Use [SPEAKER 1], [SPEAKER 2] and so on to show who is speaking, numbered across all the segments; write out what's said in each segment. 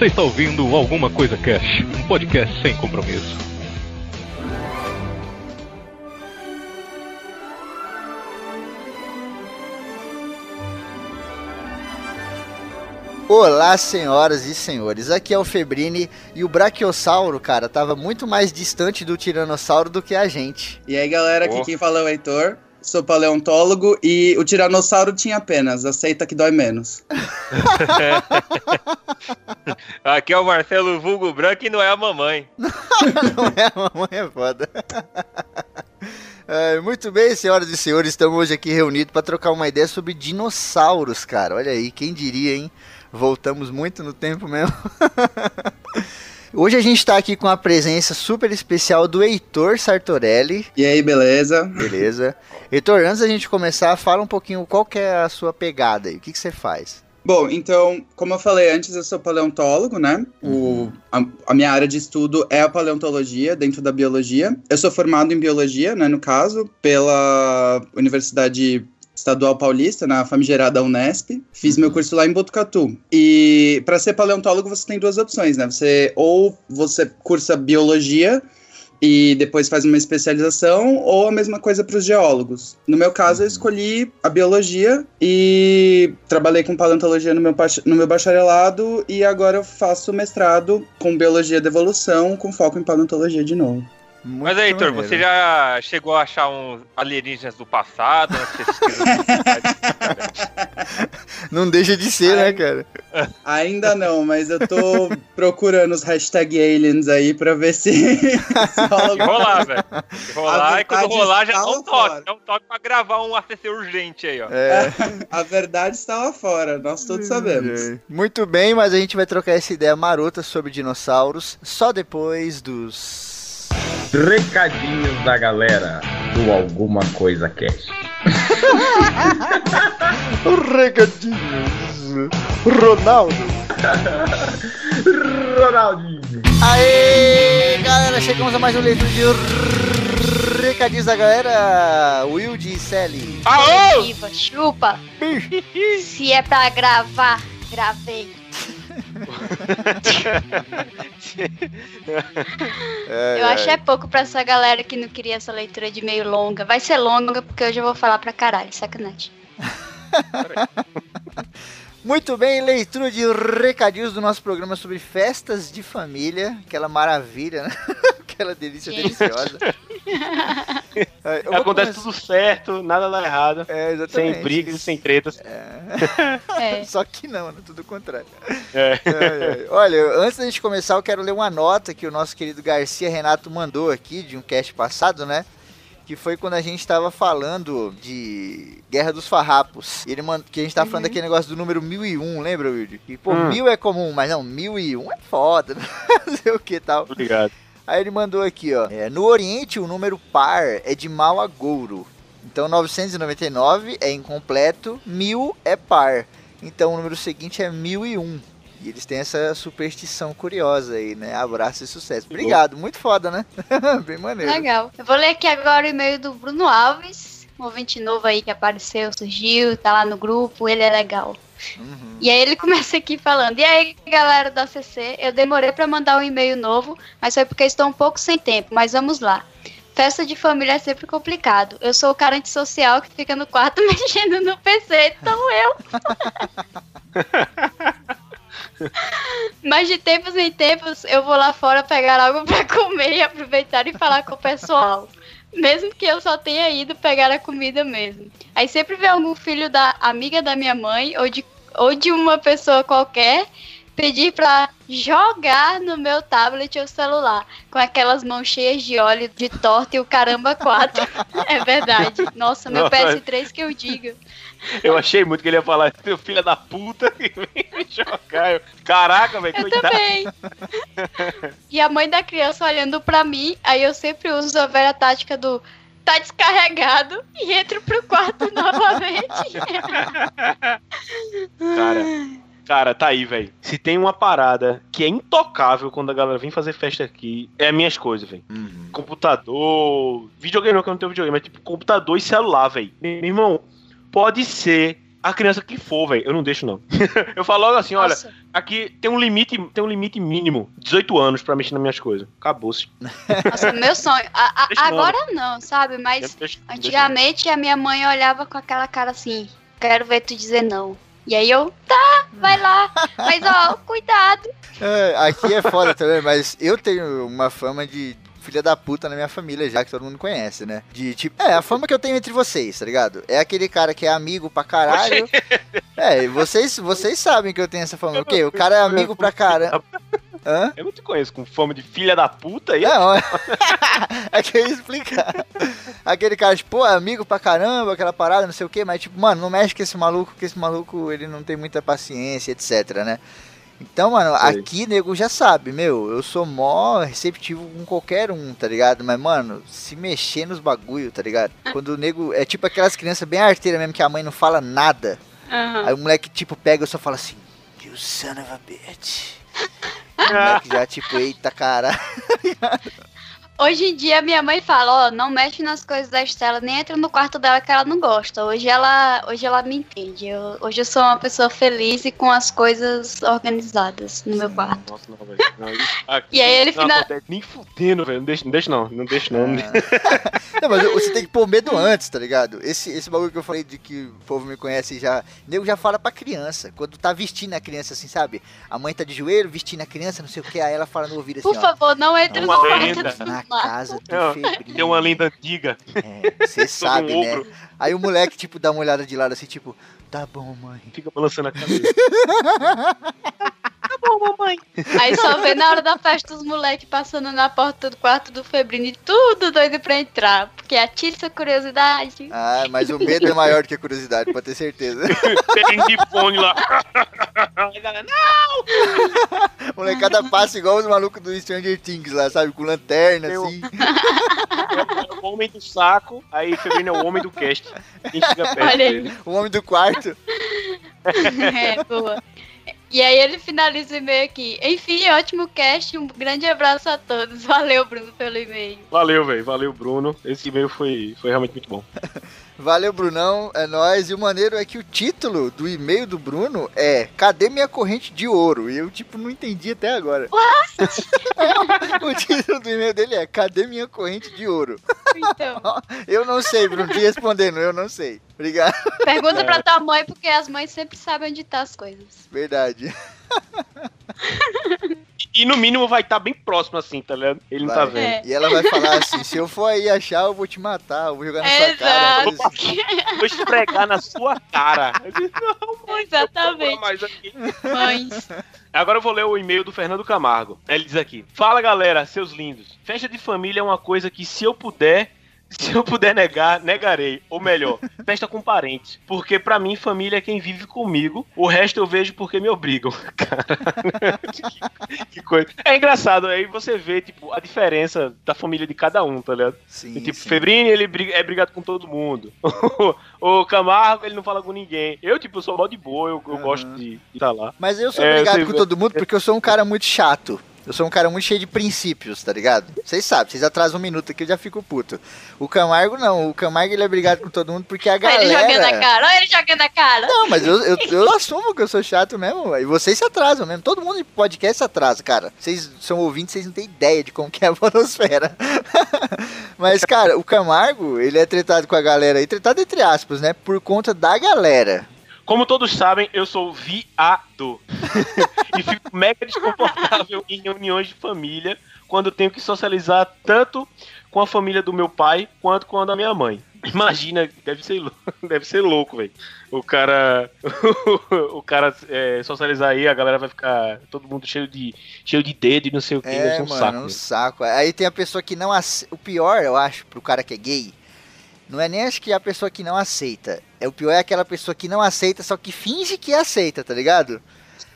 [SPEAKER 1] Você está ouvindo Alguma Coisa Cash, um podcast sem compromisso.
[SPEAKER 2] Olá, senhoras e senhores. Aqui é o Febrini e o Brachiosauro, cara, tava muito mais distante do Tiranossauro do que a gente.
[SPEAKER 3] E aí, galera, aqui quem fala é o Heitor. Sou paleontólogo e o tiranossauro tinha apenas, aceita que dói menos.
[SPEAKER 4] Aqui é o Marcelo Vulgo Branco e não é a mamãe.
[SPEAKER 2] Não é a mamãe, é foda. É, muito bem, senhoras e senhores, estamos hoje aqui reunidos para trocar uma ideia sobre dinossauros, cara. Olha aí, quem diria, hein? Voltamos muito no tempo mesmo. Hoje a gente está aqui com a presença super especial do Heitor Sartorelli.
[SPEAKER 3] E aí, beleza?
[SPEAKER 2] Beleza. Heitor, antes da gente começar, fala um pouquinho qual que é a sua pegada aí. O que, que você faz?
[SPEAKER 3] Bom, então, como eu falei antes, eu sou paleontólogo, né? O, a, a, minha área de estudo é a paleontologia, dentro da biologia. Eu sou formado em biologia, né, no caso, pela Universidade Estadual Paulista, na famigerada Unesp. Fiz meu curso lá em Botucatu. E para ser paleontólogo, você tem duas opções, né? Você ou você cursa biologia e depois faz uma especialização, ou a mesma coisa para os geólogos. No meu caso, eu escolhi a biologia e trabalhei com paleontologia no meu, no meu bacharelado e agora eu faço mestrado com biologia de evolução com foco em paleontologia de novo.
[SPEAKER 4] Muito Mas aí, Heitor, você já chegou a achar uns alienígenas do passado?
[SPEAKER 2] não deixa de ser, né, cara?
[SPEAKER 3] Ainda não, mas eu tô procurando os hashtag aliens aí pra ver se.
[SPEAKER 4] se rola rolar, velho. Rolar e quando rolar já dá um toque. Dá um toque pra gravar um ACC urgente aí, ó.
[SPEAKER 3] É. A verdade está lá fora, nós todos sabemos.
[SPEAKER 2] Muito bem, mas a gente vai trocar essa ideia marota sobre dinossauros só depois dos
[SPEAKER 5] Recadinhos da galera do Alguma Coisa Cash.
[SPEAKER 2] Recadinhos. Ronaldo.
[SPEAKER 5] Ronaldinho.
[SPEAKER 2] Aê, galera, chegamos a mais um leitura de recadinhos da galera. Will e Sally.
[SPEAKER 6] Aô! Chupa. Se é pra gravar, gravei. eu acho é pouco pra essa galera que não queria essa leitura de meio longa. Vai ser longa porque hoje eu vou falar pra caralho, sacanagem.
[SPEAKER 2] Muito bem, leitura de recadinhos do nosso programa sobre festas de família. Aquela maravilha, né? Aquela delícia Gente. deliciosa.
[SPEAKER 7] Acontece começar... tudo certo, nada dá errado.
[SPEAKER 2] É, exatamente.
[SPEAKER 7] Sem brigas e sem tretas.
[SPEAKER 2] É. é. Só que não, né? Tudo o contrário. É. É, Olha, antes da gente começar, eu quero ler uma nota que o nosso querido Garcia Renato mandou aqui de um cast passado, né? que foi quando a gente estava falando de Guerra dos Farrapos. Ele mand... que a gente tava uhum. falando daquele negócio do número 1001, lembra, Wilde? E, pô, hum. mil é comum, mas não, 1001 é foda, não sei o que tal.
[SPEAKER 7] Obrigado.
[SPEAKER 2] Aí ele mandou aqui, ó. É, no Oriente, o número par é de mal a gouro. Então, 999 é incompleto, 1000 é par. Então, o número seguinte é 1001. E eles têm essa superstição curiosa aí, né? Abraço e sucesso. Obrigado, muito foda, né? Bem maneiro.
[SPEAKER 6] Legal. Eu vou ler aqui agora o e-mail do Bruno Alves, um ouvinte novo aí que apareceu, surgiu, tá lá no grupo, ele é legal. Uhum. E aí ele começa aqui falando: E aí, galera da CC, eu demorei para mandar um e-mail novo, mas foi porque estou um pouco sem tempo, mas vamos lá. Festa de família é sempre complicado. Eu sou o cara antissocial que fica no quarto mexendo no PC, então eu. Mas de tempos em tempos eu vou lá fora pegar algo para comer e aproveitar e falar com o pessoal. Mesmo que eu só tenha ido pegar a comida mesmo. Aí sempre vem algum filho da amiga da minha mãe ou de, ou de uma pessoa qualquer pedir pra jogar no meu tablet ou celular, com aquelas mãos cheias de óleo de torta e o caramba 4. é verdade. Nossa, meu PS3 que eu digo.
[SPEAKER 7] Eu achei muito que ele ia falar, seu filho da puta, que vem me jogar. Caraca, velho,
[SPEAKER 6] coitado. também. e a mãe da criança olhando pra mim, aí eu sempre uso a velha tática do tá descarregado e entro pro quarto novamente.
[SPEAKER 7] Cara, cara, tá aí, velho. Se tem uma parada que é intocável quando a galera vem fazer festa aqui, é as minhas coisas, velho. Uhum. Computador, videogame não, que eu não tenho videogame, mas tipo computador e celular, velho. Meu irmão, pode ser a criança que for, velho, eu não deixo não. eu falo logo assim, Nossa. olha, aqui tem um limite, tem um limite mínimo, 18 anos para mexer nas minhas coisas. Acabou-se.
[SPEAKER 6] Nossa, meu sonho. A, a, agora não, sabe? Mas deixa, antigamente deixa. a minha mãe olhava com aquela cara assim, quero ver tu dizer não. E aí eu, tá, vai lá. Mas ó, cuidado.
[SPEAKER 2] É, aqui é foda também, mas eu tenho uma fama de filha da puta na minha família, já que todo mundo conhece, né? De tipo, é, a fama que eu tenho entre vocês, tá ligado? É aquele cara que é amigo pra caralho. É, vocês, vocês sabem que eu tenho essa fama. O quê? O cara é amigo pra caramba.
[SPEAKER 7] Hã? Eu não te conheço com fama de filha da puta aí.
[SPEAKER 2] Não, é que eu ia explicar. Aquele cara, tipo, pô, é amigo pra caramba, aquela parada, não sei o quê, mas tipo, mano, não mexe com esse maluco, porque esse maluco ele não tem muita paciência, etc, né? Então, mano, Sei. aqui nego já sabe, meu, eu sou mó receptivo com qualquer um, tá ligado? Mas, mano, se mexer nos bagulho, tá ligado? Quando o nego. É tipo aquelas crianças bem arteiras mesmo que a mãe não fala nada. Uhum. Aí o moleque, tipo, pega e só fala assim, you son of a bitch. o moleque já, tipo, eita cara.
[SPEAKER 6] Hoje em dia minha mãe fala, ó, oh, não mexe nas coisas da Estela, nem entra no quarto dela que ela não gosta. Hoje ela, hoje ela me entende. Eu, hoje eu sou uma pessoa feliz e com as coisas organizadas no meu quarto. Nossa, não, velho. e aí ele final...
[SPEAKER 7] Nem fudendo, velho. Não deixa, não deixa não. Não deixa não.
[SPEAKER 2] não, mas você tem que pôr medo antes, tá ligado? Esse, esse bagulho que eu falei de que o povo me conhece já. O nego já fala pra criança. Quando tá vestindo a criança assim, sabe? A mãe tá de joelho, vestindo a criança, não sei o que, aí ela fala no ouvido assim.
[SPEAKER 6] Por
[SPEAKER 2] ó,
[SPEAKER 6] favor, não entre no quarto
[SPEAKER 2] casa do Febrinho.
[SPEAKER 7] Tem uma lenda antiga.
[SPEAKER 2] É, você sabe, um né? Aí o moleque, tipo, dá uma olhada de lado assim, tipo, tá bom, mãe.
[SPEAKER 7] Fica balançando a cabeça.
[SPEAKER 6] bom, mamãe. Aí só vê na hora da festa os moleques passando na porta do quarto do Febrino e tudo doido pra entrar. Porque atiça a curiosidade.
[SPEAKER 2] Ah, mas o medo é maior do que a curiosidade, pode ter certeza.
[SPEAKER 7] Tem de fone lá.
[SPEAKER 2] não! Molecada passa igual os malucos do Stranger Things lá, sabe? Com lanterna, Tem assim.
[SPEAKER 7] O... o homem do saco, aí Febrino é o homem do cast.
[SPEAKER 2] Olha dele. O homem do quarto.
[SPEAKER 6] É, boa. E aí ele finaliza o e-mail aqui. Enfim, ótimo cast, um grande abraço a todos. Valeu, Bruno, pelo e-mail.
[SPEAKER 7] Valeu, velho. Valeu, Bruno. Esse e-mail foi, foi realmente muito bom.
[SPEAKER 2] Valeu, Brunão. É nóis. E o maneiro é que o título do e-mail do Bruno é Cadê minha corrente de ouro? E eu, tipo, não entendi até agora.
[SPEAKER 6] What?
[SPEAKER 2] o título do e-mail dele é Cadê minha corrente de ouro?
[SPEAKER 6] Então.
[SPEAKER 2] eu não sei, Bruno. Te respondendo, eu não sei. Obrigado.
[SPEAKER 6] Pergunta pra tua mãe, porque as mães sempre sabem onde tá as coisas.
[SPEAKER 2] Verdade.
[SPEAKER 7] E no mínimo vai estar tá bem próximo assim, tá ligado? Ele vai. não tá vendo. É.
[SPEAKER 2] E ela vai falar assim: se eu for aí achar, eu vou te matar, eu vou jogar na sua Exato. cara. Assim.
[SPEAKER 7] Vou esfregar na sua cara.
[SPEAKER 6] Não, mãe, Exatamente. Mais aqui. Mães.
[SPEAKER 7] Agora eu vou ler o e-mail do Fernando Camargo. Ele diz aqui: Fala galera, seus lindos. Festa de família é uma coisa que se eu puder Se eu puder negar, negarei. Ou melhor, festa com parentes. Porque para mim, família é quem vive comigo. O resto eu vejo porque me obrigam. Cara, que, que, coisa. É engraçado, aí você vê, tipo, a diferença da família de cada um, tá ligado?
[SPEAKER 2] Sim.
[SPEAKER 7] E, tipo,
[SPEAKER 2] sim.
[SPEAKER 7] Febrini, ele é brigado com todo mundo. o Camargo, ele não fala com ninguém. Eu, tipo, sou mal de boa, eu, eu uhum. gosto de estar tá lá.
[SPEAKER 2] Mas eu sou é, brigado com todo mundo porque eu sou um cara muito chato. Eu sou um cara muito cheio de princípios, tá ligado? Vocês sabem, vocês atrasam um minuto aqui eu já fico puto. O Camargo não, o Camargo ele é brigado com todo mundo porque a galera.
[SPEAKER 6] Ele jogando a cara, olha ele jogando a cara.
[SPEAKER 2] Não, mas eu, eu, eu assumo que eu sou chato mesmo, e vocês se atrasam mesmo. Todo mundo em podcast se atrasa, cara. Vocês são ouvintes, vocês não têm ideia de como que é a podosfera. mas, cara, o Camargo, ele é tratado com a galera aí, tratado entre aspas, né? Por conta da galera.
[SPEAKER 7] Como todos sabem, eu sou viado. e fico mega desconfortável em reuniões de família quando tenho que socializar tanto com a família do meu pai quanto com a da minha mãe. Imagina, deve ser, deve ser louco, velho. O cara. o cara é, socializar aí, a galera vai ficar. Todo mundo cheio de, cheio de dedo e não sei o que.
[SPEAKER 2] É, um mano, saco, um saco. Aí tem a pessoa que não. Ace... O pior, eu acho, pro cara que é gay não é nem acho que a pessoa que não aceita. É o pior é aquela pessoa que não aceita, só que finge que aceita, tá ligado?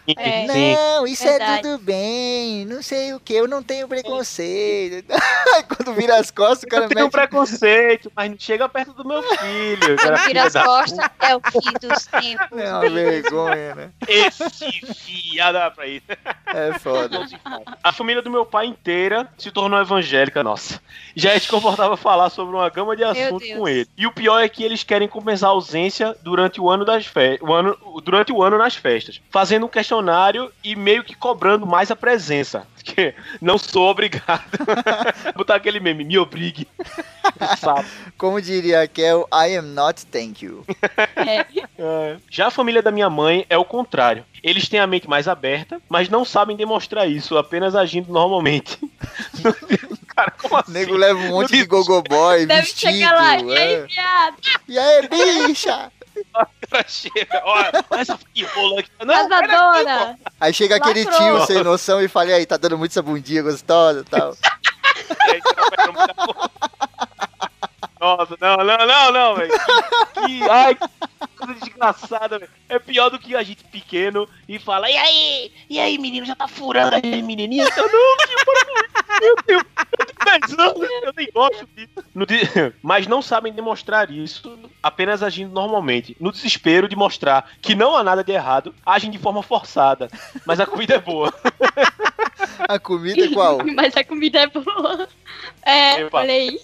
[SPEAKER 2] É. Não, isso é Verdade. é tudo bem, não sei o que, eu não tenho preconceito. Quando vira as costas, o cara
[SPEAKER 7] Eu tenho mete... preconceito, mas não chega perto do meu filho.
[SPEAKER 6] Quando vira as costas, é o fim dos tempos.
[SPEAKER 2] É uma vergonha, né?
[SPEAKER 7] Esse fiada pra isso.
[SPEAKER 2] É foda.
[SPEAKER 7] A família do meu pai inteira se tornou evangélica, nossa. Já é desconfortável falar sobre uma gama de assuntos com ele. E o pior é que eles querem compensar a ausência durante o ano das festas, o ano, durante o ano nas festas, fazendo um questionário e meio que cobrando mais a presença. Que não sou obrigado. Botar aquele meme, me obrigue.
[SPEAKER 2] Como diria Kel, I am not thank you.
[SPEAKER 7] É. Já a família da minha mãe é o contrário. Eles têm a mente mais aberta, mas não sabem demonstrar isso, apenas agindo normalmente.
[SPEAKER 2] Cara, como assim? O nego leva um monte de gogoboy, vestido. Chegar lá, é. e aí, é. viado? E aí, bicha?
[SPEAKER 7] Chega, olha, essa rola aqui.
[SPEAKER 6] Não, Casadora.
[SPEAKER 2] Aí chega Lacrou. aquele tio sem noção e fala, e aí, tá dando muito essa bundinha gostosa e tal.
[SPEAKER 7] Nossa, não, não, não, não, velho. Que, que, ai, que coisa desgraçada, velho. É pior do que a gente pequeno e fala, e aí, e aí, menino, já tá furando aí, menininha? Eu não, meu Deus, eu tenho 10 anos, eu nem gosto disso. Mas não sabem demonstrar isso apenas agindo normalmente. No desespero de mostrar que não há nada de errado, agem de forma forçada. Mas a comida é boa.
[SPEAKER 2] A comida é qual?
[SPEAKER 6] Mas a comida é boa. É, Epa. olha aí.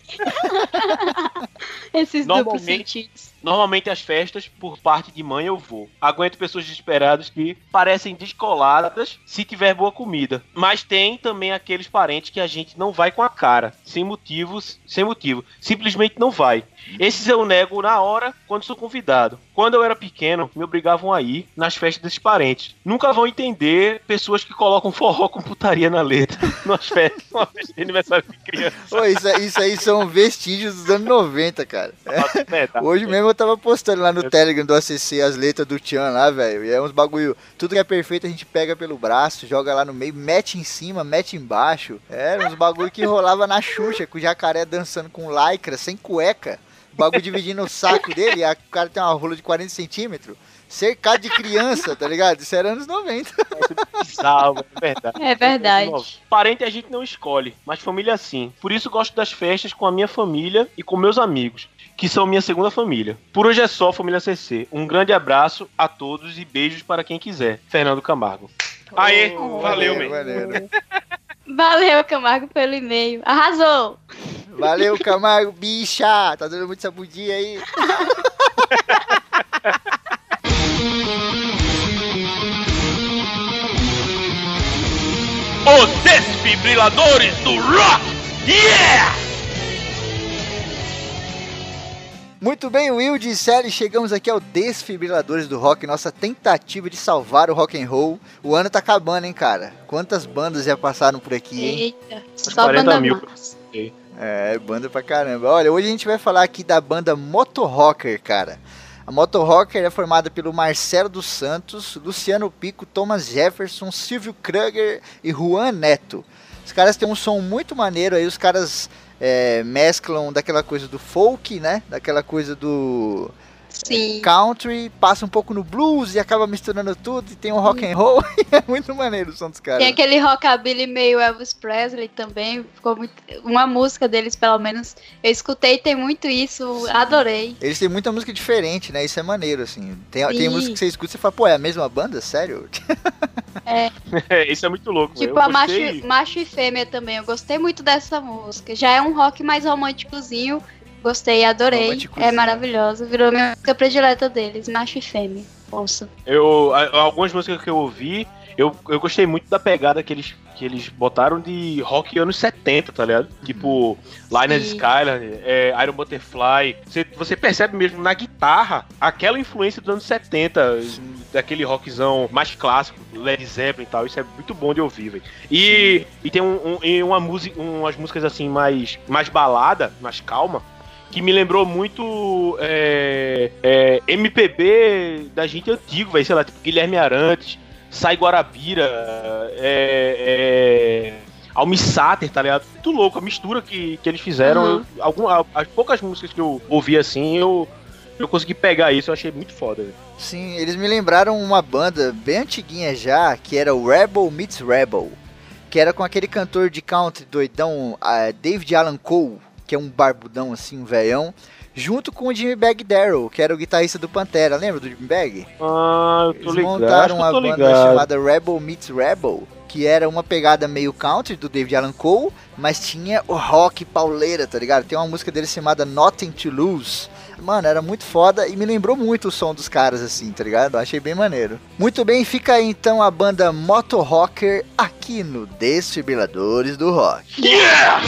[SPEAKER 6] Esses duplos sentidos.
[SPEAKER 7] Normalmente as festas, por parte de mãe, eu vou. Aguento pessoas desesperadas que parecem descoladas se tiver boa comida. Mas tem também aqueles parentes que a gente não vai com a cara, sem motivos, sem motivo. Simplesmente não vai. Esses eu nego na hora quando sou convidado. Quando eu era pequeno, me obrigavam a ir nas festas desses parentes. Nunca vão entender pessoas que colocam forró com putaria na letra nas festas, uma festa de aniversário de criança.
[SPEAKER 2] Isso, isso aí são vestígios dos anos 90, cara. É. Hoje mesmo eu tava postando lá no eu... Telegram do ACC as letras do Tian lá, velho. E é uns bagulho. Tudo que é perfeito a gente pega pelo braço, joga lá no meio, mete em cima, mete embaixo. Era uns bagulho que rolava na Xuxa, com o jacaré dançando com lycra, sem cueca bagulho dividindo o saco dele, e o cara tem uma rola de 40 centímetros, cercado de criança, tá ligado? Isso era anos 90.
[SPEAKER 7] É bizarro, é verdade.
[SPEAKER 6] É verdade.
[SPEAKER 7] Parente a gente não escolhe, mas família sim. Por isso gosto das festas com a minha família e com meus amigos, que são minha segunda família. Por hoje é só, família CC. Um grande abraço a todos e beijos para quem quiser. Fernando Camargo. Aê, oh, valeu, valeu,
[SPEAKER 6] Valeu, Camargo, pelo e-mail. Arrasou!
[SPEAKER 2] Valeu, Camargo, bicha! Tá dando muito sabudinha aí.
[SPEAKER 7] Os desfibriladores do rock! Yeah!
[SPEAKER 2] Muito bem, Will e Sally, chegamos aqui ao Desfibriladores do Rock, nossa tentativa de salvar o rock and roll. O ano tá acabando, hein, cara? Quantas bandas já passaram por aqui, hein?
[SPEAKER 6] Eita, só 40 banda mil.
[SPEAKER 2] É, banda pra caramba. Olha, hoje a gente vai falar aqui da banda Moto Rocker, cara. A Moto Rocker é formada pelo Marcelo dos Santos, Luciano Pico, Thomas Jefferson, Silvio Kruger e Juan Neto. Os caras têm um som muito maneiro aí, os caras é, mesclam daquela coisa do folk, né? Daquela coisa do
[SPEAKER 6] Sim.
[SPEAKER 2] country, passa um pouco no blues e acaba misturando tudo, e tem um rock and roll, e é muito maneiro o som dos caras.
[SPEAKER 6] Tem aquele rockabilly meio Elvis Presley também, ficou muito, uma música deles pelo menos, eu escutei, tem muito isso, adorei.
[SPEAKER 2] Eles têm muita música diferente, né, isso é maneiro, assim, tem, tem música que você escuta e você fala, pô, é a mesma banda? Sério?
[SPEAKER 6] É.
[SPEAKER 7] isso é muito louco.
[SPEAKER 6] Tipo a macho, macho e fêmea também, eu gostei muito dessa música, já é um rock mais românticozinho, Gostei, adorei. É maravilhoso. Virou minha música predileta deles, macho e fêmea. Ouça.
[SPEAKER 7] Eu, algumas músicas que eu ouvi, eu, eu gostei muito da pegada que eles, que eles botaram de rock anos 70, tá ligado? Uhum. Tipo, Liner Skyline, é, Iron Butterfly. Você, você percebe mesmo na guitarra aquela influência dos anos 70, Sim. daquele rockzão mais clássico, Led Zeppelin e tal. Isso é muito bom de ouvir, velho. E, e tem um, um, uma música, umas músicas assim mais, mais balada, mais calma que me lembrou muito é, é, MPB da gente antigo, vai sei lá, tipo Guilherme Arantes, Sai Guarabira, é, é, Almissater, tá ligado? Muito louco, a mistura que, que eles fizeram. Uhum. Eu, algum, as poucas músicas que eu ouvi assim, eu, eu consegui pegar isso, eu achei muito foda. Véio.
[SPEAKER 2] Sim, eles me lembraram uma banda bem antiguinha já, que era o Rebel Meets Rebel, que era com aquele cantor de country doidão, uh, David Alan Cole, que é um barbudão assim, um velhão, junto com o Jimmy Bag Darrell, que era o guitarrista do Pantera, lembra do Jimmy Bag?
[SPEAKER 7] Ah, eu tô
[SPEAKER 2] Eles
[SPEAKER 7] ligado.
[SPEAKER 2] montaram uma banda
[SPEAKER 7] ligado.
[SPEAKER 2] chamada Rebel Meets Rebel, que era uma pegada meio country do David Alan Cole, mas tinha o rock pauleira, tá ligado? Tem uma música dele chamada Nothing to Lose. Mano, era muito foda e me lembrou muito o som dos caras, assim, tá ligado? Achei bem maneiro. Muito bem, fica aí então a banda Moto Rocker aqui no Desfibriladores do Rock.
[SPEAKER 7] Yeah!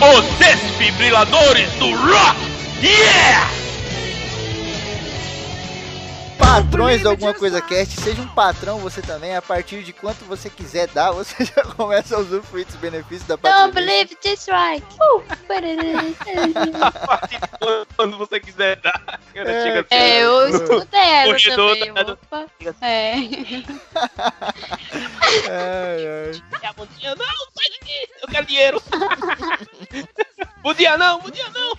[SPEAKER 7] Os desfibriladores do rock! Yeah!
[SPEAKER 2] Patrões de alguma coisa cast, seja um patrão você também, a partir de quanto você quiser dar, você já começa a usufruir dos benefícios da
[SPEAKER 6] Don't
[SPEAKER 2] patrulha.
[SPEAKER 6] believe this right. Uh,
[SPEAKER 7] A partir de quando você quiser dar. Cara,
[SPEAKER 2] É,
[SPEAKER 7] chega
[SPEAKER 6] é, eu escutei ela
[SPEAKER 7] corredor
[SPEAKER 6] também.
[SPEAKER 7] da-
[SPEAKER 6] Opa. É.
[SPEAKER 2] Ai, ai.
[SPEAKER 7] Não, sai daqui, eu quero dinheiro. bom dia não, bom dia não.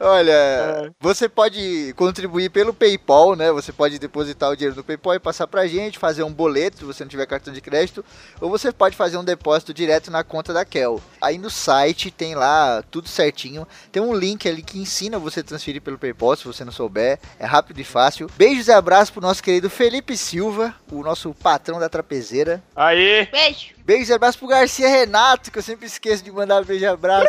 [SPEAKER 2] Olha, você pode contribuir pelo PayPal, né? Você pode depositar o dinheiro no PayPal e passar pra gente, fazer um boleto se você não tiver cartão de crédito, ou você pode fazer um depósito direto na conta da Kel. Aí no site tem lá tudo certinho. Tem um link ali que ensina você a transferir pelo PayPal, se você não souber. É rápido e fácil. Beijos e abraços pro nosso querido Felipe Silva, o nosso patrão da trapezeira.
[SPEAKER 7] Aí,
[SPEAKER 6] Beijo.
[SPEAKER 2] Beijos e abraços pro Garcia Renato, que eu sempre esqueço de mandar beijo e abraço.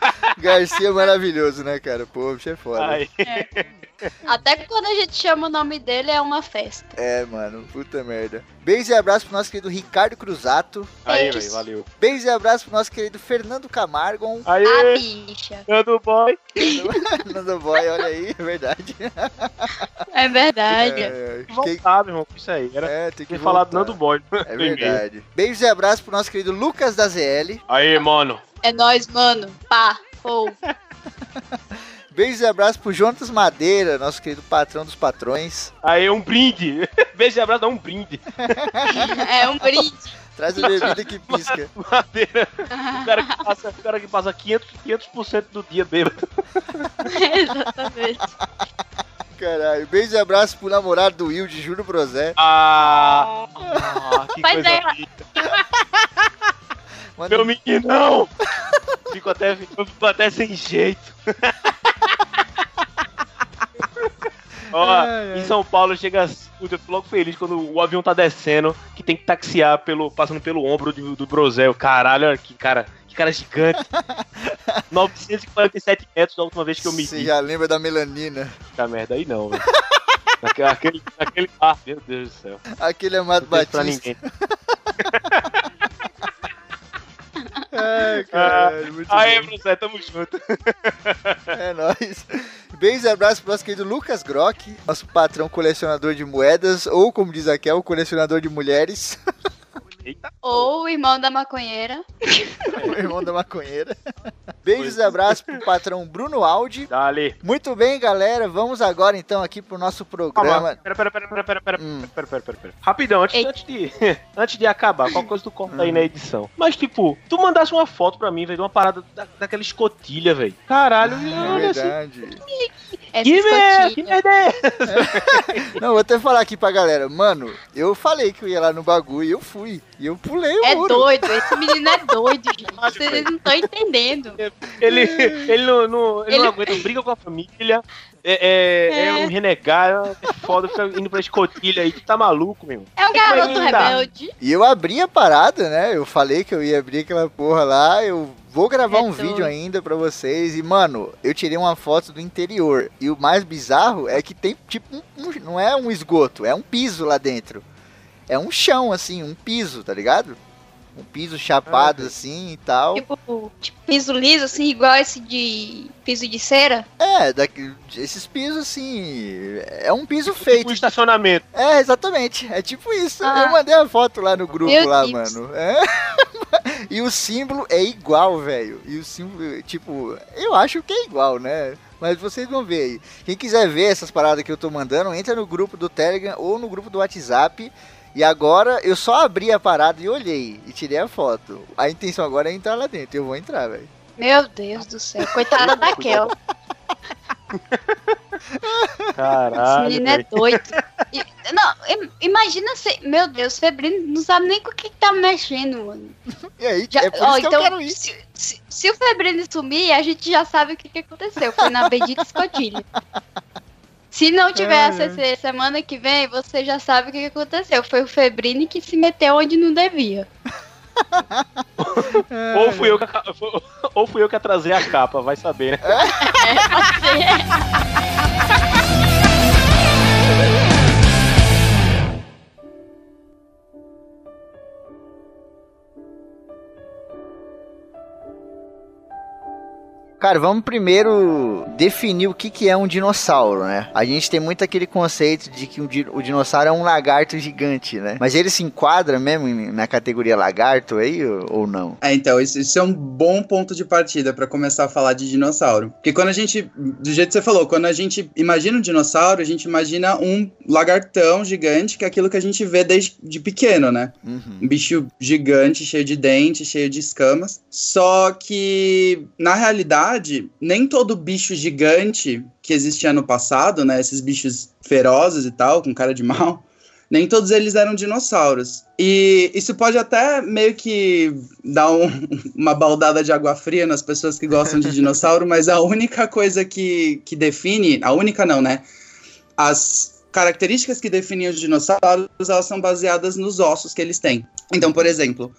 [SPEAKER 2] Garcia é maravilhoso, né, cara? Pô, o bicho é foda.
[SPEAKER 7] aí.
[SPEAKER 6] Até quando a gente chama o nome dele é uma festa.
[SPEAKER 2] É, mano, puta merda. Beijos e abraços pro nosso querido Ricardo Cruzato.
[SPEAKER 7] Aí, velho, valeu.
[SPEAKER 2] Beijos e abraços pro nosso querido Fernando Camargo.
[SPEAKER 7] Aí,
[SPEAKER 6] A bicha.
[SPEAKER 7] Nando Boy.
[SPEAKER 2] Nando Boy, olha aí, é verdade.
[SPEAKER 6] É verdade.
[SPEAKER 2] É, quem-
[SPEAKER 7] Voltar, meu irmão, com isso aí. Era
[SPEAKER 2] é, tem que
[SPEAKER 7] falado
[SPEAKER 2] voltar.
[SPEAKER 7] Nando Boy.
[SPEAKER 2] É verdade. Beijos e abraços pro nosso querido Lucas da ZL.
[SPEAKER 7] Aí, mano.
[SPEAKER 6] É nóis, mano. Pá. Ou.
[SPEAKER 2] Beijos e abraços pro Jonatas Madeira, nosso querido patrão dos patrões.
[SPEAKER 7] Aí, um brinde. Beijo e abraço, dá um brinde.
[SPEAKER 6] É um brinde.
[SPEAKER 2] Traz a bebida que pisca.
[SPEAKER 7] Madeira. O cara que passa, o cara que passa 500%, 500 do dia bêbado.
[SPEAKER 6] Exatamente.
[SPEAKER 2] Caralho. Beijos e abraços pro namorado do Will, de Júlio Brosé.
[SPEAKER 7] Ah, ah que
[SPEAKER 6] Mas
[SPEAKER 7] coisa
[SPEAKER 6] é-
[SPEAKER 2] Manda
[SPEAKER 7] Meu meninão. Fico até, fico até sem jeito. Ó,
[SPEAKER 2] Ai, ai.
[SPEAKER 7] em São Paulo chega. Puta, eu fico logo feliz quando o avião tá descendo, que tem que taxiar pelo, passando pelo ombro do, do Brosel. Caralho, olha que cara, que cara gigante. 947 metros da última vez que eu
[SPEAKER 2] Você
[SPEAKER 7] medi.
[SPEAKER 2] já lembra da melanina?
[SPEAKER 7] Essa merda aí não, velho. Naquele, naquele, naquele. Ah, meu Deus do céu.
[SPEAKER 2] Aquele amado
[SPEAKER 7] Não tem pra
[SPEAKER 2] Batista.
[SPEAKER 7] ninguém.
[SPEAKER 2] Ai, caralho, muito
[SPEAKER 7] Aê,
[SPEAKER 2] bom.
[SPEAKER 7] Tamo junto.
[SPEAKER 2] É nóis. Beijos e abraços pro nosso querido Lucas Grock, nosso patrão colecionador de moedas, ou como diz aqui, é o colecionador de mulheres,
[SPEAKER 7] Eita,
[SPEAKER 6] Ou o irmão da maconheira.
[SPEAKER 2] o irmão da maconheira. Beijos e abraços pro patrão Bruno Aldi.
[SPEAKER 7] dale.
[SPEAKER 2] Muito bem, galera, vamos agora então aqui pro nosso programa.
[SPEAKER 7] Pera, pera, pera, pera, pera, pera,
[SPEAKER 2] Hum.
[SPEAKER 7] pera, pera, pera, pera. Rapidão, antes, antes, de, antes de acabar, qual coisa tu corta
[SPEAKER 2] Hum.
[SPEAKER 7] aí na edição. Mas, tipo, tu mandasse uma foto pra mim, velho, de uma parada da, daquela escotilha, velho. Caralho,
[SPEAKER 2] É
[SPEAKER 7] olha assim.
[SPEAKER 2] Verdade.
[SPEAKER 6] Essa
[SPEAKER 7] Que merda, que
[SPEAKER 6] escotilha.
[SPEAKER 7] merda é essa?
[SPEAKER 2] Não, vou até falar aqui pra galera. Mano, eu falei que eu ia lá no bagulho e eu fui. E eu pulei o
[SPEAKER 6] É
[SPEAKER 2] muro.
[SPEAKER 6] doido, esse menino é doido, gente. Vocês não estão entendendo.
[SPEAKER 7] Ele, ele, não, não- ele não
[SPEAKER 6] Ele-
[SPEAKER 7] aguenta, briga com a família, é, é, é
[SPEAKER 6] É.
[SPEAKER 7] um renegado, é foda, fica indo pra escotilha aí, tu tá maluco, meu.
[SPEAKER 6] É um garoto
[SPEAKER 7] Ainda.
[SPEAKER 6] rebelde.
[SPEAKER 2] E eu abri a parada, né? Eu falei que eu ia abrir aquela porra lá. Eu vou gravar
[SPEAKER 6] É
[SPEAKER 2] um
[SPEAKER 6] doido.
[SPEAKER 2] vídeo ainda pra vocês. E, mano, eu tirei uma foto do interior. E o mais bizarro é que tem, tipo, um- um- não é um esgoto, é um piso lá dentro. É um chão, assim, um piso, tá ligado? Um piso chapado,
[SPEAKER 7] Ah,
[SPEAKER 2] assim e tal.
[SPEAKER 6] Tipo, tipo, piso liso, assim, igual esse de piso de cera.
[SPEAKER 2] É, daqui, esses pisos, assim. É um piso
[SPEAKER 7] Tipo
[SPEAKER 2] feito.
[SPEAKER 7] um estacionamento.
[SPEAKER 2] É, exatamente. É tipo isso.
[SPEAKER 6] Ah.
[SPEAKER 2] Eu mandei a foto lá no grupo
[SPEAKER 6] Meu
[SPEAKER 2] lá,
[SPEAKER 6] Deus.
[SPEAKER 2] mano. É. e o símbolo é igual, velho. E o símbolo, tipo, eu acho que é igual, né? Mas vocês vão ver aí. Quem quiser ver essas paradas que eu tô mandando, entra no grupo do Telegram ou no grupo do WhatsApp. E agora eu só abri a parada e olhei e tirei a foto. A intenção agora é entrar lá dentro. Eu vou entrar, velho.
[SPEAKER 6] Meu Deus do céu. Coitada da Kel.
[SPEAKER 7] Caralho.
[SPEAKER 6] Esse menino é doido. Não, imagina se. Meu Deus, Febrino não sabe nem com o que, que tá mexendo, mano.
[SPEAKER 2] E aí, já, é por ó, então,
[SPEAKER 6] se, se, se, o Febrino sumir, a gente já sabe o que, que aconteceu. Foi na bendita escotilha. Se não tiver a CC semana que vem, você já sabe o que, aconteceu. Foi o Febrine que se meteu onde não devia.
[SPEAKER 7] ou, fui eu que, ou fui eu que atrasei a capa, vai saber, né? É,
[SPEAKER 2] Cara, vamos primeiro definir o que, que é um dinossauro, né? A gente tem muito aquele conceito de que o dinossauro é um lagarto gigante, né? Mas ele se enquadra mesmo na categoria lagarto aí ou não?
[SPEAKER 3] É, então, isso, isso é um bom ponto de partida para começar a falar de dinossauro. Porque quando a gente, do jeito que você falou, quando a gente imagina um dinossauro, a gente imagina um lagartão gigante, que é aquilo que a gente vê desde de pequeno, né? Uhum. Um bicho gigante, cheio de dentes, cheio de escamas. Só que, na realidade, verdade, nem todo bicho gigante que existia no passado, né, esses bichos ferozes e tal, com cara de mal, nem todos eles eram dinossauros. E isso pode até meio que dar um, uma baldada de água fria nas pessoas que gostam de dinossauro, mas a única coisa que, que define, a única não, né? As características que definem os dinossauros, elas são baseadas nos ossos que eles têm. Então, por exemplo,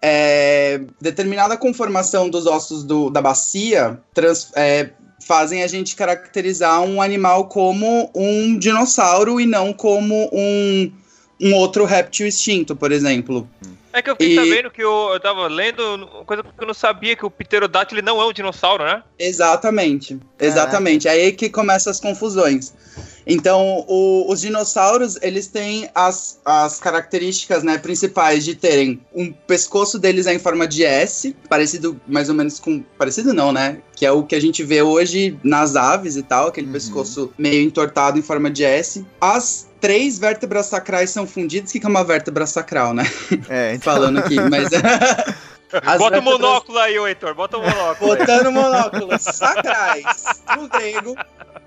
[SPEAKER 3] é, determinada conformação dos ossos do, da bacia trans, é, fazem a gente caracterizar um animal como um dinossauro e não como um, um outro réptil extinto, por exemplo.
[SPEAKER 4] É que eu fiquei e... sabendo que eu, eu tava lendo coisa que eu não sabia que o pterodátilo não é um dinossauro, né?
[SPEAKER 3] Exatamente, exatamente. É aí que começam as confusões. Então, o, os dinossauros, eles têm as, as características né, principais de terem um pescoço deles é em forma de S, parecido mais ou menos com. Parecido não, né? Que é o que a gente vê hoje nas aves e tal, aquele uhum. pescoço meio entortado em forma de S. As três vértebras sacrais são fundidas. O que é uma vértebra sacral, né?
[SPEAKER 2] É,
[SPEAKER 3] então... falando aqui, mas.
[SPEAKER 4] As Bota o monóculo aí, Heitor, bota o monóculo.
[SPEAKER 3] Botando o monóculo. Sacrais, no grego,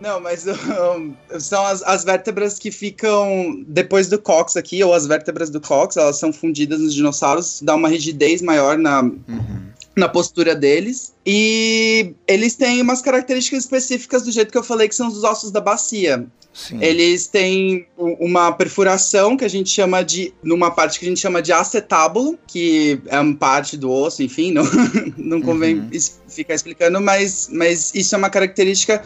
[SPEAKER 3] não, mas um, são as, as, vértebras que ficam depois do cox aqui, ou as vértebras do cox, elas são fundidas nos dinossauros, dá uma rigidez maior na, uhum. na postura deles. E eles têm umas características específicas do jeito que eu falei, que são os ossos da bacia. Sim. Eles têm uma perfuração que a gente chama de. numa parte que a gente chama de acetábulo, que é uma parte do osso, enfim, não, não convém uhum. ficar explicando, mas, mas isso é uma característica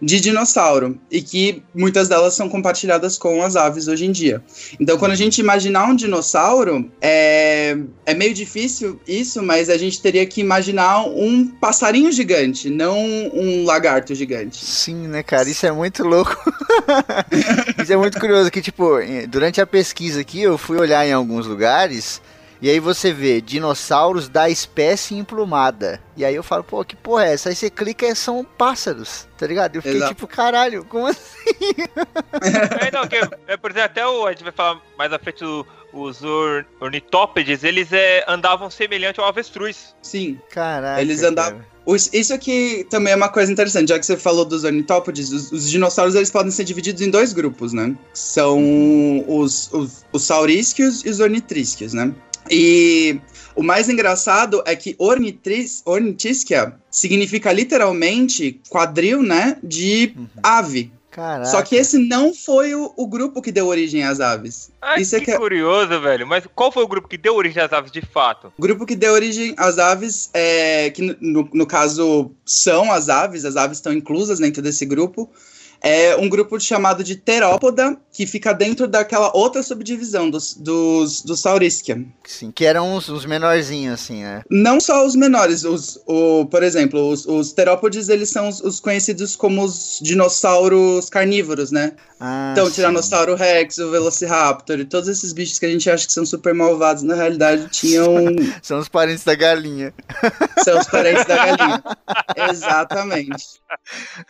[SPEAKER 3] de dinossauro e que muitas delas são compartilhadas com as aves hoje em dia. Então, quando a gente imaginar um dinossauro, é, é meio difícil isso, mas a gente teria que imaginar um passarinho gigante, não um lagarto gigante.
[SPEAKER 2] Sim, né, cara? Isso é muito louco. isso é muito curioso que, tipo, durante a pesquisa aqui, eu fui olhar em alguns lugares e aí você vê dinossauros da espécie emplumada. E aí eu falo, pô, que porra é essa? Aí você clica e são pássaros, tá ligado? Eu fiquei Exato. tipo, caralho, como assim?
[SPEAKER 4] é, não, que, é, por exemplo, até o, a gente vai falar mais à frente do, os ornitópedes, eles é, andavam semelhante ao avestruz.
[SPEAKER 3] Sim.
[SPEAKER 2] Caralho.
[SPEAKER 3] Eles andavam. Cara. Isso aqui também é uma coisa interessante, já que você falou dos ornitópodes, os, os, dinossauros eles podem ser divididos em dois grupos, né? São os, os, os saurísquios e os ornitrísquios, né? E o mais engraçado é que ornitris, ornitisquia significa literalmente quadril, né, de uhum. ave. Caraca. Só que esse não foi o, o, grupo que deu origem às aves.
[SPEAKER 4] Ai, Isso é que é curioso, velho. Mas qual foi o grupo que deu origem às aves de fato?
[SPEAKER 3] O grupo que deu origem às aves, é, que no, no caso são as aves, as aves estão inclusas dentro desse grupo, é um grupo chamado de Terópoda, que fica dentro daquela outra subdivisão dos, dos, dos Sauriskia.
[SPEAKER 2] Sim, que eram os, os menorzinhos, assim, né?
[SPEAKER 3] Não só os menores, os, o, por exemplo, os, os terópodes, eles são os, os conhecidos como os dinossauros carnívoros, né? Ah, então, o Tiranossauro Rex, o Velociraptor e todos esses bichos que a gente acha que são super malvados, na realidade tinham.
[SPEAKER 2] são os parentes da galinha.
[SPEAKER 3] são os parentes da galinha. Exatamente.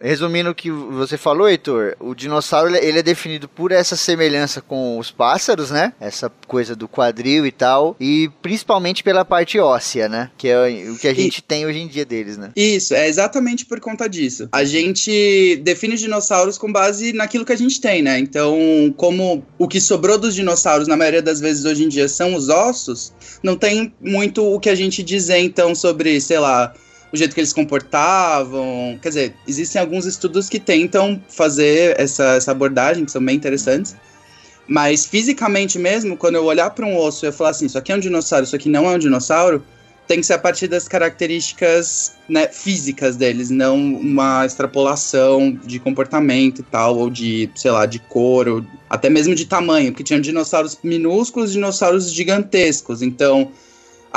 [SPEAKER 2] Resumindo o que você falou, Heitor, o dinossauro ele é definido por essa semelhança com os pássaros, né? Essa coisa do quadril e tal, e principalmente pela parte óssea, né? Que é o que a gente e... tem hoje em dia deles, né?
[SPEAKER 3] Isso, é exatamente por conta disso. A gente define os dinossauros com base naquilo que a gente tem, né? Então, como o que sobrou dos dinossauros, na maioria das vezes hoje em dia, são os ossos, não tem muito o que a gente dizer, então, sobre, sei lá, o jeito que eles comportavam. Quer dizer, existem alguns estudos que tentam fazer essa, essa abordagem, que são bem interessantes. Mas fisicamente mesmo, quando eu olhar para um osso e eu falar assim, isso aqui é um dinossauro, isso aqui não é um dinossauro, tem que ser a partir das características né, físicas deles, não uma extrapolação de comportamento e tal, ou de, sei lá, de cor, ou até mesmo de tamanho, porque tinham dinossauros minúsculos e dinossauros gigantescos. Então,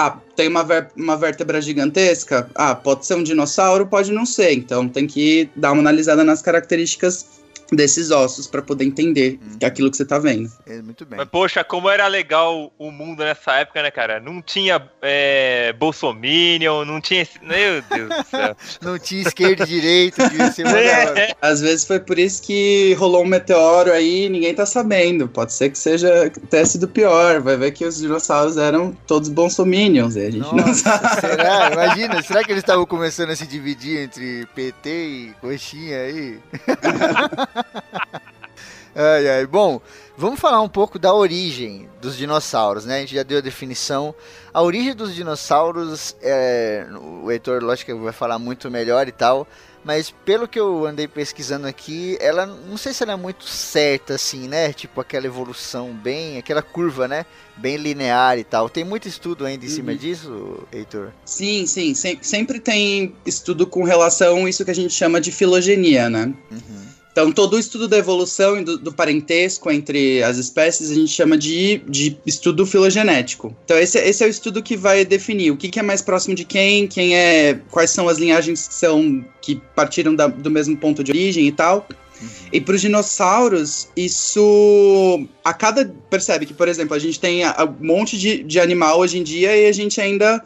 [SPEAKER 3] ah, tem uma, uma vértebra gigantesca? Ah, pode ser um dinossauro, pode não ser. Então tem que dar uma analisada nas características desses ossos para poder entender hum. que é aquilo que você tá vendo.
[SPEAKER 4] É, muito bem. Mas, poxa, como era legal o mundo nessa época, né, cara? Não tinha é, Bolsominion, não tinha. Meu Deus do céu.
[SPEAKER 2] não tinha esquerda e direita, é.
[SPEAKER 3] Às vezes foi por isso que rolou um meteoro aí ninguém tá sabendo. Pode ser que seja tenha sido pior. Vai ver que os dinossauros eram todos Bolsominions e a gente Nossa, não sabe.
[SPEAKER 2] Será? Imagina, será que eles estavam começando a se dividir entre PT e coxinha aí? ai, ai. Bom, vamos falar um pouco da origem dos dinossauros, né? A gente já deu a definição. A origem dos dinossauros, é, o Heitor, lógico, vai falar muito melhor e tal. Mas pelo que eu andei pesquisando aqui, ela não sei se ela é muito certa assim, né? Tipo aquela evolução bem, aquela curva, né? Bem linear e tal. Tem muito estudo ainda em uhum. cima disso, Heitor?
[SPEAKER 3] Sim, sim. sempre tem estudo com relação a isso que a gente chama de filogenia, né? Uhum. Então, todo o estudo da evolução e do, do, parentesco entre as espécies a gente chama de, de estudo filogenético. Então, esse, esse é o estudo que vai definir o que, que, é mais próximo de quem, quem é, quais são as linhagens que são que partiram da, do mesmo ponto de origem e tal. Uhum. E para os dinossauros, isso. A cada. Percebe que, por exemplo, a gente tem um monte de, de animal hoje em dia e a gente ainda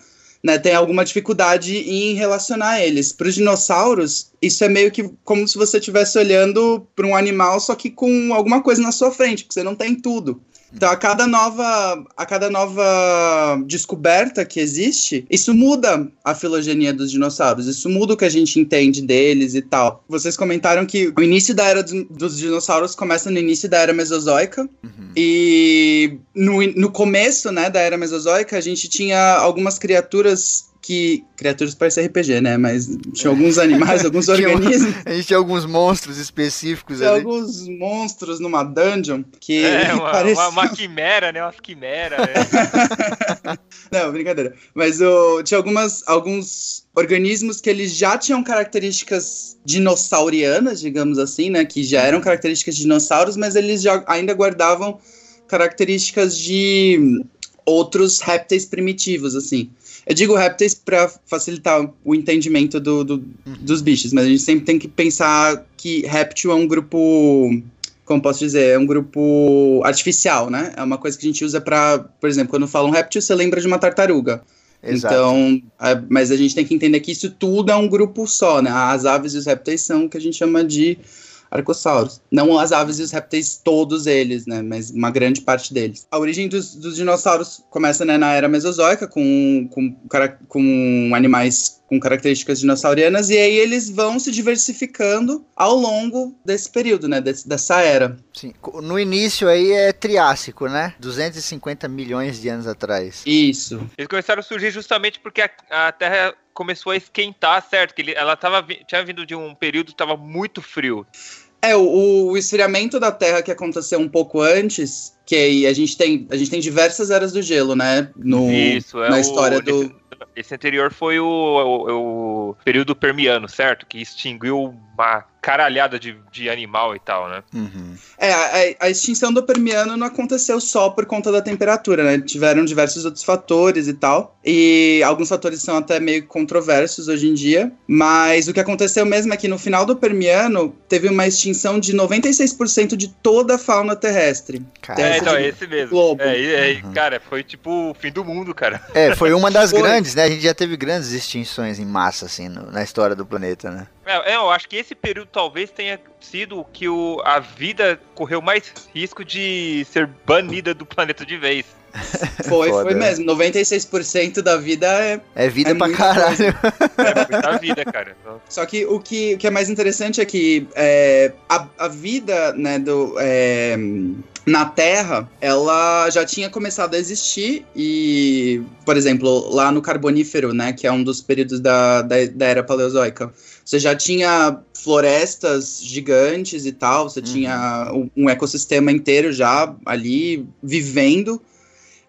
[SPEAKER 3] né, tem alguma dificuldade em relacionar eles. Para os dinossauros, isso é meio que como se você estivesse olhando para um animal, só que com alguma coisa na sua frente, porque você não tem tudo. Então, a cada nova, a cada nova descoberta que existe, isso muda a filogenia dos dinossauros, isso muda o que a gente entende deles e tal. Vocês comentaram que o início da era dos dinossauros começa no início da era mesozoica, uhum. e no, no começo, né, da era mesozoica, a gente tinha algumas criaturas que criaturas parecem RPG, né? Mas tinha alguns animais, alguns organismos.
[SPEAKER 2] a gente tinha alguns monstros específicos
[SPEAKER 3] tinha ali. alguns monstros numa dungeon que
[SPEAKER 4] é, uma, pareciam... uma, uma quimera, né? Uma quimera. Né?
[SPEAKER 3] Não, brincadeira. Mas o, tinha algumas, alguns organismos que eles já tinham características dinossaurianas, digamos assim, né? Que já eram características de dinossauros, mas eles já ainda guardavam características de outros répteis primitivos, assim. Eu digo répteis para facilitar o entendimento do, do dos bichos, mas a gente sempre tem que pensar que réptil é um grupo como posso dizer, é um grupo artificial, né? É uma coisa que a gente usa para, por exemplo, quando fala um réptil, você lembra de uma tartaruga. Exato. Então, é, mas a gente tem que entender que isso tudo é um grupo só, né? As aves e os répteis são o que a gente chama de arcossauros. Não as aves e os répteis, todos eles, né? Mas uma grande parte deles. A origem dos, dos dinossauros começa né, na era mesozoica, com, com, com animais com características dinossauриanas, e aí eles vão se diversificando ao longo desse período, né? Des, dessa era.
[SPEAKER 2] Sim. No início aí é Triássico, né? 250 milhões de anos atrás.
[SPEAKER 3] Isso.
[SPEAKER 4] Eles começaram a surgir justamente porque a, a Terra começou a esquentar, certo? Que ele, ela tava, tinha vindo de um período que estava muito frio.
[SPEAKER 3] É, o, o, esfriamento da Terra que aconteceu um pouco antes, que aí a gente tem, a gente tem diversas eras do gelo, né? No, Isso, é na história o, do.
[SPEAKER 4] Esse anterior foi o, o, o, período permiano, certo? Que extinguiu uma caralhada de, de animal e tal, né?
[SPEAKER 3] Uhum. É, a, a, extinção do Permiano não aconteceu só por conta da temperatura, né? Tiveram diversos outros fatores e tal. E alguns fatores são até meio controversos hoje em dia. Mas o que aconteceu mesmo é que no final do Permiano teve uma extinção de 96% de toda a fauna terrestre.
[SPEAKER 4] Cara, é, então, é esse mesmo. Globo. É, é, uhum. Cara, foi tipo o fim do mundo, cara.
[SPEAKER 2] É, foi uma das foi. grandes, né? A gente já teve grandes extinções em massa, assim, no, na história do planeta, né?
[SPEAKER 4] É, é, eu acho que esse período talvez tenha sido o que o, a vida correu mais risco de ser banida do planeta de vez.
[SPEAKER 3] Foi, Foda. foi mesmo. 96% da vida é.
[SPEAKER 2] É vida é pra caralho. Coisa.
[SPEAKER 4] É muita vida, cara.
[SPEAKER 3] Só que o que, o que é mais interessante é que é, a, a vida, né, do. É, na Terra, ela já tinha começado a existir e, por exemplo, lá no Carbonífero, né, que é um dos períodos da, da, da Era Paleozoica, você já tinha florestas gigantes e tal, você uhum. tinha um, um ecossistema inteiro já ali vivendo.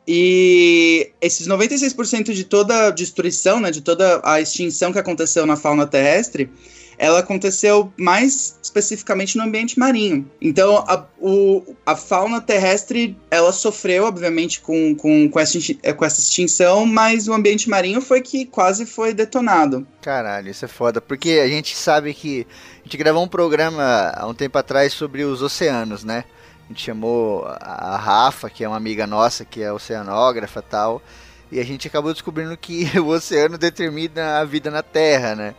[SPEAKER 3] E esses 96% de toda a destruição, né, de toda a extinção que aconteceu na fauna terrestre, ela aconteceu mais especificamente no ambiente marinho. Então, a, o, a fauna terrestre, ela sofreu, obviamente, com, com, com, essa, com essa extinção, mas o ambiente marinho foi que quase foi detonado.
[SPEAKER 2] Caralho, isso é foda, porque a gente sabe que a gente gravou um programa há um tempo atrás sobre os oceanos, né? A gente chamou a Rafa, que é uma amiga nossa, que é oceanógrafa tal, e a gente acabou descobrindo que o oceano determina a vida na Terra, né?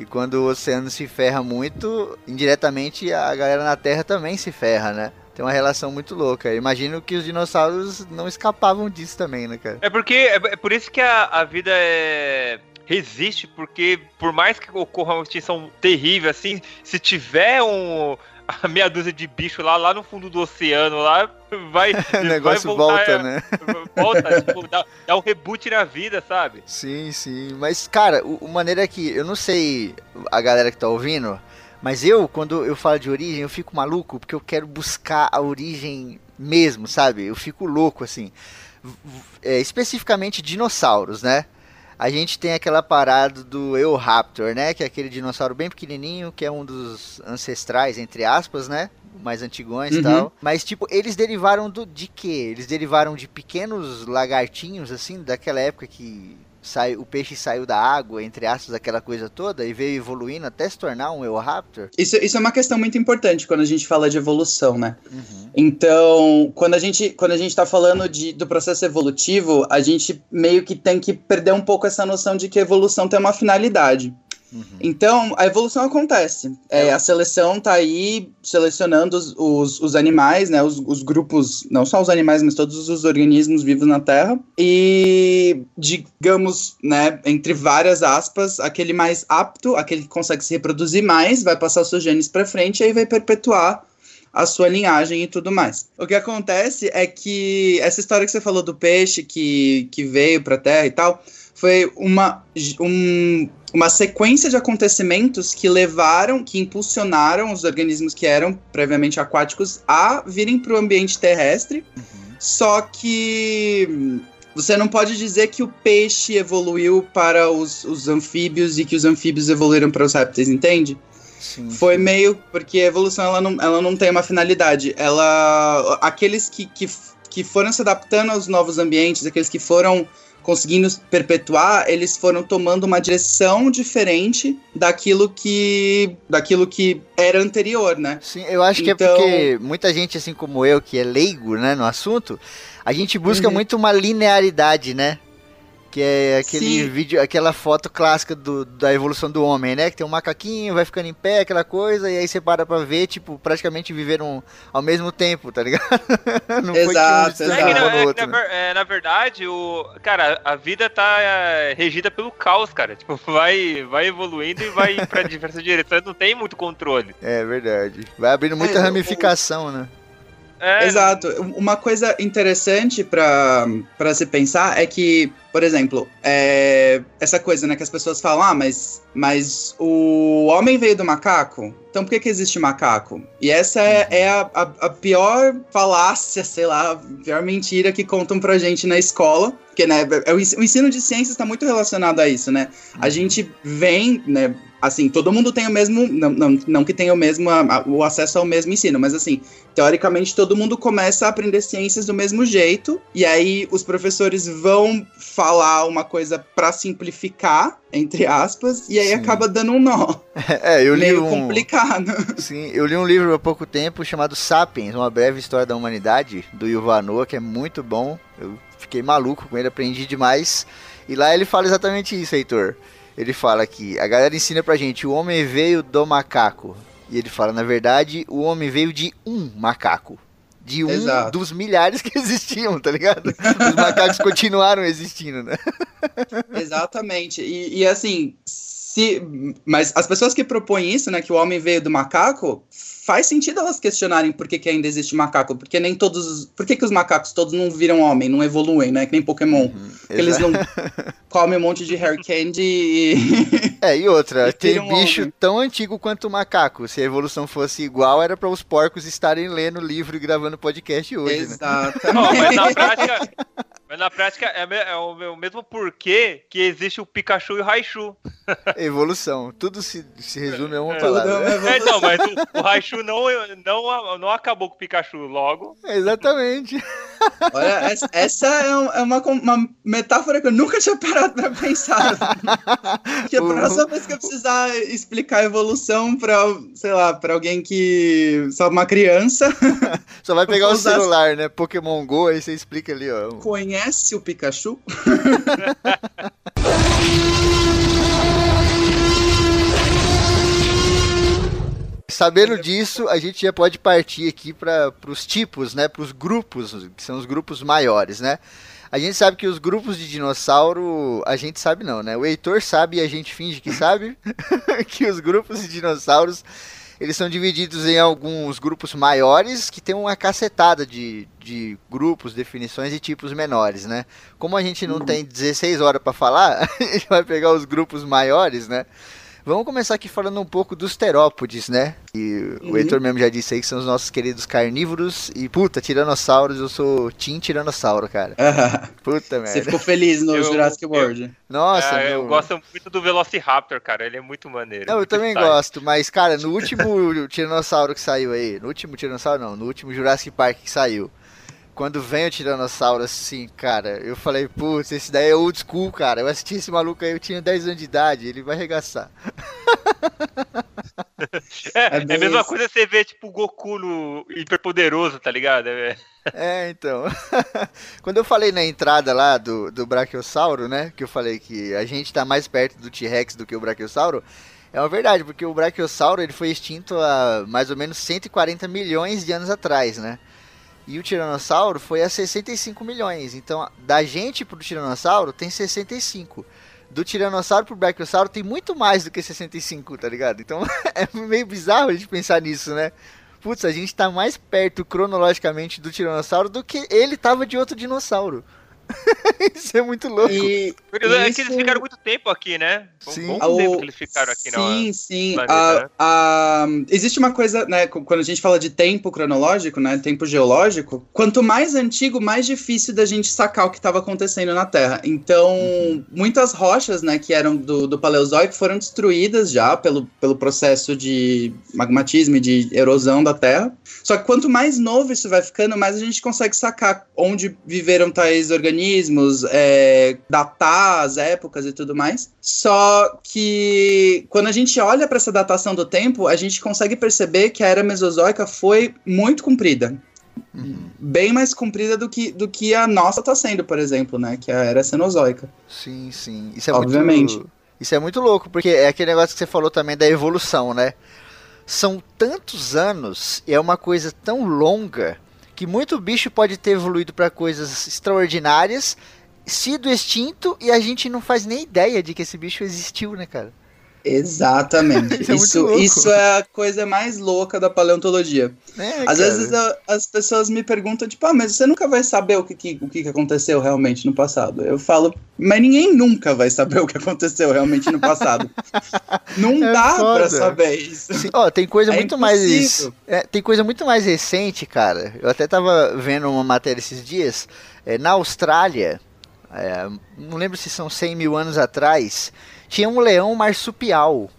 [SPEAKER 2] E quando o oceano se ferra muito, indiretamente a galera na Terra também se ferra, né? Tem uma relação muito louca. Imagino que os dinossauros não escapavam disso também, né, cara?
[SPEAKER 4] É porque é, é por isso que a, a vida é resiste, porque por mais que ocorra uma extinção terrível assim, se tiver um a meia dúzia de bicho lá, lá no fundo do oceano, lá, vai.
[SPEAKER 2] o negócio vai voltar, volta, né?
[SPEAKER 4] Volta, tipo, dá, dá, um reboot na vida, sabe?
[SPEAKER 2] Sim, sim. Mas, cara, o, o maneira que. Eu não sei a galera que tá ouvindo, mas eu, quando eu falo de origem, eu fico maluco, porque eu quero buscar a origem mesmo, sabe? Eu fico louco, assim. É, especificamente dinossauros, né? A gente tem aquela parada do Eoraptor, né? Que é aquele dinossauro bem pequenininho, que é um dos ancestrais, entre aspas, né? mais antigões e uhum. tal. Mas, tipo, eles derivaram do, de quê? Eles derivaram de pequenos lagartinhos, assim, daquela época que sai, o peixe saiu da água, entre aspas, aquela coisa toda, e veio evoluindo até se tornar um Eoraptor?
[SPEAKER 3] Isso, isso é uma questão muito importante quando a gente fala de evolução, né? Uhum. Então, quando a gente quando a gente está falando de, do processo evolutivo, a gente meio que tem que perder um pouco essa noção de que a evolução tem uma finalidade. Uhum. Então, a evolução acontece. É, a seleção tá aí selecionando os, os, os animais, né? Os, os, grupos, não só os animais, mas todos os organismos vivos na Terra. E, digamos, né, entre várias aspas, aquele mais apto, aquele que consegue se reproduzir mais, vai passar seus genes para frente e aí vai perpetuar a sua linhagem e tudo mais. O que acontece é que essa história que você falou do peixe que, que veio para a Terra e tal, foi uma, um, uma sequência de acontecimentos que levaram, que impulsionaram os organismos que eram previamente aquáticos a virem para o ambiente terrestre. Uhum. Só que você não pode dizer que o peixe evoluiu para os, os anfíbios e que os anfíbios evoluíram para os répteis, entende? Sim, Foi meio. Porque a evolução ela não, ela não tem uma finalidade. Ela. Aqueles que, que, que foram se adaptando aos novos ambientes, aqueles que foram conseguindo perpetuar, eles foram tomando uma direção diferente daquilo que daquilo que era anterior, né?
[SPEAKER 2] Sim, eu acho então... que é então porque muita gente assim como eu que é leigo, né, no assunto, a gente busca uhum. muito uma linearidade, né? Que é aquele Sim. vídeo, aquela foto clássica do, da evolução do homem, né? Que tem um macaquinho, vai ficando em pé, aquela coisa, e aí você para pra ver, tipo, praticamente viveram ao mesmo tempo, tá ligado?
[SPEAKER 3] não exato,
[SPEAKER 4] foi que um exato. É, é, outro, na, né? é, na, verdade, o, cara, a vida tá é, regida pelo caos, cara. Tipo, vai, vai evoluindo e vai pra diversas direções, não tem muito controle.
[SPEAKER 2] É verdade. Vai abrindo muita é, ramificação, né?
[SPEAKER 3] É. Exato. Uma coisa interessante para se pensar é que por exemplo, é, essa coisa, né, que as pessoas falam, ah, mas, mas o homem veio do macaco, então por que, que existe macaco? E essa é, é a, a, a, pior falácia, sei lá, a pior mentira que contam pra gente na escola. Porque, né, é o ensino de ciências está muito relacionado a isso, né? A uhum. gente vem, né, assim, todo mundo tem o mesmo, não, não, não que tenha o mesmo, a, o acesso ao mesmo ensino, mas assim, teoricamente todo mundo começa a aprender ciências do mesmo jeito, e aí os professores vão falar uma coisa para simplificar, entre aspas, e aí Sim. acaba dando um nó.
[SPEAKER 2] É, eu li
[SPEAKER 3] Meio
[SPEAKER 2] um...
[SPEAKER 3] complicado.
[SPEAKER 2] Sim, eu li um livro há pouco tempo chamado Sapiens, uma breve história da humanidade, do Yuval Noah, que é muito bom. Eu fiquei maluco com ele, aprendi demais. E lá ele fala exatamente isso, Heitor. Ele fala que a galera ensina pra gente, o homem veio do macaco. E ele fala, na verdade, o homem veio de um macaco. De um Exato. dos milhares que existiam, tá ligado? Os macacos continuaram existindo, né?
[SPEAKER 3] Exatamente. E, e assim, se. Mas as pessoas que propõem isso, né? Que o homem veio do macaco, faz sentido elas questionarem por que, que ainda existe macaco, porque nem todos. Por que, que os macacos todos não viram homem, não evoluem, né? Que nem Pokémon. Uhum, eles não comem um monte de hair candy e.
[SPEAKER 2] É, e outra, e tem bicho homem. tão antigo quanto o macaco. Se a evolução fosse igual, era para os porcos estarem lendo livro e gravando podcast hoje. Né?
[SPEAKER 3] Exatamente.
[SPEAKER 4] Né? Não, mas na prática. Mas na prática é, é, o mesmo porquê que existe o Pikachu e o Raichu.
[SPEAKER 2] Evolução. Tudo se, se resume a uma é, palavra.
[SPEAKER 4] É, então, mas o, o Raichu não, não, não acabou com o Pikachu logo.
[SPEAKER 2] Exatamente.
[SPEAKER 3] Olha, essa é uma, uma metáfora que eu nunca tinha parado pra pensar. Porque a próxima vez que eu precisar explicar a evolução pra, sei lá, pra alguém que. só uma criança.
[SPEAKER 2] Só vai pegar o celular, né? Pokémon Go, aí você explica ali, ó.
[SPEAKER 3] Conhece o Pikachu?
[SPEAKER 2] Sabendo disso, a gente já pode partir aqui para os tipos, né? Para os grupos, que são os grupos maiores, né? A gente sabe que os grupos de dinossauro, a gente sabe não, né? O Heitor sabe e a gente finge que sabe que os grupos de dinossauros eles são divididos em alguns grupos maiores que tem uma cacetada de, de grupos, definições e tipos menores, né? Como a gente não uhum. tem 16 horas para falar, a gente vai pegar os grupos maiores, né? Vamos começar aqui falando um pouco dos terópodes, né? E uhum. o Heitor mesmo já disse aí que são os nossos queridos carnívoros. E puta, tiranossauros, eu sou Team Tiranossauro, cara.
[SPEAKER 3] puta merda. Você ficou feliz no eu, Jurassic World.
[SPEAKER 4] Eu, Nossa, é, eu gosto muito do Velociraptor, cara. Ele é muito maneiro.
[SPEAKER 2] Não,
[SPEAKER 4] eu
[SPEAKER 2] muito também style. gosto, mas, cara, no último Tiranossauro que saiu aí, no último Tiranossauro não, no último Jurassic Park que saiu quando vem o Tiranossauro assim, cara, eu falei, putz, esse daí é old school, cara. Eu assisti esse maluco aí, eu tinha 10 anos de idade, ele vai arregaçar.
[SPEAKER 4] É, é, é a mesma coisa você ver, tipo, o Goku no hiperpoderoso, tá ligado? É,
[SPEAKER 2] é então. Quando eu falei na entrada lá do, do Brachiosauro, né? Que eu falei que a gente tá mais perto do T-Rex do que o Brachiosauro. É uma verdade, porque o Brachiosauro ele foi extinto há mais ou menos 140 milhões de anos atrás, né? E o Tiranossauro foi a 65 milhões. Então, da gente pro Tiranossauro tem 65. Do Tiranossauro pro Brachiosauro tem muito mais do que 65, tá ligado? Então, é meio bizarro a gente pensar nisso, né? Putz, a gente tá mais perto cronologicamente do Tiranossauro do que ele tava de outro dinossauro. isso é muito louco.
[SPEAKER 4] E, é isso... que eles ficaram muito tempo aqui, né?
[SPEAKER 2] Sim.
[SPEAKER 4] Um bom tempo que eles ficaram aqui
[SPEAKER 3] Sim, no sim. A, né? a, existe uma coisa, né? Quando a gente fala de tempo cronológico, né? Tempo geológico, quanto mais antigo, mais difícil da gente sacar o que estava acontecendo na Terra. Então, uhum. muitas rochas, né, que eram do, do Paleozoico foram destruídas já pelo, pelo processo de magmatismo e de erosão da Terra. Só que quanto mais novo isso vai ficando, mais a gente consegue sacar onde viveram tais organismos, é, datar as épocas e tudo mais. Só que quando a gente olha para essa datação do tempo, a gente consegue perceber que a era mesozoica foi muito comprida. Uhum. Bem mais comprida do que, do que a nossa está sendo, por exemplo, né? Que é a era cenozoica.
[SPEAKER 2] Sim, sim. Isso é Obviamente. Muito, isso é muito louco, porque é aquele negócio que você falou também da evolução, né? são tantos anos e é uma coisa tão longa que muito bicho pode ter evoluído para coisas extraordinárias, sido extinto e a gente não faz nem ideia de que esse bicho existiu, né, cara?
[SPEAKER 3] Exatamente. isso, é isso, isso, é a coisa mais louca da paleontologia. É, Às cara. vezes a, as pessoas me perguntam, tipo, ah, mas você nunca vai saber o que, que, o que aconteceu realmente no passado. Eu falo, mas ninguém nunca vai saber o que aconteceu realmente no passado. Não é dá foda. pra saber isso.
[SPEAKER 2] Sim, ó, tem coisa é muito mais. É, tem coisa muito mais recente, cara. Eu até tava vendo uma matéria esses dias. É, na Austrália, é, não lembro se são 100 mil anos atrás tinha um leão marsupial.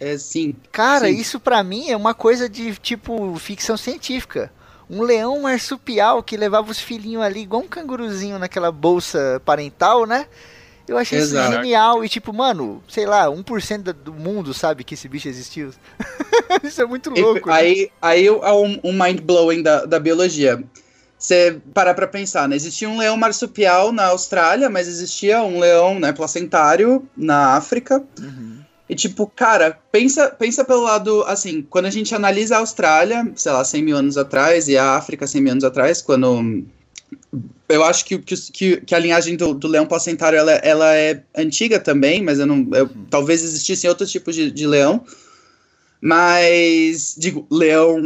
[SPEAKER 3] É, sim.
[SPEAKER 2] Cara,
[SPEAKER 3] sim.
[SPEAKER 2] isso para mim é uma coisa de tipo ficção científica. Um leão marsupial que levava os filhinhos ali, igual um canguruzinho naquela bolsa parental, né? Eu achei Exato. isso genial. E tipo, mano, sei lá, 1% do mundo sabe que esse bicho existiu. isso é muito louco.
[SPEAKER 3] E, né? Aí, aí é um, um mind blowing da, da biologia você parar pra pensar, né? Existia um leão marsupial na Austrália, mas existia um leão, né, placentário na África. Uhum. E tipo, cara, pensa, pensa pelo lado, assim, quando a gente analisa a Austrália, sei lá, 100 mil anos atrás, e a África 100 mil anos atrás, quando... Eu acho que, que, que a linhagem do, do leão placentário, ela, ela é antiga também, mas eu não... Eu, uhum. Talvez existissem outros tipos de, de leão, mas, digo, leão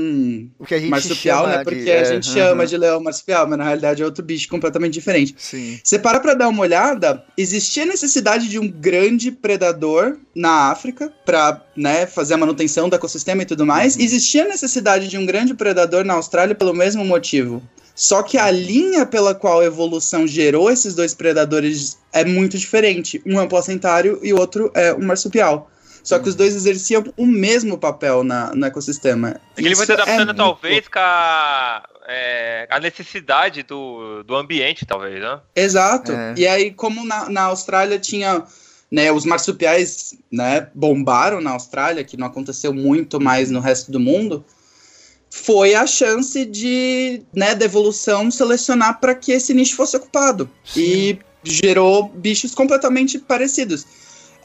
[SPEAKER 3] marsupial, né? Porque de, a gente é, chama de leão marsupial, mas na realidade é outro bicho completamente diferente.
[SPEAKER 2] Sim.
[SPEAKER 3] Você para pra dar uma olhada, existia necessidade de um grande predador na África para né, fazer a manutenção do ecossistema e tudo mais. Uhum. Existia necessidade de um grande predador na Austrália pelo mesmo motivo. Só que a linha pela qual a evolução gerou esses dois predadores é muito diferente. Um é um placentário e o outro é um marsupial. Só que os dois exerciam o mesmo papel na, no ecossistema.
[SPEAKER 4] É ele vai se adaptando, é talvez, muito... com a, é, a necessidade do, do ambiente, talvez, né?
[SPEAKER 3] Exato. É. E aí, como na, na Austrália tinha. Né, os marsupiais né, bombaram na Austrália, que não aconteceu muito mais no resto do mundo, foi a chance de, né, da evolução selecionar para que esse nicho fosse ocupado. Sim. E gerou bichos completamente parecidos.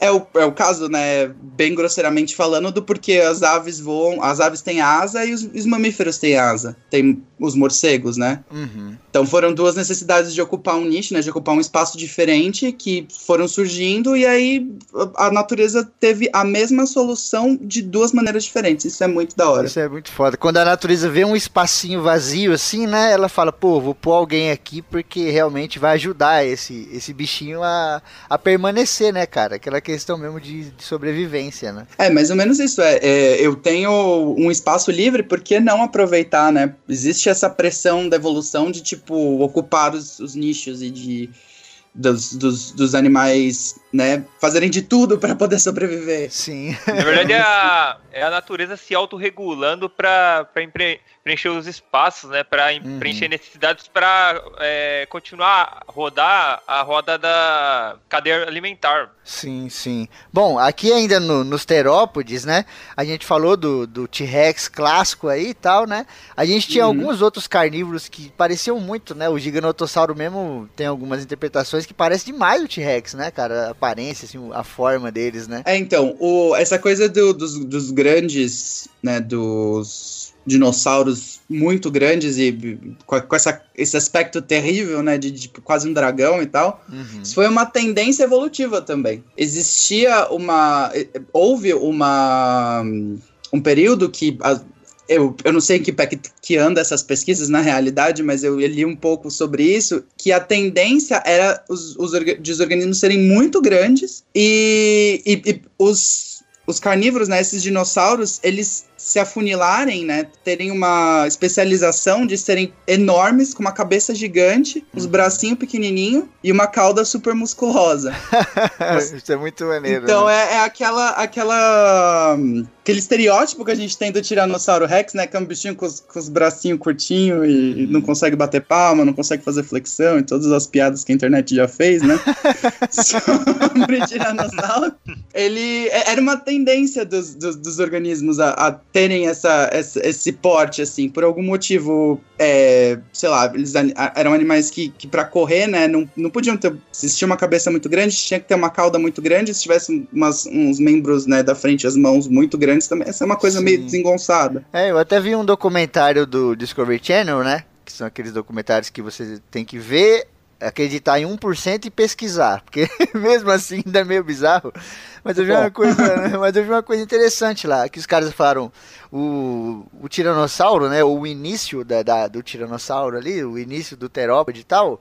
[SPEAKER 3] É o, é o caso, né, bem grosseiramente falando, do porquê as aves voam, as aves têm asa e os, os mamíferos têm asa. Tem os morcegos, né?
[SPEAKER 2] Uhum.
[SPEAKER 3] Então foram duas necessidades de ocupar um nicho, né, de ocupar um espaço diferente que foram surgindo e aí a natureza teve a mesma solução de duas maneiras diferentes. Isso é muito da hora.
[SPEAKER 2] Isso é muito foda. Quando a natureza vê um espacinho vazio assim, né, ela fala, pô, vou pôr alguém aqui porque realmente vai ajudar esse, esse bichinho a, a permanecer, né, cara? Aquela questão mesmo de, de sobrevivência, né?
[SPEAKER 3] É, mais ou menos isso. É, é, eu tenho um espaço livre, por que não aproveitar, né? Existe essa pressão da evolução de, tipo, ocupar os, os nichos e de dos, dos, dos, animais, né, fazerem de tudo para poder sobreviver.
[SPEAKER 2] Sim.
[SPEAKER 4] Na verdade, é a, é a natureza se autorregulando para preencher os espaços, né, para uhum. preencher necessidades para é, continuar a rodar a roda da cadeia alimentar.
[SPEAKER 2] Sim, sim. Bom, aqui ainda no, nos terópodes, né, a gente falou do, do T-Rex clássico aí e tal, né, a gente tinha uhum. alguns outros carnívoros que pareciam muito, né, o Giganotossauro mesmo tem algumas interpretações que parece demais o T-Rex, né, cara? A aparência, assim, a forma deles, né?
[SPEAKER 3] É, então, o, essa coisa do, dos, dos grandes, né, dos dinossauros muito grandes e com, com essa, esse aspecto terrível, né, de, de quase um dragão e tal, uhum. isso foi uma tendência evolutiva também. Existia uma... houve uma... um período que... A, eu, eu não sei que pé que, que anda essas pesquisas na realidade, mas eu li um pouco sobre isso, que a tendência era os, os, os organismos serem muito grandes e, e, e os, os carnívoros, né, esses dinossauros, eles se afunilarem, né, terem uma especialização de serem enormes, com uma cabeça gigante, os uhum. bracinhos pequenininhos e uma cauda super musculosa.
[SPEAKER 2] Isso é muito maneiro.
[SPEAKER 3] Então né? é, é, aquela, aquela, aquele estereótipo que a gente tem do Tiranossauro Rex, né, que é um bichinho com os, com os bracinhos curtinhos e, uhum. não consegue bater palma, não consegue fazer flexão e todas as piadas que a internet já fez, né? Sobre Tiranossauro. Ele é, era uma tendência dos, dos, dos organismos a, a terem essa, essa, esse porte, assim, por algum motivo, é, sei lá, eles eram animais que, que para correr, né, não, não podiam ter, se tinha uma cabeça muito grande, tinha que ter uma cauda muito grande, se tivesse umas, uns membros, né, da frente, as mãos muito grandes também, essa é uma coisa Sim. meio desengonçada.
[SPEAKER 2] É, eu até vi um documentário do Discovery Channel, né, que são aqueles documentários que você tem que ver acreditar em 1% e pesquisar, porque mesmo assim ainda é meio bizarro. Mas eu vi uma coisa, né? mas eu vi uma coisa interessante lá, que os caras falaram o, o tiranossauro, né, o início da, da do tiranossauro ali, o início do terópode e tal,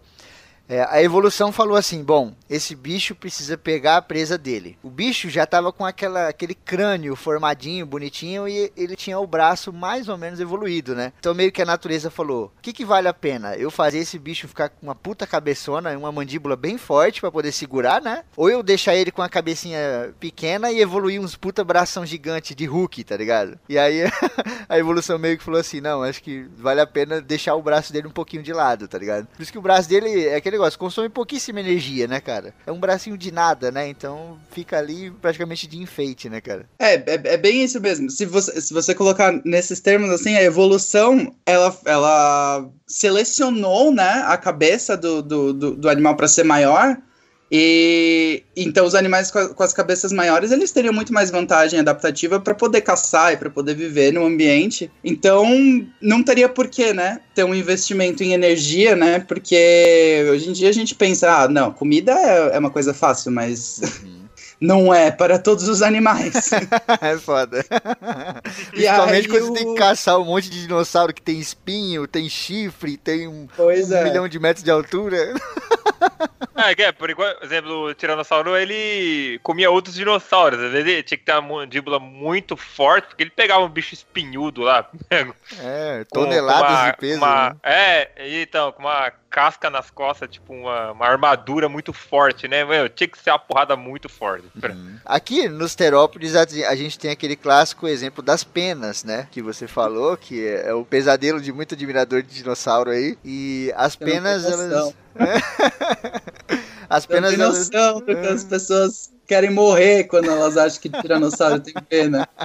[SPEAKER 2] é, a evolução falou assim: bom, esse bicho precisa pegar a presa dele. O bicho já estava com aquela, aquele crânio formadinho, bonitinho, e ele tinha o braço mais ou menos evoluído, né? Então meio que a natureza falou: o que, que vale a pena? Eu fazer esse bicho ficar com uma puta cabeçona e uma mandíbula bem forte para poder segurar, né? Ou eu deixar ele com a cabecinha pequena e evoluir uns puta bração gigante de Hulk, tá ligado? E aí a evolução meio que falou assim: não, acho que vale a pena deixar o braço dele um pouquinho de lado, tá ligado? Por isso que o braço dele é aquele negócio, consome pouquíssima energia, né, cara? É um bracinho de nada, né? Então fica ali praticamente de enfeite, né, cara?
[SPEAKER 3] É, é, é bem isso mesmo. Se você, se você colocar nesses termos assim, a evolução, ela, ela selecionou, né, a cabeça do, do, do, do animal para ser maior e então os animais com, a, com, as cabeças maiores eles teriam muito mais vantagem adaptativa para poder caçar e para poder viver no ambiente. Então não teria porquê, né, ter um investimento em energia, né? Porque hoje em dia a gente pensa, ah, não, comida é, é uma coisa fácil, mas uhum. Não é para todos os animais.
[SPEAKER 2] é foda. Principalmente quando o... você tem que caçar um monte de dinossauro que tem espinho, tem chifre, tem um, um é. milhão de metros de altura.
[SPEAKER 4] É, é, por exemplo, o Tiranossauro, ele comia outros dinossauros. Às vezes ele tinha que ter uma mandíbula muito forte, porque ele pegava um bicho espinhudo lá.
[SPEAKER 2] É, toneladas uma, de peso.
[SPEAKER 4] Uma, né? É, então, com uma casca nas costas, tipo uma, uma armadura muito forte, né? Meu, tinha que ser uma porrada muito forte.
[SPEAKER 2] Uhum. Aqui nos terópodes a, a, gente tem aquele clássico exemplo das penas, né? Que você falou, que é, é o pesadelo de muito admirador de dinossauro aí. E as penas, elas.
[SPEAKER 3] As penas. Não tem noção elas... que as pessoas querem morrer quando elas acham que tiranossauro tem pena.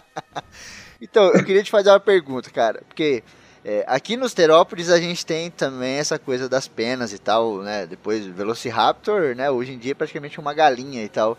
[SPEAKER 2] Então, eu queria te fazer uma pergunta, cara, porque é, aqui nos terópodes a gente tem também essa coisa das penas e tal, né? Depois Velociraptor, né? Hoje em dia é praticamente uma galinha e tal.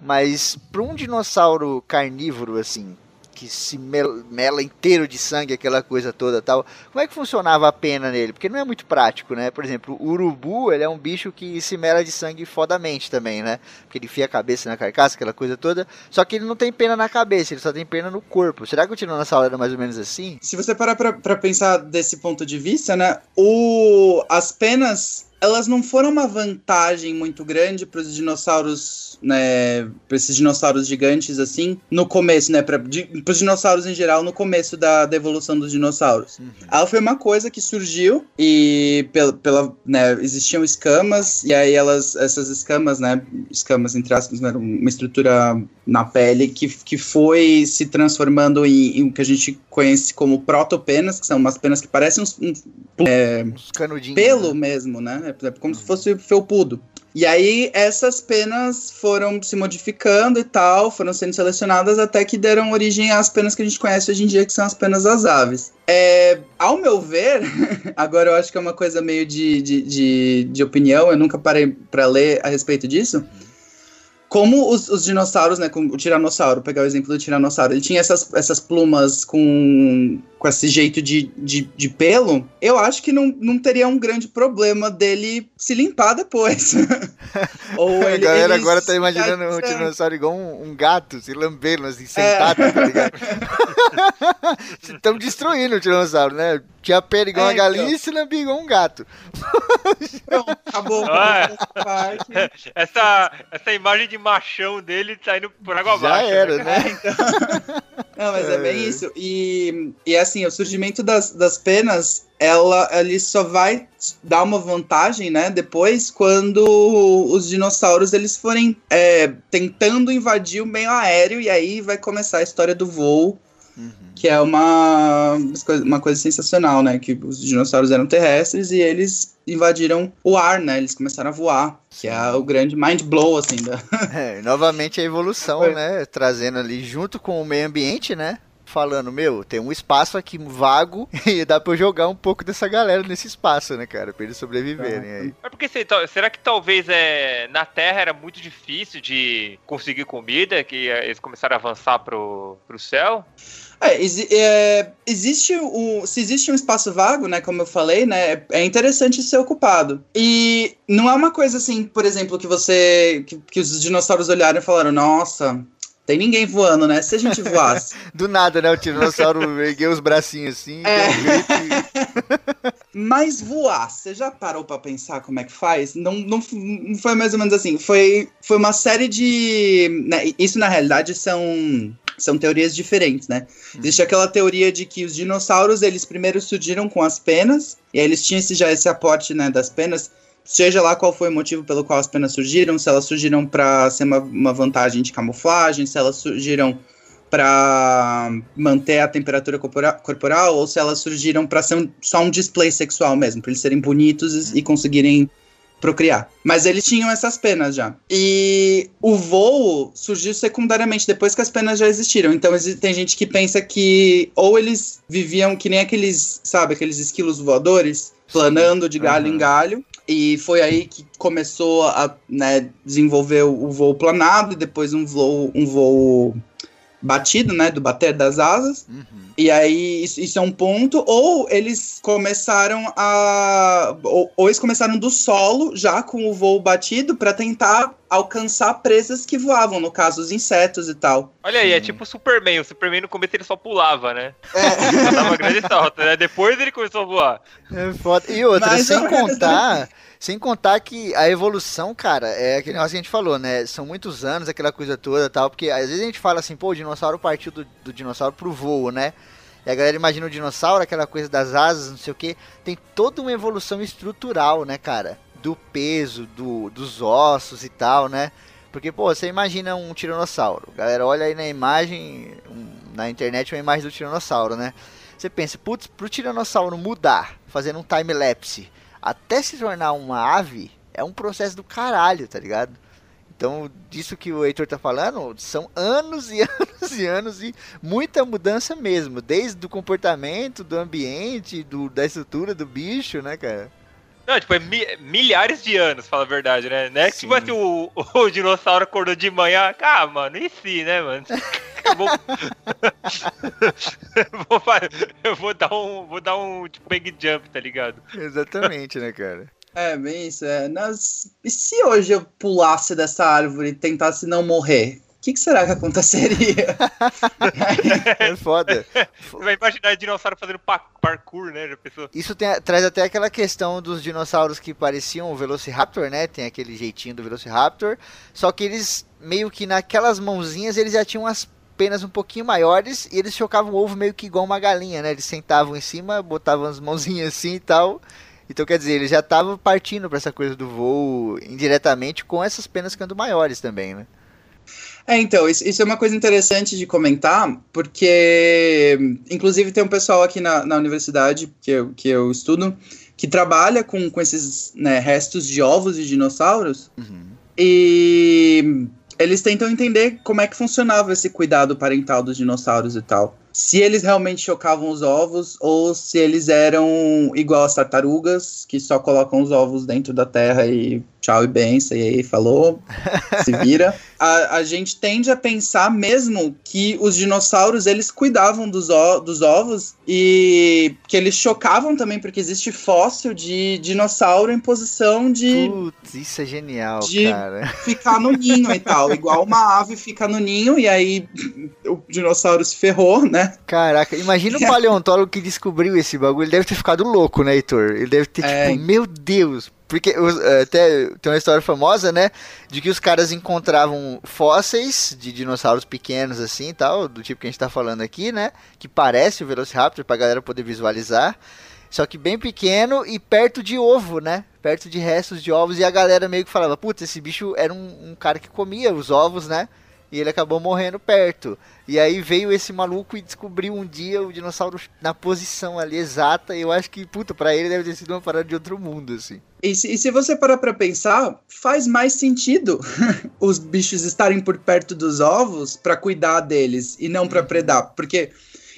[SPEAKER 2] Mas para um dinossauro carnívoro assim, que se mela inteiro de sangue, aquela coisa toda tal. Como é que funcionava a pena nele? Porque não é muito prático, né? Por exemplo, o urubu, ele é um bicho que se mela de sangue fodamente também, né? Porque ele enfia a cabeça na carcaça, aquela coisa toda. Só que ele não tem pena na cabeça, ele só tem pena no corpo. Será que o Tiranossauro era mais ou menos assim?
[SPEAKER 3] Se você parar pra, pra pensar desse ponto de vista, né? O, as penas elas não foram uma vantagem muito grande para os dinossauros, né, para esses dinossauros gigantes assim, no começo, né, para os dinossauros em geral no começo da, da evolução dos dinossauros. Uhum. Ela foi uma coisa que surgiu e pela, pela né, existiam escamas e aí elas, essas escamas, né, escamas entre aspas, né, uma estrutura na pele que, que foi se transformando em, em o que a gente conhece como protopenas, que são umas penas que parecem uns, um, é, uns pelo né? mesmo, né? É como se fosse felpudo. E aí essas penas foram se modificando e tal, foram sendo selecionadas até que deram origem às penas que a gente conhece hoje em dia, que são as penas das aves. É, ao meu ver, agora eu acho que é uma coisa meio de, de, de, de opinião, eu nunca parei para ler a respeito disso como os, os, dinossauros, né, com o tiranossauro, pegar o exemplo do tiranossauro, ele tinha essas, essas plumas com, com esse jeito de, de, de pelo, eu acho que não, não teria um grande problema dele se limpar depois.
[SPEAKER 2] Ou ele, a galera agora tá imaginando o um tiranossauro igual um, um, gato, se lambendo, assim, sentado, é. tá ligado? Estamos destruindo o tiranossauro, né? Tinha pele igual é, uma galinha então. e se lambia igual um gato.
[SPEAKER 3] Acabou.
[SPEAKER 4] É. essa, essa imagem de machão dele tá indo por água
[SPEAKER 2] Já
[SPEAKER 4] abaixo.
[SPEAKER 2] Já era, né? né? Então...
[SPEAKER 3] Não, mas é. é bem isso. E, e assim, o surgimento das, das penas, ela ele só vai dar uma vantagem, né? Depois, quando os dinossauros eles forem é, tentando invadir o meio aéreo, e aí vai começar a história do voo Uhum. Que é uma, uma coisa sensacional, né? Que os dinossauros eram terrestres e eles invadiram o ar, né? Eles começaram a voar, que é o grande mind blow, assim. Da...
[SPEAKER 2] É, novamente a evolução, Foi. né? Trazendo ali junto com o meio ambiente, né? Falando, meu, tem um espaço aqui vago e dá pra eu jogar um pouco dessa galera nesse espaço, né, cara? Pra eles sobreviverem
[SPEAKER 4] é.
[SPEAKER 2] aí.
[SPEAKER 4] Mas porque será que talvez é, na Terra era muito difícil de conseguir comida, que eles começaram a avançar pro, pro céu?
[SPEAKER 3] É, é, existe o, se existe um espaço vago, né, como eu falei, né, é interessante ser ocupado. E não é uma coisa assim, por exemplo, que você, que, que os dinossauros olharam e falaram, nossa, tem ninguém voando, né? Se a gente voasse.
[SPEAKER 2] Do nada, né? O dinossauro ergueu os bracinhos assim. É. Um
[SPEAKER 3] Mas voar, você já parou para pensar como é que faz? Não, não, não, foi mais ou menos assim. Foi, foi uma série de. Né, isso na realidade são são teorias diferentes, né? Uhum. Existe aquela teoria de que os dinossauros, eles primeiro surgiram com as penas, e aí eles tinham esse, já esse aporte, né, das penas, seja lá qual foi o motivo pelo qual as penas surgiram, se elas surgiram para ser uma, uma vantagem de camuflagem, se elas surgiram para manter a temperatura corpora corporal, ou se elas surgiram para ser um, só um display sexual mesmo, para eles serem bonitos e conseguirem procriar. Mas eles tinham essas penas já. E o voo surgiu secundariamente, depois que as penas já existiram. Então tem gente que pensa que ou eles viviam que nem aqueles, sabe, aqueles esquilos voadores, planando de galho uhum. em galho. E foi aí que começou a né, desenvolver o voo planado e depois um voo, um voo batido, né? Do bater das asas. Uhum. E aí, isso, isso, é um ponto. Ou eles começaram a. Ou, ou, eles começaram do solo, já com o voo batido, para tentar alcançar presas que voavam, no caso, os insetos e tal.
[SPEAKER 4] Olha aí, é tipo o Superman. O Superman no começo ele só pulava, né? É. Dava grande salto, né? Depois ele começou a voar.
[SPEAKER 2] É foda. E outra, Mas, sem contar. Sem contar que a evolução, cara, é aquele negócio que a gente falou, né? São muitos anos, aquela coisa toda tal, porque às vezes a gente fala assim, pô, o dinossauro partiu do, do dinossauro pro voo, né? E a galera imagina o dinossauro, aquela coisa das asas, não sei o que. Tem toda uma evolução estrutural, né, cara? Do peso, do, dos ossos e tal, né? Porque, pô, você imagina um tiranossauro. Galera, olha aí na imagem, na internet, uma imagem do tiranossauro, né? Você pensa, putz, pro tiranossauro mudar, fazendo um time-lapse até se tornar uma ave, é um processo do caralho, tá ligado? Então, disso que o Heitor tá falando, são anos e anos e anos e muita mudança mesmo, desde o comportamento, do ambiente, do, da estrutura do bicho, né, cara?
[SPEAKER 4] Não, tipo, é mi milhares de anos, fala a verdade, né? Não é que, tipo assim, o, o, dinossauro acordou de manhã, ah, mano, e se, né, mano? vou... vou, eu vou dar um, vou dar um tipo, big jump, tá ligado?
[SPEAKER 2] Exatamente, né, cara?
[SPEAKER 3] É, bem isso. É. Nas... E se hoje eu pulasse dessa árvore e tentasse não morrer? O que, que, será que aconteceria?
[SPEAKER 2] é foda.
[SPEAKER 4] Você vai imaginar dinossauro fazendo parkour, né? Já pensou?
[SPEAKER 2] Isso tem, traz até aquela questão dos dinossauros que pareciam o Velociraptor, né? Tem aquele jeitinho do Velociraptor. Só que eles, meio que naquelas mãozinhas, eles já tinham as penas um pouquinho maiores e eles chocavam o ovo meio que igual uma galinha, né? Eles sentavam em cima, botavam as mãozinhas assim e tal. Então, quer dizer, eles já estavam partindo para essa coisa do voo indiretamente com essas penas ficando maiores também, né?
[SPEAKER 3] É, então, isso, isso, é uma coisa interessante de comentar, porque, inclusive, tem um pessoal aqui na, na universidade que eu, que eu estudo que trabalha com, com esses né, restos de ovos de dinossauros. Uhum. E eles tentam entender como é que funcionava esse cuidado parental dos dinossauros e tal se eles realmente chocavam os ovos ou se eles eram igual as tartarugas, que só colocam os ovos dentro da terra e tchau e benção, e aí falou, se vira. A, a gente tende a pensar mesmo que os dinossauros eles cuidavam dos, dos ovos e que eles chocavam também, porque existe fóssil de dinossauro em posição de.
[SPEAKER 2] Putz, isso é genial, de cara.
[SPEAKER 3] Ficar no ninho e tal. Igual uma ave fica no ninho e aí o dinossauro se ferrou, né?
[SPEAKER 2] Caraca, imagina o paleontólogo que descobriu esse bagulho. Ele deve ter ficado louco, né, Heitor? Ele deve ter, é... tipo, meu Deus. Porque eh, até tem uma história famosa, né? De que os caras encontravam fósseis de dinossauros pequenos, assim e tal, do tipo que a gente tá falando aqui, né? Que parece o Velociraptor, pra galera poder visualizar. Só que bem pequeno e perto de ovo, né? Perto de restos de ovos. E a galera meio que falava: Putz, esse bicho era um, um cara que comia os ovos, né? E ele acabou morrendo perto. E aí veio esse maluco e descobriu um dia o dinossauro na posição ali exata. E eu acho que, puta, pra ele deve ter sido uma parada de outro mundo, assim.
[SPEAKER 3] E se, e se você parar pra pensar, faz mais sentido os bichos estarem por perto dos ovos para cuidar deles e não para uhum. predar. Porque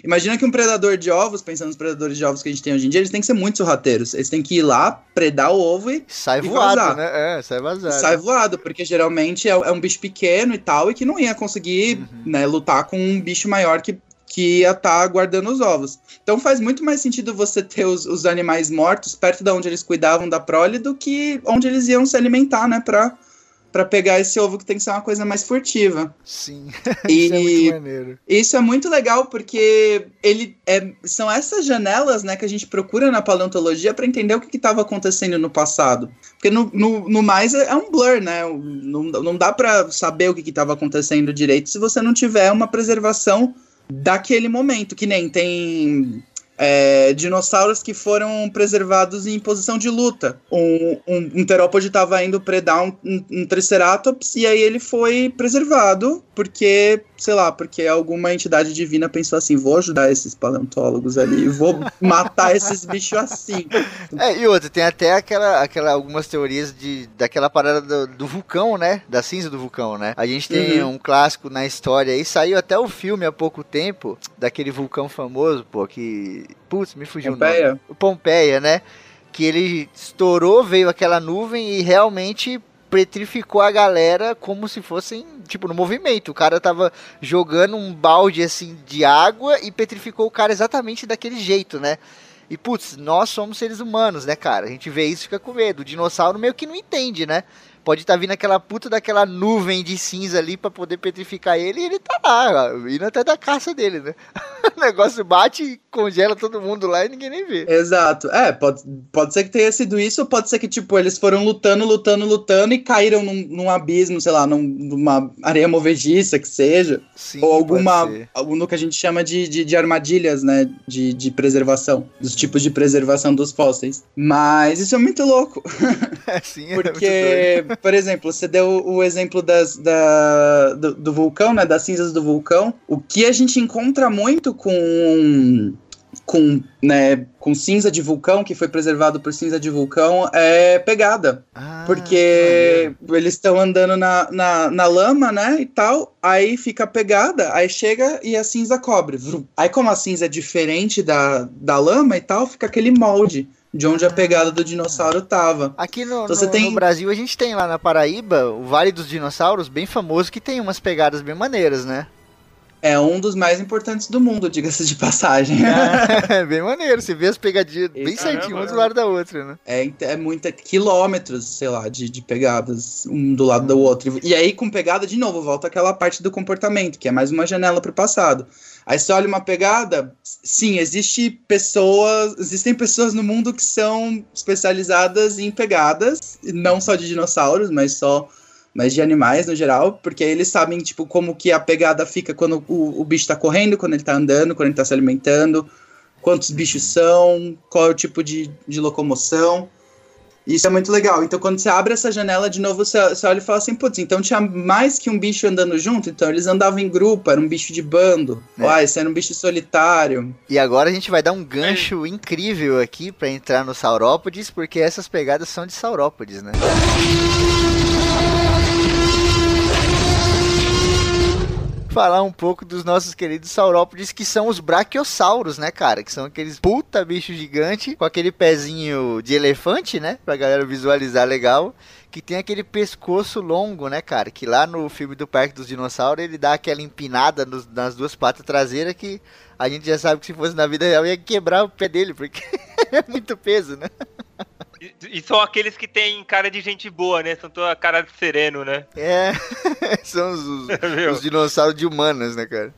[SPEAKER 3] Imagina que um predador de ovos, pensando nos predadores de ovos que a gente tem hoje em dia, eles têm que ser muito sorrateiros. Eles têm que ir lá, predar o ovo e.
[SPEAKER 2] Sai
[SPEAKER 3] e
[SPEAKER 2] voado,
[SPEAKER 3] vazar.
[SPEAKER 2] né? É, sai vazado.
[SPEAKER 3] Sai voado, porque geralmente é, é um bicho pequeno e tal, e que não ia conseguir
[SPEAKER 2] Uhum.
[SPEAKER 3] né, lutar com um bicho maior que, que ia estar guardando os ovos. Então faz muito mais sentido você ter os, os animais mortos perto de onde eles cuidavam da prole do que onde eles iam se alimentar, né? Pra, pra pegar esse ovo que tem que ser uma coisa mais furtiva.
[SPEAKER 2] Sim.
[SPEAKER 3] E
[SPEAKER 2] Isso é muito maneiro.
[SPEAKER 3] isso é muito legal porque ele é, são essas janelas né, que a gente procura na paleontologia para entender o que estava acontecendo no passado. Porque no, no, no mais é, é um blur, né? Não, não dá para saber o que estava acontecendo direito se você não tiver uma preservação daquele momento. Que nem tem é, dinossauros que foram preservados em posição de luta. Um, um, um terópode estava indo predar um, um, um triceratops e aí ele foi preservado porque, sei lá, porque alguma entidade divina pensou assim: vou ajudar esses paleontólogos ali, vou matar esses bichos assim.
[SPEAKER 2] É, e outra, tem até aquela, aquela algumas teorias de, daquela parada do, do vulcão, né? Da cinza do vulcão, né? A gente tem
[SPEAKER 3] Uhum.
[SPEAKER 2] um clássico na história aí, saiu até o filme há pouco tempo, daquele vulcão famoso, pô, que. Putz, me fugiu o nome.
[SPEAKER 3] Pompeia?
[SPEAKER 2] O Pompeia, né? Que ele estourou, veio aquela nuvem e realmente petrificou a galera como se fossem, tipo, no movimento. O cara tava jogando um balde assim de água e petrificou o cara exatamente daquele jeito, né? E putz, nós somos seres humanos, né, cara? A gente vê isso e fica com medo. O dinossauro meio que não entende, né? Pode estar vindo aquela puta daquela nuvem de cinza ali pra poder petrificar ele e ele tá lá, indo até da caça dele, né? o negócio bate e congela todo mundo lá e ninguém nem vê.
[SPEAKER 3] Exato. É, pode, pode ser que tenha sido isso, ou pode ser que, tipo, eles foram lutando, lutando, lutando e caíram num, num abismo, sei lá, num- numa areia movediça que seja.
[SPEAKER 2] Sim,
[SPEAKER 3] ou alguma. Algum que a gente chama de, de, de armadilhas, né? De, de preservação. Dos tipos de preservação dos fósseis. Mas isso é muito louco.
[SPEAKER 2] É, sim, é.
[SPEAKER 3] Porque, por exemplo, você deu o exemplo das, da, do, do vulcão, né? Das cinzas do vulcão. O que a gente encontra muito com. Com, né, com cinza de vulcão, que foi preservado por cinza de vulcão, é pegada.
[SPEAKER 2] Ah, que
[SPEAKER 3] Porque eles estão andando na, na, na lama, né, e tal, aí fica pegada, aí chega e a cinza cobre. Aí como a cinza é diferente da, da lama e tal, fica aquele molde de onde a pegada do dinossauro tava.
[SPEAKER 2] Aqui no,
[SPEAKER 3] Então você
[SPEAKER 2] no-
[SPEAKER 3] tem-
[SPEAKER 2] no Brasil a gente tem lá na Paraíba o Vale dos Dinossauros, bem famoso, que tem umas pegadas bem maneiras, né?
[SPEAKER 3] É um dos mais importantes do mundo, diga-se de passagem.
[SPEAKER 2] É bem maneiro, você vê as pegadinhas bem certinho, uma do lado da outra, né?
[SPEAKER 3] É, é muita quilômetros, sei lá, de, de pegadas, um do lado do outro. E aí, com pegada, de novo, volta aquela parte do comportamento, que é mais uma janela pro passado. Aí você olha uma pegada, sim, existe pessoas, existem pessoas no mundo que são especializadas em pegadas, não só de dinossauros, mas só mas de animais no geral, porque eles sabem, tipo, como que a pegada fica quando o, o bicho tá correndo, quando ele tá andando, quando ele tá se alimentando, quantos bichos são, qual é o tipo de, de locomoção. Isso é muito legal. Então, quando você abre essa janela de novo, você, você olha e fala assim, putz, então tinha mais que um bicho andando junto, então eles andavam em grupo, era um bicho de bando.
[SPEAKER 2] É.
[SPEAKER 3] Uai, esse era um bicho solitário.
[SPEAKER 2] E agora a gente vai dar um gancho incrível aqui pra entrar no Saurópodes, porque essas pegadas são de Saurópodes, né? Falar um pouco dos nossos queridos saurópodes, que são os braquiossauros, né, cara? Que são aqueles puta bicho gigante, com aquele pezinho de elefante, né? Pra galera visualizar legal. Que tem aquele pescoço longo, né, cara? Que lá no filme do Parque dos Dinossauros ele dá aquela empinada nos- nas duas patas traseiras que a gente já sabe que se fosse na vida real ia quebrar o pé dele, porque é muito peso, né?
[SPEAKER 4] E, e são aqueles que têm cara de gente boa, né? São toda cara de sereno, né?
[SPEAKER 2] É, são os, os- os dinossauros de humanas, né, cara?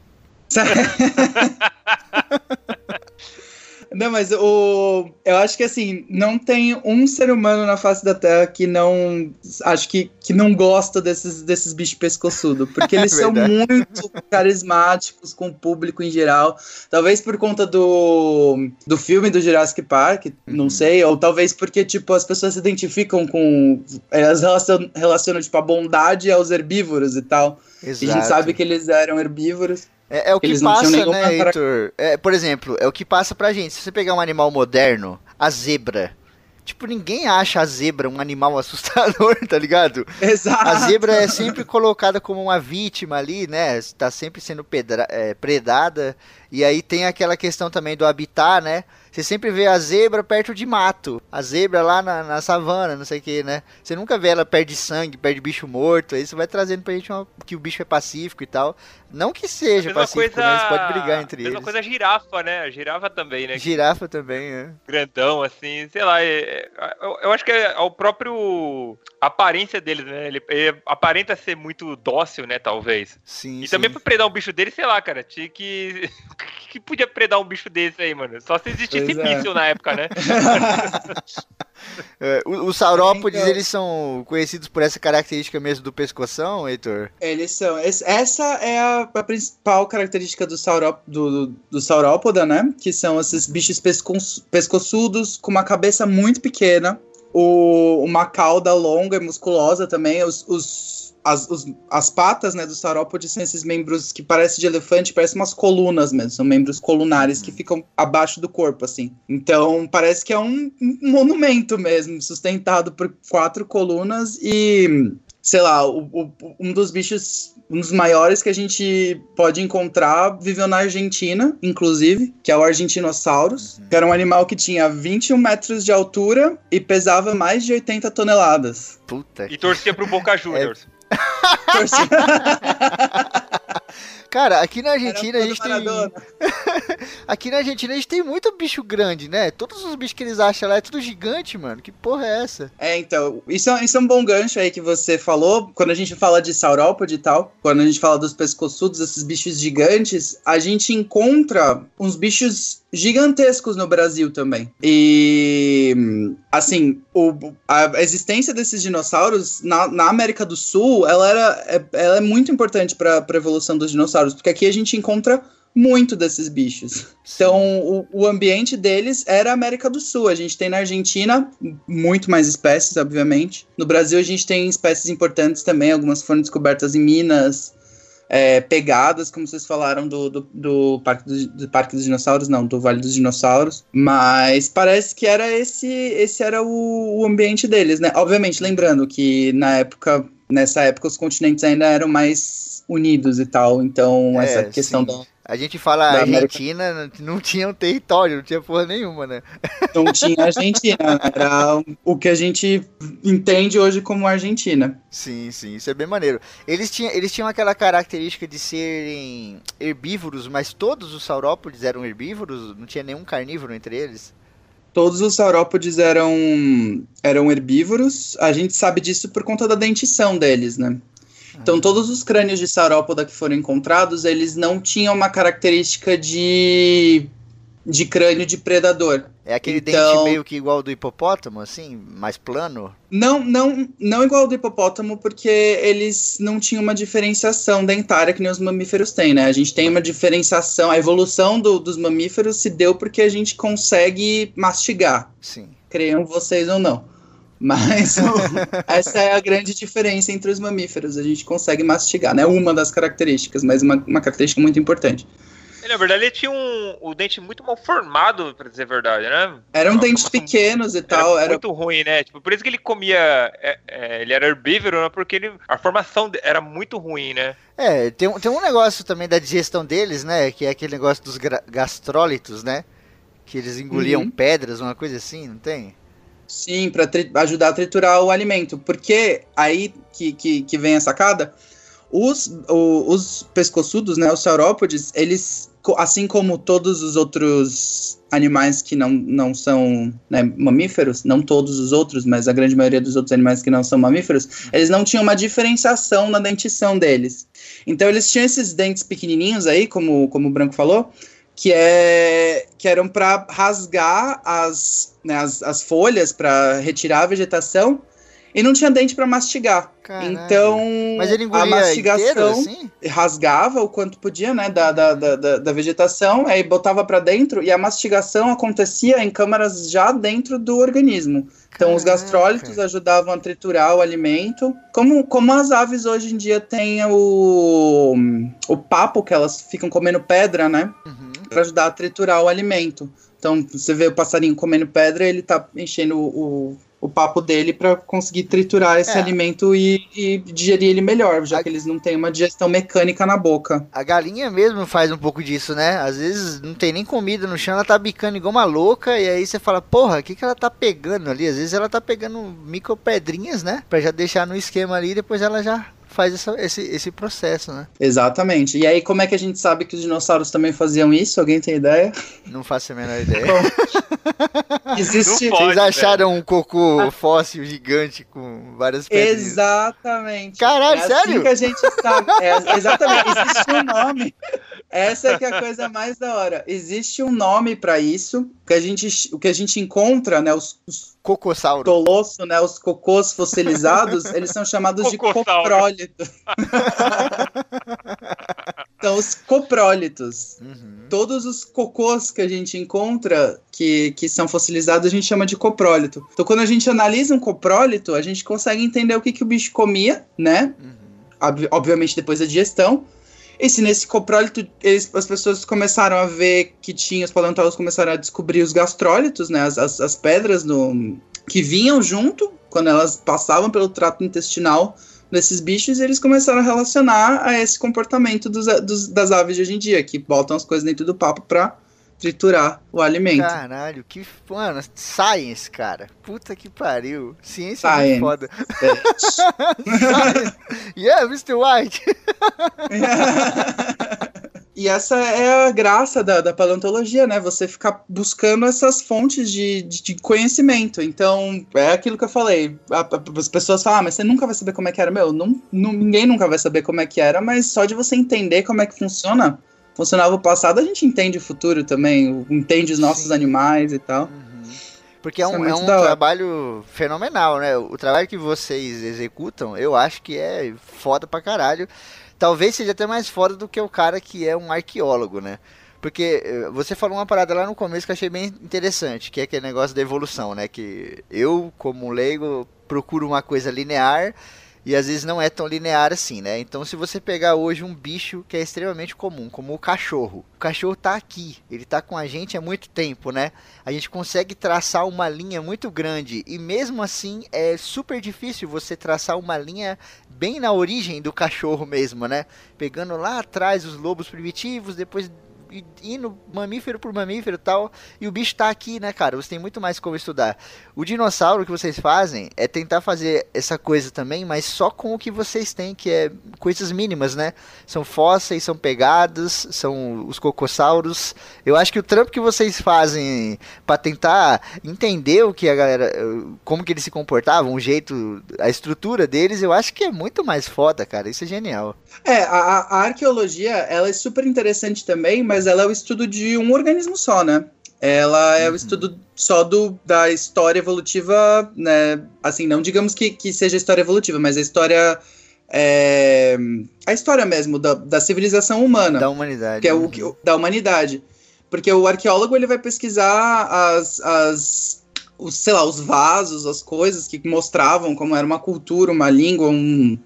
[SPEAKER 3] Não, mas o. Eu acho que assim, não tem um ser humano na face da Terra que não. Acho que, que não gosta desses, desses bichos pescoçudos. Porque eles são muito carismáticos com o público em geral. Talvez por conta do, do filme do Jurassic Park, não
[SPEAKER 2] Uhum.
[SPEAKER 3] sei. Ou talvez porque, tipo, as pessoas se identificam com. Elas relacionam, relacionam tipo, a bondade aos herbívoros e tal.
[SPEAKER 2] Exato.
[SPEAKER 3] E a gente sabe que eles eram herbívoros.
[SPEAKER 2] É, é o que
[SPEAKER 3] Eles
[SPEAKER 2] passa, né, Heitor? É, por exemplo, é o que passa pra gente. Se você pegar um animal moderno, a zebra, tipo, ninguém acha a zebra um animal assustador, tá ligado?
[SPEAKER 3] Exato.
[SPEAKER 2] A zebra é sempre colocada como uma vítima ali, né? Tá sempre sendo pedra, é, predada. E aí tem aquela questão também do habitat, né? Você sempre vê a zebra perto de mato. A zebra lá na, na savana, não sei o que, né? Você nunca vê ela perto de sangue, perto de bicho morto. Aí você vai trazendo pra gente uma, que o bicho é pacífico e tal. Não que seja pacífico, coisa... né? Eles podem brigar entre
[SPEAKER 4] mesma
[SPEAKER 2] eles.
[SPEAKER 4] Mesma coisa a girafa, né? A girafa também, né?
[SPEAKER 2] Girafa também, é.
[SPEAKER 4] Grandão, assim, sei lá. É, é, eu, eu, acho que é o próprio aparência deles, né? Ele, ele, aparenta ser muito dócil, né? Talvez.
[SPEAKER 2] Sim.
[SPEAKER 4] E
[SPEAKER 2] sim.
[SPEAKER 4] também pra predar um bicho dele, sei lá, cara. Tinha que. que podia predar um bicho desse aí, mano? Só se existisse é. na época, né?
[SPEAKER 2] é, os saurópodes, então... eles são conhecidos por essa característica mesmo do pescoção, Heitor?
[SPEAKER 3] Eles são. Essa é a, a principal característica do, sauró, do, do, do, saurópoda, né? Que são esses bichos pesco, pescoçudos com uma cabeça muito pequena, o, uma cauda longa e musculosa também, os, os as, os, as patas né, do saurópode são esses membros que parecem de elefante, parecem umas colunas mesmo, são membros colunares que ficam abaixo do corpo, assim. Então parece que é um, um monumento mesmo, sustentado por quatro colunas e sei lá, o, o, um dos bichos, um dos maiores que a gente pode encontrar, viveu na Argentina, inclusive, que é o Argentinosaurus, uhum. que era um animal que tinha 21 metros de altura e pesava mais de 80 toneladas.
[SPEAKER 2] Puta.
[SPEAKER 4] E torcia pro Boca Juniors. É... Of course.
[SPEAKER 2] Cara, aqui na Argentina a gente tem. aqui na Argentina a gente tem muito bicho grande, né? Todos os bichos que eles acham lá é tudo gigante, mano. Que porra é essa?
[SPEAKER 3] É, então, isso, é, isso é um bom gancho aí que você falou. Quando a gente fala de saurópode e tal, quando a gente fala dos pescoçudos, esses bichos gigantes, a gente encontra uns bichos gigantescos no Brasil também. E, assim, o, a existência desses dinossauros na, na América do Sul, ela, era, é, ela é muito importante para a evolução dos dinossauros, porque aqui a gente encontra muito desses bichos. Então, o, o, ambiente deles era a América do Sul. A gente tem na Argentina muito mais espécies, obviamente. No Brasil, a gente tem espécies importantes também. Algumas foram descobertas em Minas, é, pegadas, como vocês falaram, do, do, do, Parque do, do, Parque dos Dinossauros, não, do Vale dos Dinossauros. Mas parece que era esse, esse era o, o ambiente deles, né? Obviamente, lembrando que na época, nessa época, os continentes ainda eram mais unidos e tal. Então, é, essa questão sim. da
[SPEAKER 2] a gente fala da Argentina, América... não tinha um território, não tinha porra nenhuma, né?
[SPEAKER 3] Não tinha Argentina, era o que a gente entende hoje como Argentina.
[SPEAKER 2] Sim, sim, isso é bem maneiro. Eles tinham, eles tinham aquela característica de serem herbívoros, mas todos os saurópodes eram herbívoros? Não tinha nenhum carnívoro entre eles?
[SPEAKER 3] Todos os saurópodes eram, eram herbívoros. A gente sabe disso por conta da dentição deles, né? Então, todos os crânios de saurópoda que foram encontrados, eles não tinham uma característica de, de crânio de predador.
[SPEAKER 2] É aquele então, dente meio que igual ao do hipopótamo, assim, mais plano?
[SPEAKER 3] Não, não, não igual ao do hipopótamo, porque eles não tinham uma diferenciação dentária que nem os mamíferos têm, né? A gente tem uma diferenciação, a evolução do, dos mamíferos se deu porque a gente consegue mastigar.
[SPEAKER 2] Sim.
[SPEAKER 3] Creiam vocês ou não. Mas essa é a grande diferença entre os mamíferos. A gente consegue mastigar, né? Uma das características, mas uma, uma característica muito importante.
[SPEAKER 4] E, na verdade, ele tinha um, o dente muito mal formado, pra dizer a verdade, né?
[SPEAKER 3] Eram dentes pequenos e tal.
[SPEAKER 4] Era, era, muito ruim, né? Tipo, por isso que ele comia. É, é, ele era herbívoro, né? Porque ele, a formação era muito ruim, né?
[SPEAKER 2] É, tem, tem um negócio também da digestão deles, né? Que é aquele negócio dos gastrólitos, né? Que eles engoliam uhum. pedras, uma coisa assim, não tem?
[SPEAKER 3] Sim, para ajudar a triturar o alimento. Porque aí que, que, que vem a sacada, os, o, os pescoçudos, né, os saurópodes, eles, assim como todos os outros animais que não, não são né, mamíferos, não todos os outros, mas a grande maioria dos outros animais que não são mamíferos, eles não tinham uma diferenciação na dentição deles. Então eles tinham esses dentes pequenininhos aí, como, como o Branco falou, que, é, que eram para rasgar as, né, as, as folhas, para retirar a vegetação, e não tinha dente para mastigar. Caralho. Então,
[SPEAKER 2] a mastigação inteiro, assim?
[SPEAKER 3] rasgava o quanto podia, né, da, da, da, da vegetação, aí botava para dentro e a mastigação acontecia em câmaras já dentro do organismo. Então, Caraca. os gastrólitos ajudavam a triturar o alimento. Como, como as aves hoje em dia têm o, o papo, que elas ficam comendo pedra, né? Uhum. Para ajudar a triturar o alimento. Então, você vê o passarinho comendo pedra, ele tá enchendo o, o papo dele para conseguir triturar esse é. alimento e, e, digerir ele melhor, já a... que eles não têm uma digestão mecânica na boca.
[SPEAKER 2] A galinha mesmo faz um pouco disso, né? Às vezes não tem nem comida no chão, ela tá bicando igual uma louca, e aí você fala, porra, o que, que ela tá pegando ali? Às vezes ela tá pegando micro pedrinhas, né? Pra já deixar no esquema ali, e depois ela já faz essa, esse, esse processo, né?
[SPEAKER 3] Exatamente. E aí, como é que a gente sabe que os dinossauros também faziam isso? Alguém tem ideia?
[SPEAKER 2] Não faço a menor ideia.
[SPEAKER 3] Existe.
[SPEAKER 2] Pode, Vocês acharam velho. um cocô fóssil gigante com várias pedras?
[SPEAKER 3] Exatamente.
[SPEAKER 2] Caralho, é sério?
[SPEAKER 3] Assim que a gente sabe. É, exatamente. Existe um nome. Essa é que é a coisa mais da hora. Existe um nome para isso. Que a gente, o que a gente encontra, né? Os, os
[SPEAKER 2] Cocossauro.
[SPEAKER 3] Tolosso, né? Os cocôs fossilizados, eles são chamados de coprólitos. então, os coprólitos. Uhum. Todos os cocôs que a gente encontra que, que são fossilizados, a gente chama de coprólito. Então, quando a gente analisa um coprólito, a gente consegue entender o que, que o bicho comia, né? Uhum. Obviamente depois da digestão. E se nesse coprólito eles, as pessoas começaram a ver que tinha, os paleontólogos começaram a descobrir os gastrólitos, né, as, as, as pedras no, que vinham junto quando elas passavam pelo trato intestinal desses bichos, e eles começaram a relacionar a esse comportamento dos, dos, das aves de hoje em dia, que botam as coisas dentro do papo para triturar o alimento.
[SPEAKER 2] Caralho, que. Mano, science, cara. Puta que pariu. Ciência science. é foda. É. yeah, Mr. White.
[SPEAKER 3] E essa é a graça da, da, paleontologia, né? Você ficar buscando essas fontes de, de, de conhecimento. Então, é aquilo que eu falei. A, a, as pessoas falam, ah, mas você nunca vai saber como é que era. Meu, não, não, ninguém nunca vai saber como é que era, mas só de você entender como é que funciona, funcionava o passado, a gente entende o futuro também, entende os nossos Sim. animais e tal. Uhum.
[SPEAKER 2] Porque é um, é, é um trabalho fenomenal, né? O trabalho que vocês executam, eu acho que é foda pra caralho. Talvez seja até mais foda do que o cara que é um arqueólogo, né? Porque eh, você falou uma parada lá no começo que eu achei bem interessante, que é aquele negócio da evolução, né? Que eu, como leigo, procuro uma coisa linear e às vezes não é tão linear assim, né? Então, se você pegar hoje um bicho que é extremamente comum, como o cachorro, o cachorro tá aqui, ele tá com a gente há muito tempo, né? A gente consegue traçar uma linha muito grande e mesmo assim é super difícil você traçar uma linha bem na origem do cachorro mesmo, né? Pegando lá atrás os lobos primitivos, depois indo mamífero por mamífero e tal, e o bicho tá aqui, né, cara? Você tem muito mais como estudar. O dinossauro que vocês fazem é tentar fazer essa coisa também, mas só com o que vocês têm, que é coisas mínimas, né? São fósseis, são pegados, são os cocossauros. Eu acho que o trampo que vocês fazem para tentar entender o que a galera, como que eles se comportavam, o jeito, a estrutura deles, eu acho que é muito mais foda, cara. Isso é genial.
[SPEAKER 3] É, a, a arqueologia, ela é super interessante também, mas mas ela é o estudo de um organismo só, né? Ela é uhum. o estudo só do, da história evolutiva, né? Assim, não digamos que, que seja história evolutiva, mas a história. É, a história mesmo da, da civilização humana.
[SPEAKER 2] Da humanidade.
[SPEAKER 3] Que é o, uhum. da humanidade. Porque o arqueólogo ele vai pesquisar as, as os, sei lá, os vasos, as coisas que mostravam como era uma cultura, uma língua, um,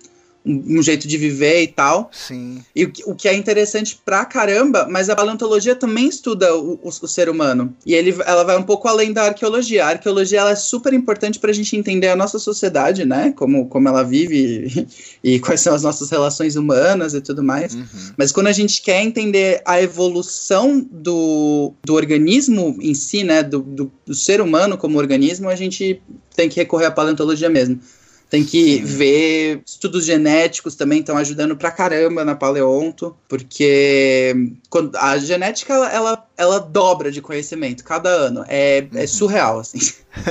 [SPEAKER 3] um, um, jeito de viver e tal.
[SPEAKER 2] Sim.
[SPEAKER 3] E o, o, que é interessante pra caramba, mas a paleontologia também estuda o, o, o, ser humano. E ele, ela vai um pouco além da arqueologia. A arqueologia ela é super importante pra gente entender a nossa sociedade, né? Como, como ela vive e, e quais são as nossas relações humanas e tudo mais. Uhum. Mas quando a gente quer entender a evolução do, do organismo em si, né? Do, do, do ser humano como organismo, a gente tem que recorrer à paleontologia mesmo. Tem que Sim. ver estudos genéticos também estão ajudando pra caramba na paleonto, porque quando, a genética ela, ela, ela, dobra de conhecimento cada ano. É, é uhum. é surreal, assim.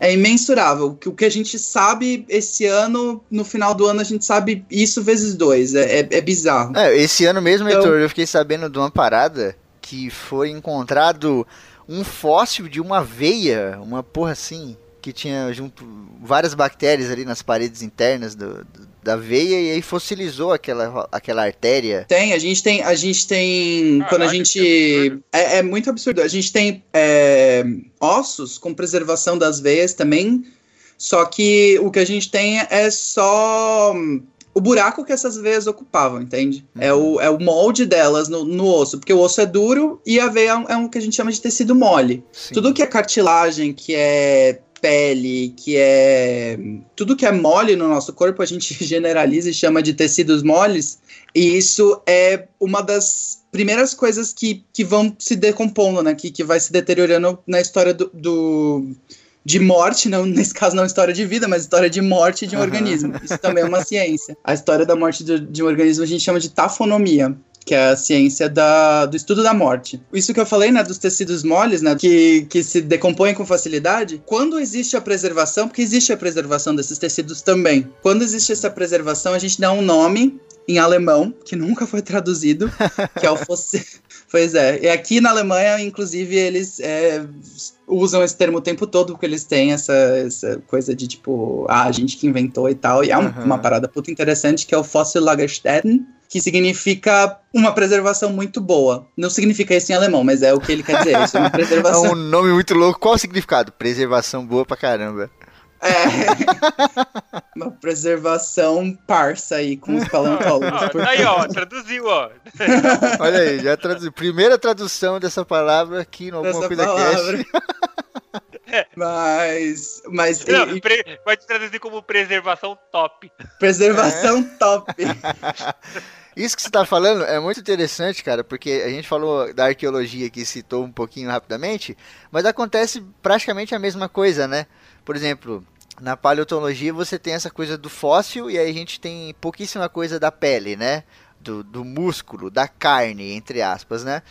[SPEAKER 3] é, é, imensurável. O que a gente sabe esse ano, no final do ano, a gente sabe isso vezes dois. É, é, é bizarro.
[SPEAKER 2] É, esse ano mesmo, então, Heitor, eu fiquei sabendo de uma parada que foi encontrado um fóssil de uma veia, uma porra assim que tinha junto várias bactérias ali nas paredes internas do, do, da veia e aí fossilizou aquela, aquela artéria.
[SPEAKER 3] Tem, a gente tem, a gente tem, quando a gente, é, é, muito absurdo, a gente tem é, ossos com preservação das veias também, só que o que a gente tem é só o buraco que essas veias ocupavam, entende? Uhum. É, o, é o molde delas no, no, osso, porque o osso é duro e a veia é um que a gente chama de tecido mole. Sim. Tudo que é cartilagem, que é pele, que é. Tudo que é mole no nosso corpo, a gente generaliza e chama de tecidos moles. E isso é uma das primeiras coisas que, que vão se decompondo, né? Que, que vai se deteriorando na história do, do de morte, não, nesse caso não história de vida, mas história de morte de um uhum. organismo. Isso também é uma ciência. A história da morte de, de um organismo a gente chama de tafonomia que é a ciência da, do estudo da morte. Isso que eu falei, né, dos tecidos moles, né, que, que se decompõem com facilidade, quando existe a preservação, porque existe a preservação desses tecidos também, quando existe essa preservação, a gente dá um nome em alemão, que nunca foi traduzido, que é o fossil. pois é, e aqui na Alemanha, inclusive, eles é, usam esse termo o tempo todo, porque eles têm essa, essa coisa de tipo, ah, a gente que inventou e tal, e é uhum. uma parada puta interessante, que é o Fossil Lagerstätten, que significa uma preservação muito boa. Não significa isso em alemão, mas é o que ele quer dizer. Isso é uma preservação.
[SPEAKER 2] É um nome muito louco. Qual o significado? Preservação boa pra caramba. É.
[SPEAKER 3] uma preservação parça aí com os paleontólogos.
[SPEAKER 4] Ah, aí, ó, traduziu, ó.
[SPEAKER 2] Olha aí, já traduziu. Primeira tradução dessa palavra aqui no Alguma Coisa Cast.
[SPEAKER 3] Mas. mas
[SPEAKER 4] Não, e, pre, pode traduzir como preservação top.
[SPEAKER 3] Preservação é. top.
[SPEAKER 2] Isso que você está falando é muito interessante, cara, porque a gente falou da arqueologia que citou um pouquinho rapidamente, mas acontece praticamente a mesma coisa, né? Por exemplo, na paleontologia você tem essa coisa do fóssil e aí a gente tem pouquíssima coisa da pele, né? Do, do músculo, da carne, entre aspas, né?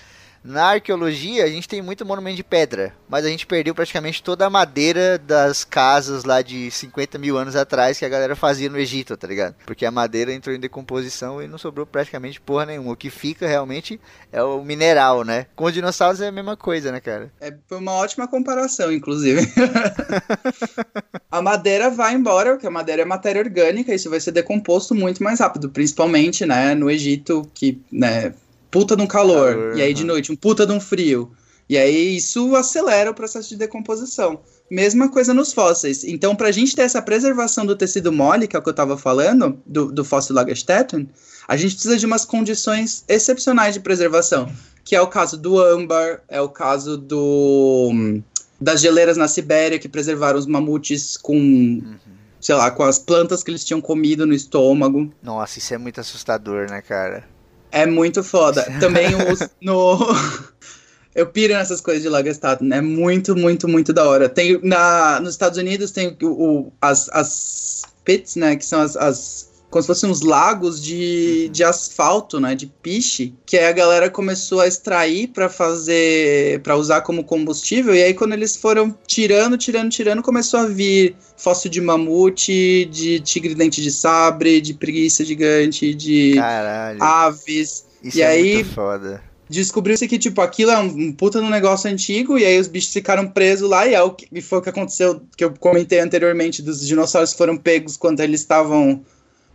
[SPEAKER 2] Na arqueologia, a gente tem muito monumento de pedra, mas a gente perdeu praticamente toda a madeira das casas lá de 50 mil anos atrás que a galera fazia no Egito, tá ligado? Porque a madeira entrou em decomposição e não sobrou praticamente porra nenhuma. O que fica realmente é o mineral, né? Com os dinossauros é a mesma coisa, né, cara?
[SPEAKER 3] É uma ótima comparação, inclusive. a madeira vai embora, porque a madeira é matéria orgânica, isso vai ser decomposto muito mais rápido, principalmente, né, no Egito, que, né, puta de um calor, calor e aí de noite um puta de um frio. E aí isso acelera o processo de decomposição. Mesma coisa nos fósseis. Então, para a gente ter essa preservação do tecido mole, que é o que eu estava falando, do, do fóssil Lagerstätten, a gente precisa de umas condições excepcionais de preservação, que é o caso do âmbar, é o caso do das geleiras na Sibéria que preservaram os mamutes com, uhum. sei lá, com as plantas que eles tinham comido no estômago.
[SPEAKER 2] Nossa, isso é muito assustador, né, cara?
[SPEAKER 3] É muito foda. Também os, no. Eu piro nessas coisas de Lagerstatten. É muito, muito, muito da hora. Tem, na, nos Estados Unidos tem o, o as, as pits, né? Que são as, as como se fossem uns lagos de, uhum. de asfalto, né, de piche, que aí a galera começou a extrair para fazer, para usar como combustível, e aí quando eles foram tirando, tirando, tirando, começou a vir fóssil de mamute, de tigre dente de sabre, de preguiça gigante, de
[SPEAKER 2] Caralho.
[SPEAKER 3] aves.
[SPEAKER 2] Isso e é aí, muito foda
[SPEAKER 3] descobriu-se que, tipo, aquilo é um, puta no negócio antigo, e aí os bichos ficaram presos lá, e, é o que, e foi o que aconteceu, que eu comentei anteriormente, dos dinossauros foram pegos quando eles estavam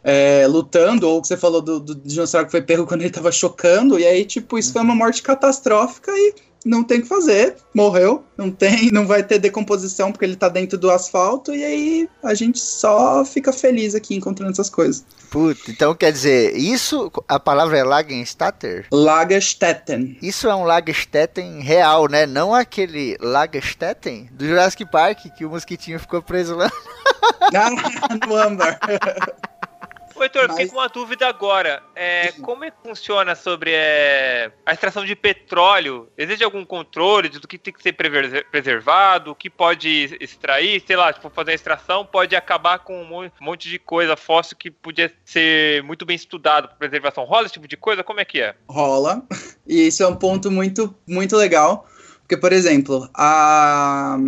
[SPEAKER 3] é, lutando, ou que você falou do, do dinossauro que foi pego quando ele tava chocando, e aí, tipo, isso foi uma morte catastrófica e não tem o que fazer, morreu, não tem, não vai ter decomposição porque ele tá dentro do asfalto, e aí a gente só fica feliz aqui encontrando essas coisas.
[SPEAKER 2] Puta, então quer dizer, isso, a palavra é Lagerstätter?
[SPEAKER 3] Lagerstätten.
[SPEAKER 2] Isso é um Lagerstätten real, né? Não aquele Lagerstätten do Jurassic Park que o mosquitinho ficou preso lá.
[SPEAKER 3] Ah, no âmbar.
[SPEAKER 4] Ô, Heitor, Mas... fiquei com uma dúvida agora. É, como é que funciona sobre é, a extração de petróleo? Existe algum controle do que tem que ser preservado, o que pode extrair? Sei lá, se for fazer a extração, pode acabar com um monte de coisa fóssil que podia ser muito bem estudado para preservação. Rola esse tipo de coisa? Como é que é?
[SPEAKER 3] Rola. E isso é um ponto muito, muito legal. Porque, por exemplo, a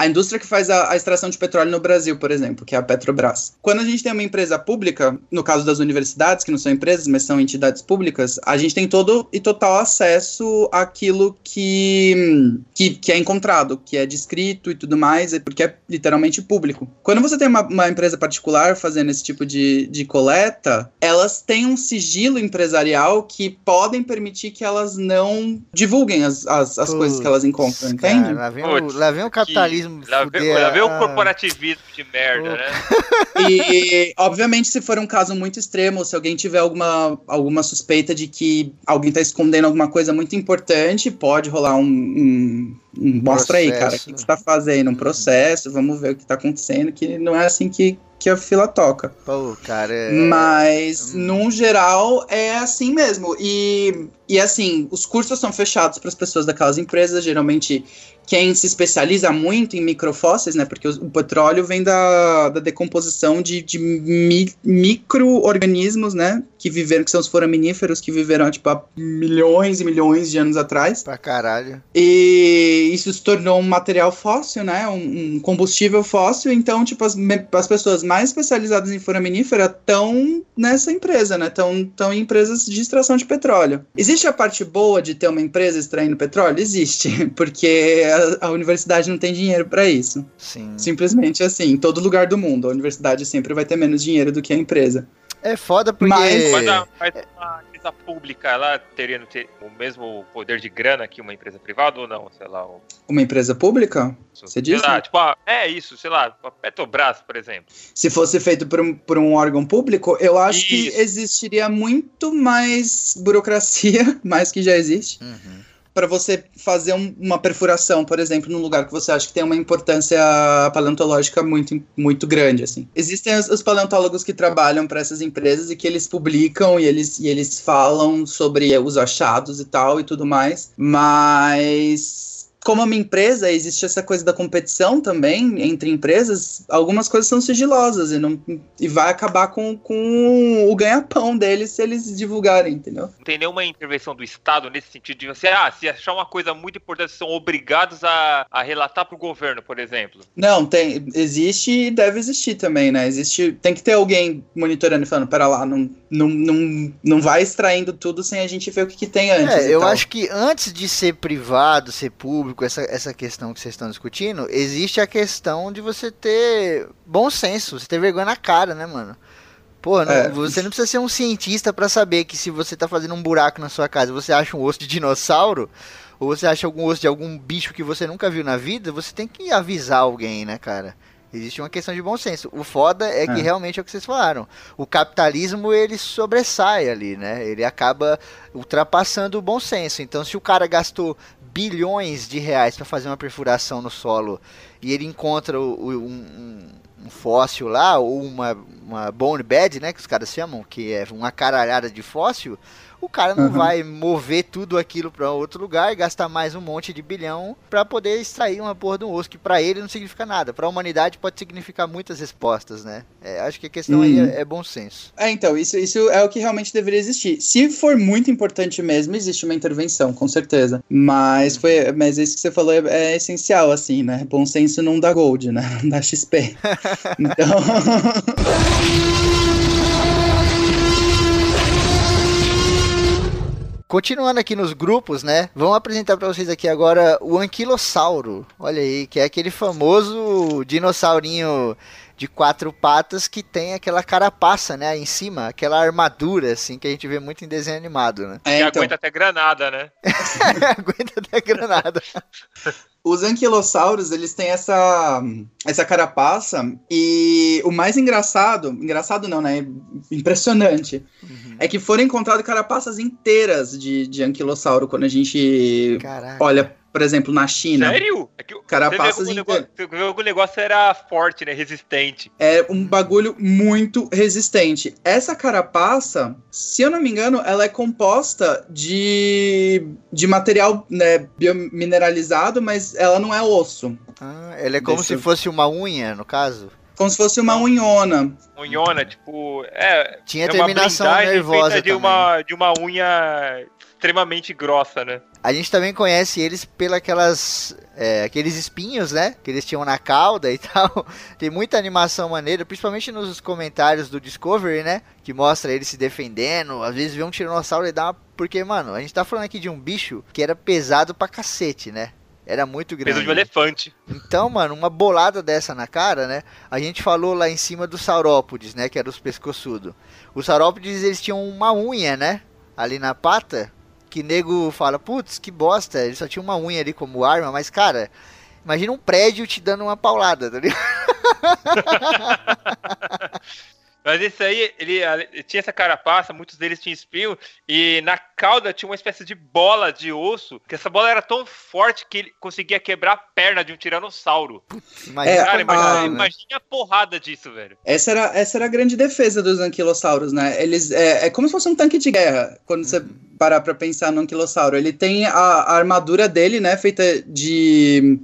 [SPEAKER 3] a indústria que faz a, a, extração de petróleo no Brasil, por exemplo, que é a Petrobras. Quando a gente tem uma empresa pública, no caso das universidades, que não são empresas, mas são entidades públicas, a gente tem todo e total acesso àquilo que, que, que é encontrado, que é descrito e tudo mais, porque é literalmente público. Quando você tem uma, uma empresa particular fazendo esse tipo de, de coleta, elas têm um sigilo empresarial que podem permitir que elas não divulguem as, as, as coisas que elas encontram, entende?
[SPEAKER 2] Cara, lá, vem o, lá vem o capitalismo
[SPEAKER 4] Já
[SPEAKER 2] fuder,
[SPEAKER 4] vê o corporativismo de merda, né?
[SPEAKER 3] E, obviamente, se for um caso muito extremo, se alguém tiver alguma, alguma suspeita de que alguém tá escondendo alguma coisa muito importante, pode rolar um. um, um mostra aí, cara, o que, que você tá fazendo? Um processo, vamos ver o que tá acontecendo, que não é assim que, que a fila toca.
[SPEAKER 2] Pô, cara. É...
[SPEAKER 3] Mas, no geral, é assim mesmo. E, e assim, os cursos são fechados para as pessoas daquelas empresas, geralmente quem se especializa muito em microfósseis, né? Porque o, o petróleo vem da, da decomposição de, de mi, micro-organismos, né? Que viveram, que são os foraminíferos, que viveram, tipo, há milhões e milhões de anos atrás.
[SPEAKER 2] Pra caralho.
[SPEAKER 3] E isso se tornou um material fóssil, né? Um, um combustível fóssil. Então, tipo, as, as pessoas mais especializadas em foraminífera estão nessa empresa, né? Estão em empresas de extração de petróleo. Existe a parte boa de ter uma empresa extraindo petróleo? Existe, porque a, a universidade não tem dinheiro para isso.
[SPEAKER 2] Sim.
[SPEAKER 3] Simplesmente assim, em todo lugar do mundo. A universidade sempre vai ter menos dinheiro do que a empresa.
[SPEAKER 2] É foda porque.
[SPEAKER 3] Mas-
[SPEAKER 4] Mas, a, mas uma empresa pública, ela teria o mesmo poder de grana que uma empresa privada ou não? Sei lá. o-
[SPEAKER 3] Uma empresa pública? Você diz?
[SPEAKER 4] lá, tipo, a- é isso, sei lá, a Petrobras, por exemplo.
[SPEAKER 3] Se fosse feito por um, por um órgão público, eu acho que
[SPEAKER 4] Isso.
[SPEAKER 3] existiria muito mais burocracia, mais que já existe,
[SPEAKER 2] Uhum.
[SPEAKER 3] Para você fazer um- uma perfuração, por exemplo, num lugar que você acha que tem uma importância paleontológica muito, muito grande, assim. Existem os, os paleontólogos que trabalham para essas empresas e que eles publicam e eles, e eles falam sobre os achados e tal e tudo mais, mas como é uma empresa, existe essa coisa da competição também entre empresas, algumas coisas são sigilosas e, não, e vai acabar com, com o ganha-pão deles se eles divulgarem, entendeu?
[SPEAKER 4] Não tem nenhuma intervenção do Estado nesse sentido de você, ah, se achar uma coisa muito importante, são obrigados a, a relatar pro governo, por exemplo.
[SPEAKER 3] Não, tem, existe e deve existir também, né? Existe, tem que ter alguém monitorando e falando, pera lá, não, não, não, não vai extraindo tudo sem a gente ver o que, que tem antes.
[SPEAKER 2] É, eu
[SPEAKER 3] tal.
[SPEAKER 2] acho que antes de ser privado, ser público, essa, essa questão que vocês estão discutindo, existe a questão de você ter bom senso, você ter vergonha na cara, né, mano? Pô, não-
[SPEAKER 3] É.
[SPEAKER 2] você não precisa ser um cientista pra saber que se você tá fazendo um buraco na sua casa, você acha um osso de dinossauro, ou você acha algum osso de algum bicho que você nunca viu na vida, você tem que avisar alguém, né, cara? Existe uma questão de bom senso. O foda é que
[SPEAKER 3] É.
[SPEAKER 2] realmente é o que vocês falaram. O capitalismo ele sobressai ali, né? Ele acaba ultrapassando o bom senso. Então, se o cara gastou bilhões de reais para fazer uma perfuração no solo. E ele encontra o- o- um, um- fóssil lá, ou uma, uma bone bed, né, que os caras chamam, que é uma caralhada de fóssil, o cara não
[SPEAKER 3] Uhum.
[SPEAKER 2] vai mover tudo aquilo para outro lugar e gastar mais um monte de bilhão para poder extrair uma porra de um osso, que para ele não significa nada. Para a humanidade pode significar muitas respostas, né? É, acho que a questão aí
[SPEAKER 3] Uhum.
[SPEAKER 2] é, é bom senso.
[SPEAKER 3] É, então, isso, isso é o que realmente deveria existir. Se for muito importante mesmo, existe uma intervenção, com certeza. Mas foi, mas isso que você falou é, é essencial, assim, né? Bom senso não dá gold, né? Não dá XP. Então.
[SPEAKER 2] Continuando aqui nos grupos, né? Vamos apresentar para vocês aqui agora o anquilossauro. Olha aí, que é aquele famoso dinossaurinho de quatro patas que tem aquela carapaça, né, em cima, aquela armadura assim que a gente vê muito em desenho animado, né?
[SPEAKER 3] É,
[SPEAKER 4] e
[SPEAKER 3] então,
[SPEAKER 4] aguenta até granada, né?
[SPEAKER 2] Aguenta até granada.
[SPEAKER 3] os anquilossauros, eles têm essa, essa carapaça e o mais engraçado, engraçado não, né? Impressionante, é que foram encontradas carapaças inteiras de, de anquilossauro quando a gente
[SPEAKER 2] Caraca.
[SPEAKER 3] olha, por exemplo, na China.
[SPEAKER 4] Sério? É que,
[SPEAKER 3] Carapaças
[SPEAKER 4] você negócio, o negócio era forte, né? Resistente.
[SPEAKER 3] É um bagulho muito resistente. Essa carapaça, se eu não me engano, ela é composta de, de material né, biomineralizado, mas ela não é osso.
[SPEAKER 2] Ah, ele é como
[SPEAKER 3] Deixa
[SPEAKER 2] se
[SPEAKER 3] eu-
[SPEAKER 2] fosse uma unha, no caso.
[SPEAKER 3] Como se fosse uma unhona.
[SPEAKER 4] Unhona, tipo. É,
[SPEAKER 2] Tinha
[SPEAKER 4] é
[SPEAKER 2] terminação nervosa
[SPEAKER 4] feita de
[SPEAKER 2] também.
[SPEAKER 4] uma, de uma unha extremamente grossa, né?
[SPEAKER 2] A gente também conhece eles pelas é, aqueles espinhos, né? Que eles tinham na cauda e tal. Tem muita animação maneira, principalmente nos comentários do Discovery, né? Que mostra ele se defendendo. Às vezes vê um tiranossauro e dá uma. Porque, mano, a gente tá falando aqui de um bicho que era pesado pra cacete, né? Era muito grande.
[SPEAKER 4] Peso de um elefante.
[SPEAKER 2] Então, mano, uma bolada dessa na cara, né? A gente falou lá em cima dos saurópodes, né? Que eram os pescoçudos. Os saurópodes, eles tinham uma unha, né? Ali na pata. Que nego fala, putz, que bosta. Ele só tinha uma unha ali como arma. Mas, cara, Imagina um prédio te dando uma paulada, tá ligado?
[SPEAKER 4] Mas esse aí, ele, ele, tinha essa carapaça, muitos deles tinham espinho, e na cauda tinha uma espécie de bola de osso, que essa bola era tão forte que ele conseguia quebrar a perna de um tiranossauro.
[SPEAKER 2] Imagina, é,
[SPEAKER 4] cara, imagina, a, imagina a porrada disso, velho.
[SPEAKER 3] Essa era, essa era a grande defesa dos anquilossauros, né? Eles, é, é como se fosse um tanque de guerra, quando você uhum. parar pra pensar no anquilossauro. Ele tem a, a armadura dele, né, feita de,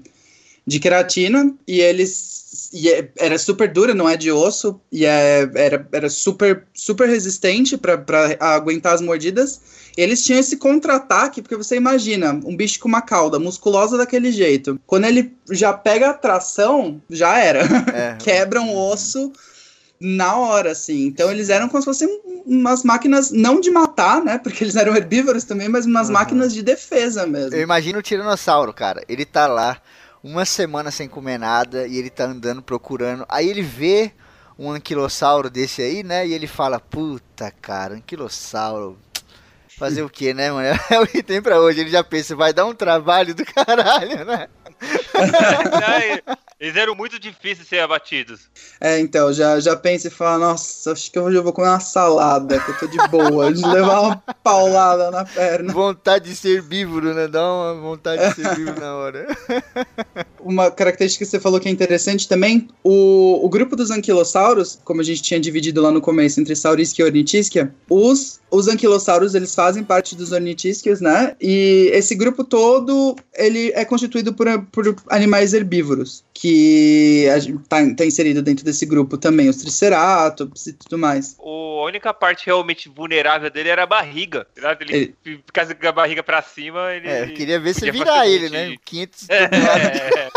[SPEAKER 3] de queratina, e eles e é, era super dura, não é de osso, e é, era, era super, super resistente para aguentar as mordidas. E eles tinham esse contra-ataque, porque você imagina, um bicho com uma cauda musculosa daquele jeito. Quando ele já pega a tração, já era. É. Quebra um osso na hora, assim. Então eles eram como se fossem umas máquinas, não de matar, né? Porque eles eram herbívoros também, mas umas uhum. máquinas de defesa mesmo.
[SPEAKER 2] Eu imagino o Tiranossauro, cara. Ele tá lá uma semana sem comer nada e ele tá andando procurando. Aí ele vê um anquilossauro desse aí, né? E ele fala: Puta, cara, anquilossauro. Fazer o que, né, mano? É o que tem pra hoje. Ele já pensa, vai dar um trabalho do caralho, né?
[SPEAKER 4] Eles eram muito difíceis de ser abatidos.
[SPEAKER 3] É, então, já, já pensa e fala, nossa, acho que hoje eu vou comer uma salada, que eu tô de boa, de levar uma paulada na perna.
[SPEAKER 2] Vontade de ser herbívoro, né? Dá uma vontade de ser herbívoro na hora.
[SPEAKER 3] Uma característica que você falou que é interessante também, o, o grupo dos anquilossauros, como a gente tinha dividido lá no começo entre Saurisquia e Ornitisquia, os, os anquilossauros, eles fazem parte dos Ornitisquias, né? E esse grupo todo, ele é constituído por, por animais herbívoros, que está tá inserido dentro desse grupo também, os triceratops e tudo mais.
[SPEAKER 4] O, a única parte realmente vulnerável dele era a barriga. Ele, ele... ficasse com a barriga para cima, ele.
[SPEAKER 2] É, eu queria ver se virar ele, né? 500 é, é,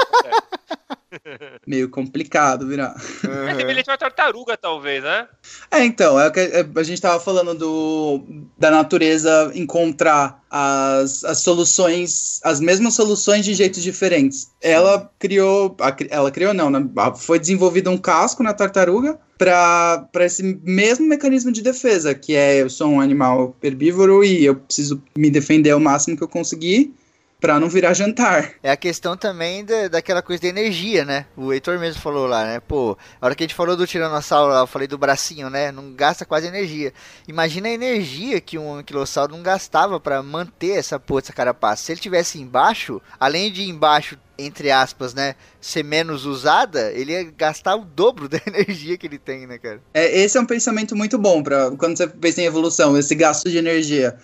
[SPEAKER 3] Meio complicado virar.
[SPEAKER 4] Uhum. É semelhante uma tartaruga, talvez, né?
[SPEAKER 3] É, então, é que é, a gente tava falando do, da natureza encontrar as, as soluções, as mesmas soluções de jeitos diferentes. Ela criou, ela criou não, né? foi desenvolvido um casco na tartaruga para esse mesmo mecanismo de defesa, que é eu sou um animal herbívoro e eu preciso me defender o máximo que eu conseguir pra não virar jantar.
[SPEAKER 2] É a questão também da, daquela coisa da energia, né? O Heitor mesmo falou lá, né? Pô, a hora que a gente falou do Tiranossauro eu falei do bracinho, né? Não gasta quase energia. Imagina a energia que um anquilossauro não gastava para manter essa porra, essa carapaça. Se ele tivesse embaixo, além de embaixo entre aspas, né, ser menos usada, ele ia gastar o dobro da energia que ele tem, né, cara?
[SPEAKER 3] É, esse é um pensamento muito bom para quando você pensa em evolução, esse gasto de energia.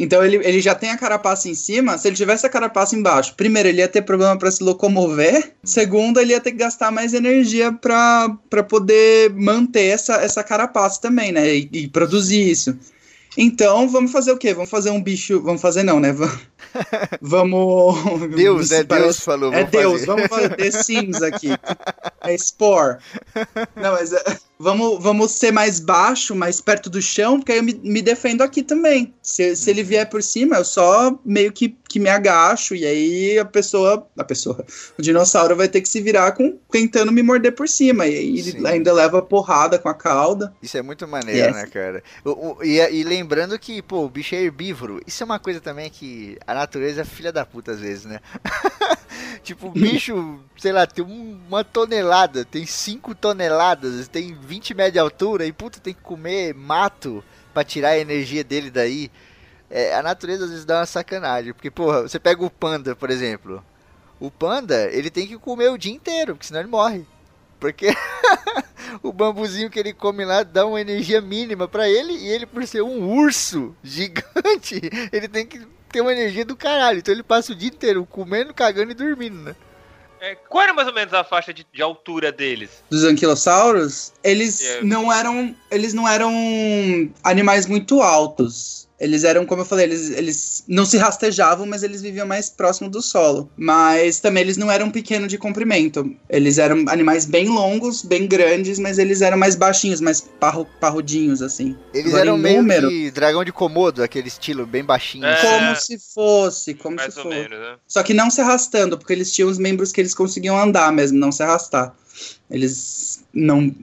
[SPEAKER 3] Então ele, ele já tem a carapaça em cima. Se ele tivesse a carapaça embaixo, primeiro, ele ia ter problema para se locomover. Segundo, ele ia ter que gastar mais energia para poder manter essa, essa carapaça também, né? E, e produzir isso. Então, vamos fazer o quê? Vamos fazer um bicho. Vamos fazer, não, né? Vamos.
[SPEAKER 2] Deus, é parece... Deus falou.
[SPEAKER 3] É Deus, fazer. vamos fazer The Sims aqui. É Spore. Não, mas é, vamos, vamos ser mais baixo, mais perto do chão, porque aí eu me, me defendo aqui também. Se, se ele vier por cima, eu só meio que, que me agacho, e aí a pessoa. A pessoa. O dinossauro vai ter que se virar com tentando me morder por cima. E aí Sim. ele ainda leva porrada com a cauda.
[SPEAKER 2] Isso é muito maneiro, né, cara? O, o, e, e lembrando que, pô, o bicho é herbívoro. Isso é uma coisa também que a natureza é filha da puta às vezes, né? tipo, bicho, sei lá, tem uma tonelada, tem 5 toneladas, tem 20 metros de altura e puta, tem que comer mato para tirar a energia dele daí. É, a natureza às vezes dá uma sacanagem, porque, porra, você pega o panda, por exemplo. O panda, ele tem que comer o dia inteiro, porque senão ele morre. Porque o bambuzinho que ele come lá dá uma energia mínima para ele e ele por ser um urso gigante, ele tem que ter uma energia do caralho. Então ele passa o dia inteiro comendo, cagando e dormindo, né?
[SPEAKER 4] É, qual era mais ou menos a faixa de, de altura deles?
[SPEAKER 3] Dos anquilossauros? Eles é. não eram. Eles não eram animais muito altos. Eles eram, como eu falei, eles, eles não se rastejavam, mas eles viviam mais próximo do solo. Mas também eles não eram pequenos de comprimento. Eles eram animais bem longos, bem grandes, mas eles eram mais baixinhos, mais parru parrudinhos, assim.
[SPEAKER 2] Eles Agora, eram meio número, que dragão de Komodo, aquele estilo bem baixinho.
[SPEAKER 3] É, como se fosse, como mais se fosse. Menos, né? Só que não se arrastando, porque eles tinham os membros que eles conseguiam andar mesmo, não se arrastar. Eles não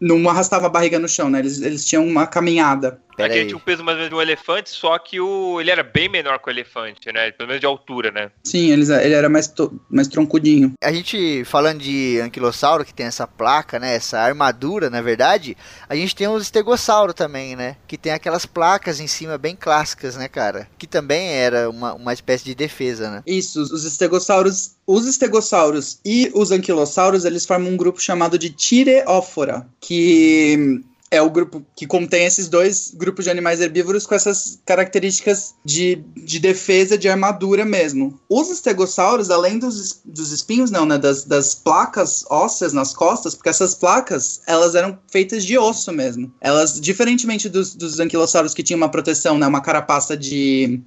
[SPEAKER 3] não arrastava a barriga no chão, né? Eles, eles tinham uma caminhada.
[SPEAKER 4] Pera Aqui tinha o peso mais ou menos de um elefante, só que o, ele era bem menor que o elefante, né? Pelo menos de altura, né?
[SPEAKER 3] Sim, ele, ele era mais, to, mais troncudinho.
[SPEAKER 2] A gente, falando de anquilossauro, que tem essa placa, né? Essa armadura, na verdade, a gente tem os estegossauro também, né? Que tem aquelas placas em cima bem clássicas, né, cara? Que também era uma, uma espécie de defesa, né?
[SPEAKER 3] Isso, os estegossauros os estegossauros e os anquilossauros, eles formam um grupo chamado de Tireófora, que é o grupo que contém esses dois grupos de animais herbívoros com essas características de, de defesa, de armadura mesmo. Os estegossauros, além dos, dos espinhos, não, né, das, das placas ósseas nas costas, porque essas placas, elas eram feitas de osso mesmo. Elas, diferentemente dos, dos anquilossauros que tinham uma proteção, né, uma carapaça de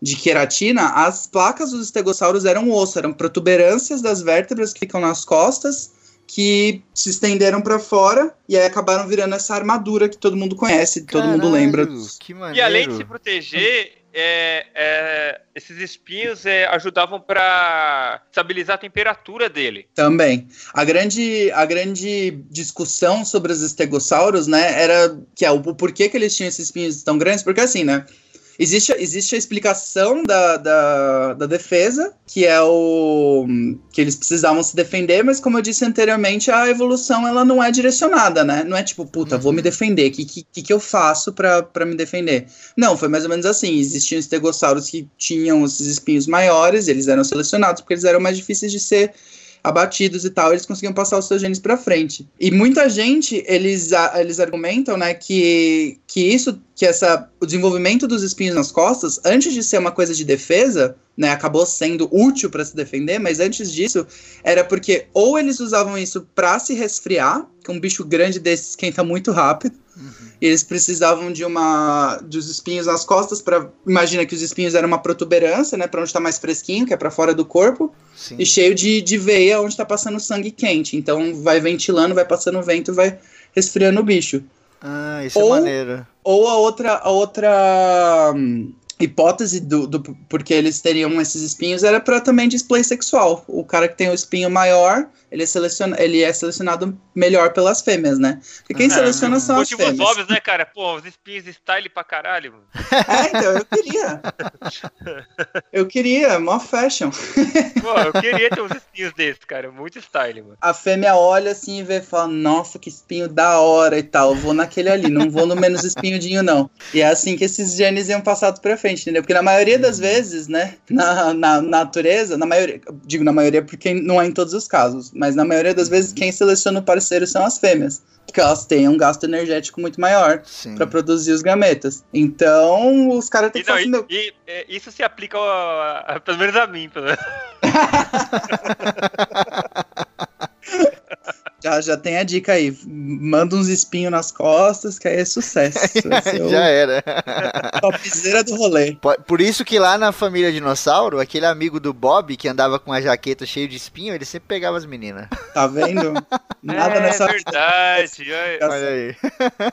[SPEAKER 3] de queratina, as placas dos estegossauros eram osso, eram protuberâncias das vértebras que ficam nas costas que se estenderam para fora e aí acabaram virando essa armadura que todo mundo conhece, Caralho, todo mundo lembra.
[SPEAKER 4] e além de se proteger, é, é, esses espinhos é, ajudavam para estabilizar a temperatura dele.
[SPEAKER 3] Também. A grande, a grande discussão sobre os estegossauros, né, era que é o porquê que eles tinham esses espinhos tão grandes, porque assim, né, Existe, existe a explicação da, da, da, defesa, que é o que eles precisavam se defender, mas como eu disse anteriormente, a evolução ela não é direcionada, né? Não é tipo, puta, uhum. vou me defender, o que, que, que eu faço para me defender? Não, foi mais ou menos assim. Existiam estegossauros que tinham esses espinhos maiores, eles eram selecionados porque eles eram mais difíceis de ser abatidos e tal, eles conseguiam passar os seus genes para frente. E muita gente, eles, eles argumentam, né, que, que isso, que essa, o desenvolvimento dos espinhos nas costas, antes de ser uma coisa de defesa, né, acabou sendo útil para se defender, mas antes disso, era porque ou eles usavam isso para se resfriar, que um bicho grande desse esquenta muito rápido, uhum e eles precisavam de uma dos espinhos nas costas para imagina que os espinhos eram uma protuberância, né, para onde está mais fresquinho, que é para fora do corpo, Sim. e cheio de, de veia onde está passando sangue quente. Então vai ventilando, vai passando vento, vai resfriando o bicho.
[SPEAKER 2] Ah, isso é ou, é maneiro.
[SPEAKER 3] Ou a outra a outra hum, hipótese do, do porque eles teriam esses espinhos era para também display sexual. O cara que tem o espinho maior, ele é, seleciona, ele é selecionado melhor pelas fêmeas, né? Porque quem seleciona são as fêmeas. Motivos
[SPEAKER 4] óbvios, né, cara? Pô, os espinhos style pra caralho.
[SPEAKER 3] É, então, eu queria. eu queria, mó fashion.
[SPEAKER 4] Pô, eu queria ter uns espinhos desses, cara. Muito style, mano.
[SPEAKER 3] A fêmea olha assim e vê e fala, nossa, que espinho da hora e tal. Eu vou naquele ali, não vou no menos espinhudinho, não. E é assim que esses genes iam passados pra frente, entendeu? Porque na maioria das vezes, né, na, na, na natureza, na maioria, digo na maioria porque não é em todos os casos, mas na maioria das vezes quem seleciona o parceiro são as fêmeas. Porque elas têm um gasto energético muito maior para produzir os gametas. Então, os caras têm que fazer.
[SPEAKER 4] Meu... E, e, isso se aplica, a, a, pelo menos a mim, pelo menos.
[SPEAKER 3] Já, já tem a dica aí. Manda uns espinhos nas costas, que aí é sucesso.
[SPEAKER 2] já era.
[SPEAKER 3] Topzera do rolê.
[SPEAKER 2] Por isso que lá na família Dinossauro, aquele amigo do Bob que andava com a jaqueta cheia de espinho, ele sempre pegava as meninas.
[SPEAKER 3] Tá vendo?
[SPEAKER 4] Nada é, nessa verdade.
[SPEAKER 2] Olha aí.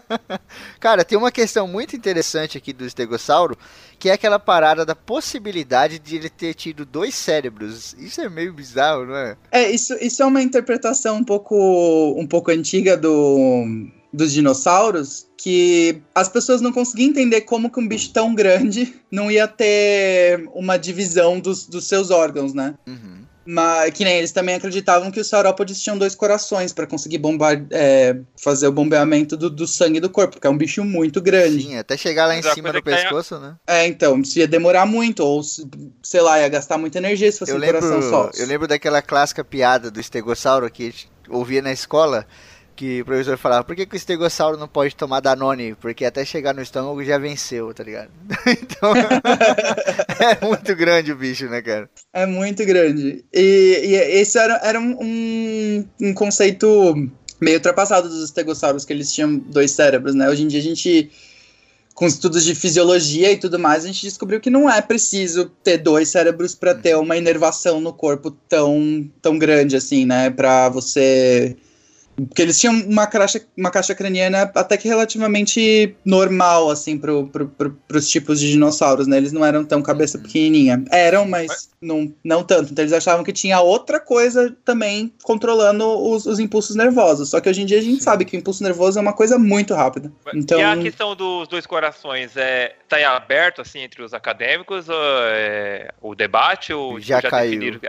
[SPEAKER 2] Cara, tem uma questão muito interessante aqui do estegossauro, que é aquela parada da possibilidade de ele ter tido dois cérebros. Isso é meio bizarro, não é?
[SPEAKER 3] É, isso, isso é uma interpretação um pouco, um pouco antiga do, dos dinossauros, que as pessoas não conseguiam entender como que um bicho tão grande não ia ter uma divisão dos, dos seus órgãos, né? Uhum. Mas, que nem eles também acreditavam que os saurópodes tinham dois corações para conseguir bombar, é, fazer o bombeamento do, do, sangue do corpo, porque é um bicho muito grande.
[SPEAKER 2] Sim, até chegar lá em cima do pescoço, né?
[SPEAKER 3] É, então, isso ia demorar muito, ou sei lá, ia gastar muita energia se fosse eu um lembro, coração só.
[SPEAKER 2] Eu lembro daquela clássica piada do estegossauro que ouvia na escola, que o professor falava, por que, que o estegossauro não pode tomar Danone? Porque até chegar no estômago já venceu, tá ligado? então, é muito grande o bicho, né, cara?
[SPEAKER 3] É muito grande. E, e esse era, era um, um conceito meio ultrapassado dos estegossauros, que eles tinham dois cérebros, né? Hoje em dia a gente com estudos de fisiologia e tudo mais, a gente descobriu que não é preciso ter dois cérebros para ter uma inervação no corpo tão, tão grande assim, né? Para você porque eles tinham uma caixa, uma caixa craniana até que relativamente normal, assim, pro, pro, pro, pros tipos de dinossauros, né? Eles não eram tão cabeça uhum. pequenininha. Eram, mas, mas, não, não tanto. Então eles achavam que tinha outra coisa também controlando os, os impulsos nervosos. Só que hoje em dia a gente Sim. sabe que o impulso nervoso é uma coisa muito rápida. Então...
[SPEAKER 4] E a questão dos dois corações é tá em aberto assim entre os acadêmicos ou, é, o debate ou
[SPEAKER 2] já, já caiu? Definiram?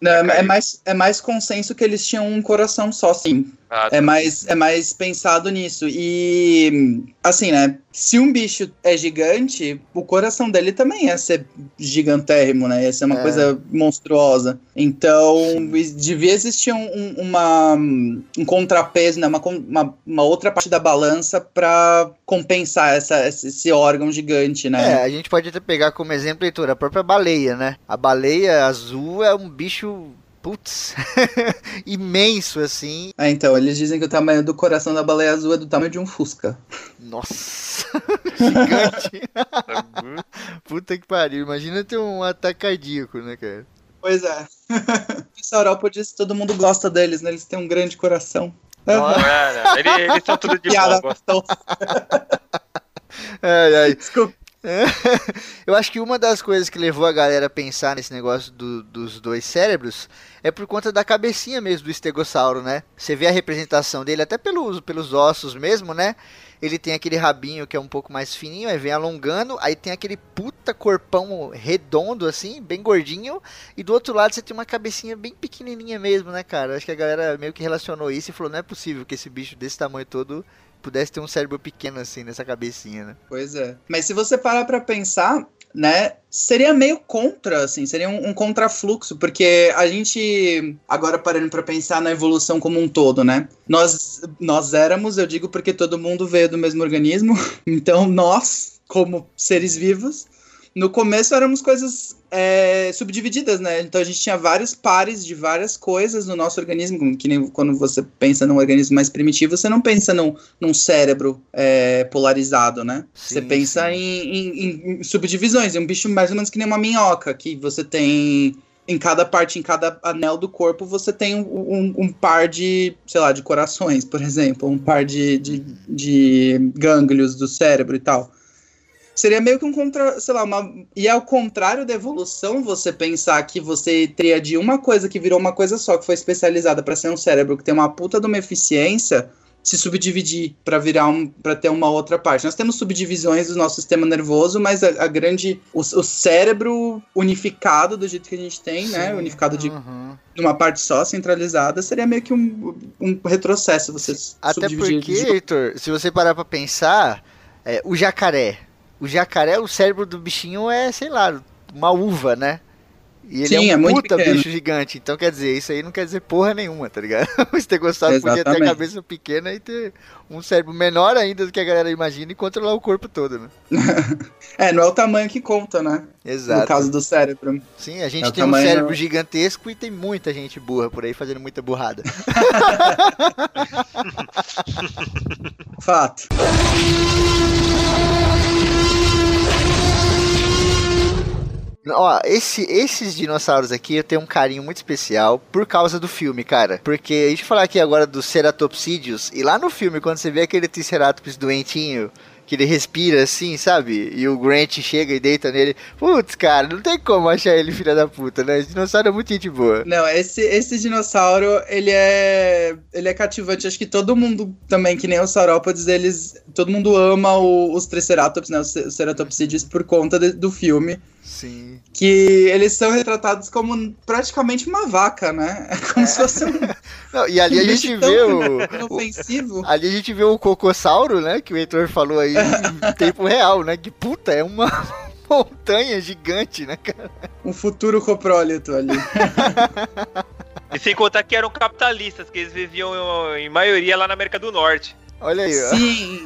[SPEAKER 3] Não, já é, caiu. mais, é mais consenso que eles tinham um coração só, sim. Ah, tá. é, mais, é mais pensado nisso. E, assim, né? Se um bicho é gigante, o coração dele também ia ser gigantérrimo, né? Ia ser uma é. coisa monstruosa. Então, Sim. devia existir um, uma, um contrapeso, né? Uma, uma, uma, outra parte da balança para compensar essa, esse órgão gigante, né?
[SPEAKER 2] É, a gente pode até pegar como exemplo, Heitor, a própria baleia, né? A baleia azul é um bicho putz, imenso assim.
[SPEAKER 3] É, então, eles dizem que o tamanho do coração da baleia azul é do tamanho de um Fusca.
[SPEAKER 2] Nossa, gigante. Puta que pariu, imagina ter um ataque cardíaco, né, cara?
[SPEAKER 3] Pois é. o saurópodes, todo mundo gosta deles, né? Eles têm um grande coração.
[SPEAKER 4] Não, é, né? Eles, eles são tudo de Piada, bom.
[SPEAKER 2] ai, ai. Desculpa. Eu acho que uma das coisas que levou a galera a pensar nesse negócio do, dos dois cérebros é por conta da cabecinha mesmo do estegossauro, né? Você vê a representação dele até pelos, pelos ossos mesmo, né? Ele tem aquele rabinho que é um pouco mais fininho, aí vem alongando, aí tem aquele puta corpão redondo assim, bem gordinho, e do outro lado você tem uma cabecinha bem pequenininha mesmo, né, cara? Acho que a galera meio que relacionou isso e falou: não é possível que esse bicho desse tamanho todo pudesse ter um cérebro pequeno assim nessa cabecinha, né?
[SPEAKER 3] Pois é. Mas se você parar para pensar, né, seria meio contra, assim, seria um, um, contrafluxo, porque a gente, agora parando para pensar na evolução como um todo, né, nós, nós éramos, eu digo porque todo mundo veio do mesmo organismo, então nós, como seres vivos, no começo éramos coisas é, subdivididas, né? Então a gente tinha vários pares de várias coisas no nosso organismo, que nem quando você pensa num organismo mais primitivo, você não pensa num, num cérebro é, polarizado, né? Sim, você pensa em, em, em, subdivisões, é um bicho mais ou menos que nem uma minhoca, que você tem em cada parte, em cada anel do corpo, você tem um, um, um, par de, sei lá, de corações, por exemplo, um par de, de, de gânglios do cérebro e tal seria meio que um contra, sei lá, uma e ao contrário da evolução, você pensar que você teria de uma coisa que virou uma coisa só, que foi especializada para ser um cérebro que tem uma puta de uma eficiência, se subdividir para virar um para ter uma outra parte. Nós temos subdivisões do nosso sistema nervoso, mas a, a grande o, o, cérebro unificado do jeito que a gente tem, né, Sim, né, unificado de uhum. uma parte só centralizada, seria meio que um, um retrocesso você
[SPEAKER 2] Até porque, Heitor, se você parar para pensar, é, o jacaré, o jacaré, o cérebro do bichinho é, sei lá, uma uva, né? E ele Sim, é um é puta pequeno. bicho gigante. Então, quer dizer, isso aí não quer dizer porra nenhuma, tá ligado? O gostado podia ter a cabeça pequena e ter um cérebro menor ainda do que a galera imagina e controlar o corpo todo, né?
[SPEAKER 3] é, não é o tamanho que conta, né?
[SPEAKER 2] Exato.
[SPEAKER 3] No caso do cérebro.
[SPEAKER 2] Sim, a gente é tem um cérebro gigantesco e tem muita gente burra por aí fazendo muita burrada.
[SPEAKER 3] Fato.
[SPEAKER 2] Ó, esse, esses dinossauros aqui eu tenho um carinho muito especial por causa do filme, cara. Porque a gente falar aqui agora dos ceratopsídeos, e lá no filme, quando você vê aquele Triceratops doentinho que ele respira assim, sabe? E o Grant chega e deita nele. Putz, cara, não tem como achar ele filha da puta, né? Esse dinossauro é muito gente boa.
[SPEAKER 3] Não, esse, esse dinossauro, ele é ele é cativante. Acho que todo mundo também, que nem os saurópodes, eles... Todo mundo ama o, os Triceratops, né? Os, os ceratopsídeos por conta de, do filme.
[SPEAKER 2] Sim.
[SPEAKER 3] Que eles são retratados como praticamente uma vaca, né? É como é. se fosse um.
[SPEAKER 2] Não, e ali um a gente vê o. Ofensivo. ali a gente vê o cocossauro, né? Que o Heitor falou aí em tempo real, né? Que puta, é uma montanha gigante, né, cara?
[SPEAKER 3] Um futuro coprólito ali.
[SPEAKER 4] e sem contar que eram capitalistas, que eles viviam em maioria lá na América do Norte.
[SPEAKER 2] Olha aí, ó.
[SPEAKER 3] Sim.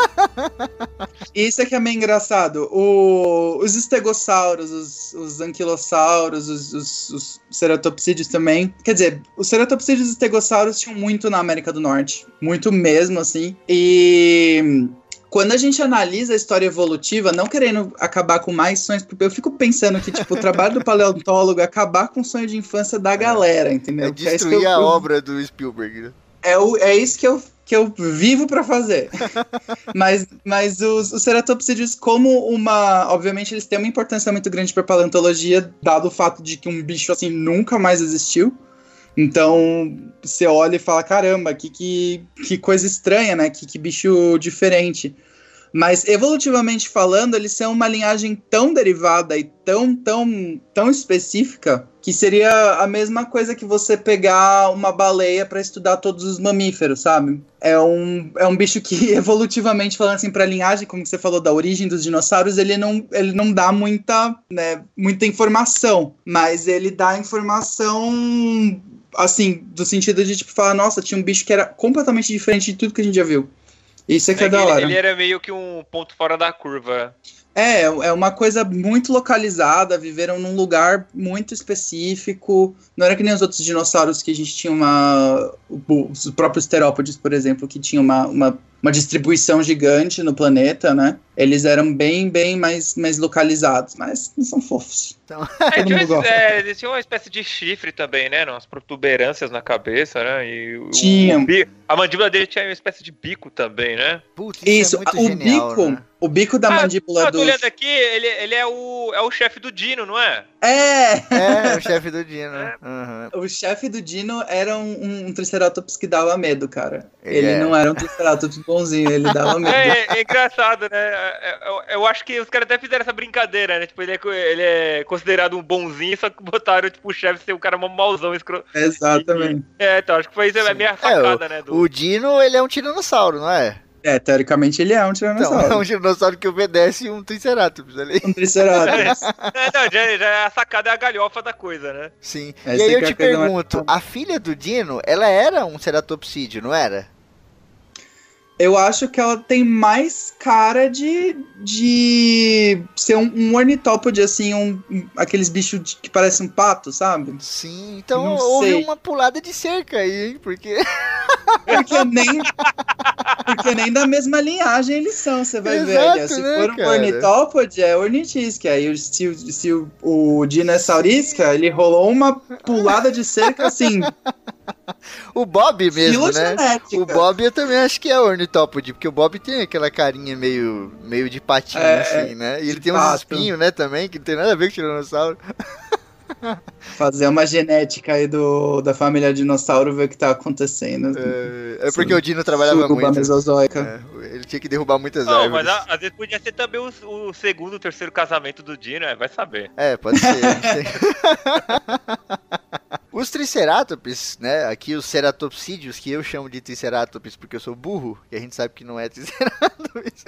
[SPEAKER 3] Isso é que é meio engraçado. O, os estegossauros, os, os anquilossauros, os, os, os, ceratopsídeos também. Quer dizer, os ceratopsídeos e os estegossauros tinham muito na América do Norte. Muito mesmo, assim. E quando a gente analisa a história evolutiva, não querendo acabar com mais sonhos, porque eu fico pensando que, tipo, o trabalho do paleontólogo é acabar com o sonho de infância da galera, entendeu? É
[SPEAKER 2] destruir
[SPEAKER 3] é
[SPEAKER 2] a obra do Spielberg, né?
[SPEAKER 3] É, o, é isso que eu que eu vivo para fazer. mas mas os, os ceratopsídeos, como uma. Obviamente, eles têm uma importância muito grande para paleontologia, dado o fato de que um bicho assim nunca mais existiu. Então, você olha e fala: caramba, que, que, que coisa estranha, né? Que, que bicho diferente. Mas evolutivamente falando, eles são uma linhagem tão derivada e tão, tão, tão específica que seria a mesma coisa que você pegar uma baleia para estudar todos os mamíferos, sabe? É um, é um bicho que evolutivamente falando assim para linhagem, como você falou da origem dos dinossauros, ele não, ele não dá muita, né, muita informação, mas ele dá informação assim, do sentido de tipo falar, nossa, tinha um bicho que era completamente diferente de tudo que a gente já viu. Isso é que é, é da hora.
[SPEAKER 4] Ele era meio que um ponto fora da curva.
[SPEAKER 3] É, é uma coisa muito localizada, viveram num lugar muito específico. Não era que nem os outros dinossauros que a gente tinha uma. Os próprios terópodes, por exemplo, que tinha uma, uma, uma distribuição gigante no planeta, né? Eles eram bem, bem mais, mais localizados, mas não são fofos.
[SPEAKER 4] Então... É, tinha, é, eles tinham uma espécie de chifre também, né? Umas protuberâncias na cabeça, né? E
[SPEAKER 3] tinha.
[SPEAKER 4] a mandíbula dele tinha uma espécie de bico também, né?
[SPEAKER 3] Putz, isso, é o genial, bico. Né? O bico da ah, mandíbula
[SPEAKER 4] do. Eu tô olhando aqui, ele, ele é o, é o chefe do Dino, não é?
[SPEAKER 3] É!
[SPEAKER 2] É, o chefe do Dino. É.
[SPEAKER 3] Uhum. O chefe do Dino era um, um, Triceratops que dava medo, cara. Ele é. não era um Triceratops bonzinho, ele dava medo.
[SPEAKER 4] É, é engraçado, né? Eu, eu, acho que os caras até fizeram essa brincadeira, né? Tipo, ele é, ele é considerado um bonzinho, só que botaram, tipo, o chefe ser um cara mauzão. Escro...
[SPEAKER 3] Exatamente.
[SPEAKER 4] E, é, então, acho que foi isso a minha facada,
[SPEAKER 2] é, o,
[SPEAKER 4] né?
[SPEAKER 2] Do... O Dino, ele é um tiranossauro, não é?
[SPEAKER 3] É, teoricamente ele é um tiranossauro. Então,
[SPEAKER 2] é um tiranossauro que obedece um triceratops ali.
[SPEAKER 3] Um triceratops.
[SPEAKER 4] é, não, já, já é a sacada é a galhofa da coisa, né?
[SPEAKER 2] Sim. Essa e aí eu é te pergunto, a filha do Dino, ela era um ceratopsídeo, não era?
[SPEAKER 3] Eu acho que ela tem mais cara de, de ser um, um ornitópode, assim, um, um aqueles bichos que parecem um pato, sabe?
[SPEAKER 2] Sim, então Não houve sei. uma pulada de cerca aí, hein? Porque.
[SPEAKER 3] Porque nem, porque nem da mesma linhagem eles são, você vai Exato, ver. Se né, for um cara? ornitópode, é ornitisca. Aí se, se o, o dinosaurisca, ele rolou uma pulada de cerca assim.
[SPEAKER 2] o Bob mesmo, né? O Bob eu também acho que é ornitópode, porque o Bob tem aquela carinha meio, meio de patinho, é, assim, né? E ele tem uns espinhos, né, também, que não tem nada a ver com o tiranossauro.
[SPEAKER 3] Fazer uma genética aí do, da família dinossauro, ver o que tá acontecendo.
[SPEAKER 2] É, é porque Sim. o Dino trabalhava Sucuba muito.
[SPEAKER 3] Mesozoica.
[SPEAKER 2] É, ele tinha que derrubar muitas Não, árvores.
[SPEAKER 4] mas às vezes podia ser também o, o segundo, o terceiro casamento do Dino, é, vai saber.
[SPEAKER 2] É, pode ser. Os Triceratops, né? Aqui os ceratopsídeos, que eu chamo de Triceratops porque eu sou burro, e a gente sabe que não é Triceratops.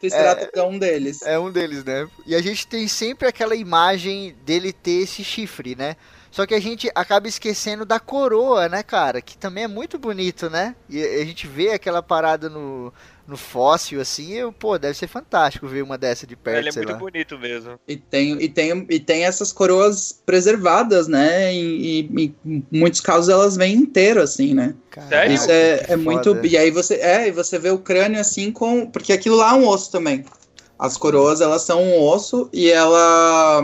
[SPEAKER 3] Triceratops é, é, um deles.
[SPEAKER 2] É um deles, né? E a gente tem sempre aquela imagem dele ter esse chifre, né? Só que a gente acaba esquecendo da coroa, né, cara? Que também é muito bonito, né? E a gente vê aquela parada no, no fóssil, assim, eu, pô, deve ser fantástico ver uma dessa de perto.
[SPEAKER 4] Ele é muito
[SPEAKER 2] lá.
[SPEAKER 4] bonito mesmo.
[SPEAKER 3] E tem, e, tem, e tem essas coroas preservadas, né? E, e, em muitos casos elas vêm inteiro, assim, né?
[SPEAKER 4] Sério?
[SPEAKER 3] Isso é, é muito. E aí você. É, e você vê o crânio assim com. Porque aquilo lá é um osso também. As coroas, elas são um osso e ela.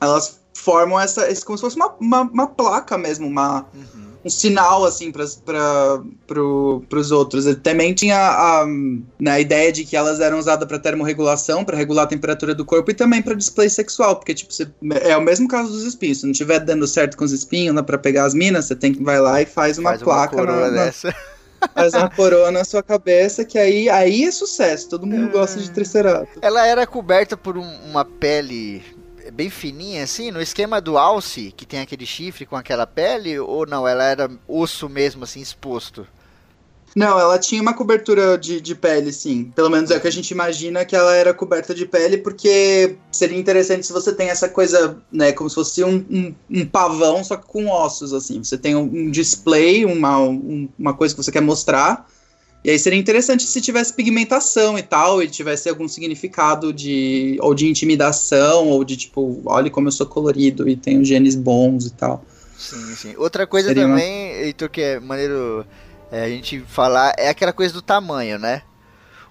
[SPEAKER 3] Elas formam essa. Como se fosse uma, uma, uma placa mesmo, uma. Uhum um sinal assim para pro, os outros. Ele também tinha a, né, a ideia de que elas eram usadas para termorregulação, para regular a temperatura do corpo e também para display sexual, porque tipo, você, é o mesmo caso dos espinhos. Se não estiver dando certo com os espinhos, né, para pegar as minas, você tem que vai lá e faz uma faz placa uma na, na, Faz uma coroa na sua cabeça, que aí, aí é sucesso. Todo mundo gosta de Triceratops.
[SPEAKER 2] Ela era coberta por um, uma pele bem fininha assim, no esquema do alce, que tem aquele chifre com aquela pele, ou não, ela era osso mesmo assim exposto?
[SPEAKER 3] Não, ela tinha uma cobertura de, de pele, sim. Pelo menos é o que a gente imagina que ela era coberta de pele, porque seria interessante se você tem essa coisa, né, como se fosse um, um, um pavão, só que com ossos, assim. Você tem um, um display, uma, um, uma coisa que você quer mostrar, e aí seria interessante se tivesse pigmentação e tal, e tivesse algum significado de ou de intimidação, ou de tipo, olha como eu sou colorido e tenho genes bons e tal.
[SPEAKER 2] Sim, sim. Outra coisa seria também, uma... Heitor, que é maneiro é, a gente falar, é aquela coisa do tamanho, né?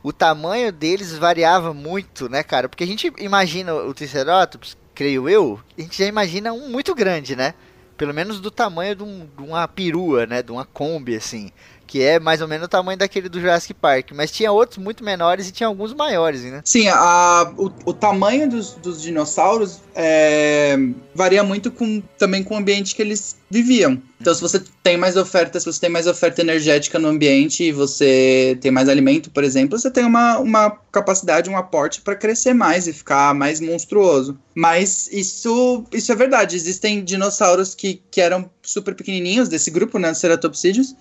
[SPEAKER 2] O tamanho deles variava muito, né, cara? Porque a gente imagina o Triceratops, creio eu, a gente já imagina um muito grande, né? Pelo menos do tamanho de, um, de uma perua, né? De uma Kombi, assim que é mais ou menos o tamanho daquele do Jurassic Park. Mas tinha outros muito menores e tinha alguns maiores, né?
[SPEAKER 3] Sim, a, o, o tamanho dos, dos dinossauros é, varia muito com, também com o ambiente que eles viviam. Então, se você tem mais oferta, se você tem mais oferta energética no ambiente e você tem mais alimento, por exemplo, você tem uma, uma capacidade, um aporte para crescer mais e ficar mais monstruoso. Mas isso, isso é verdade. Existem dinossauros que, que eram super pequenininhos desse grupo, né, Ceratopsidios,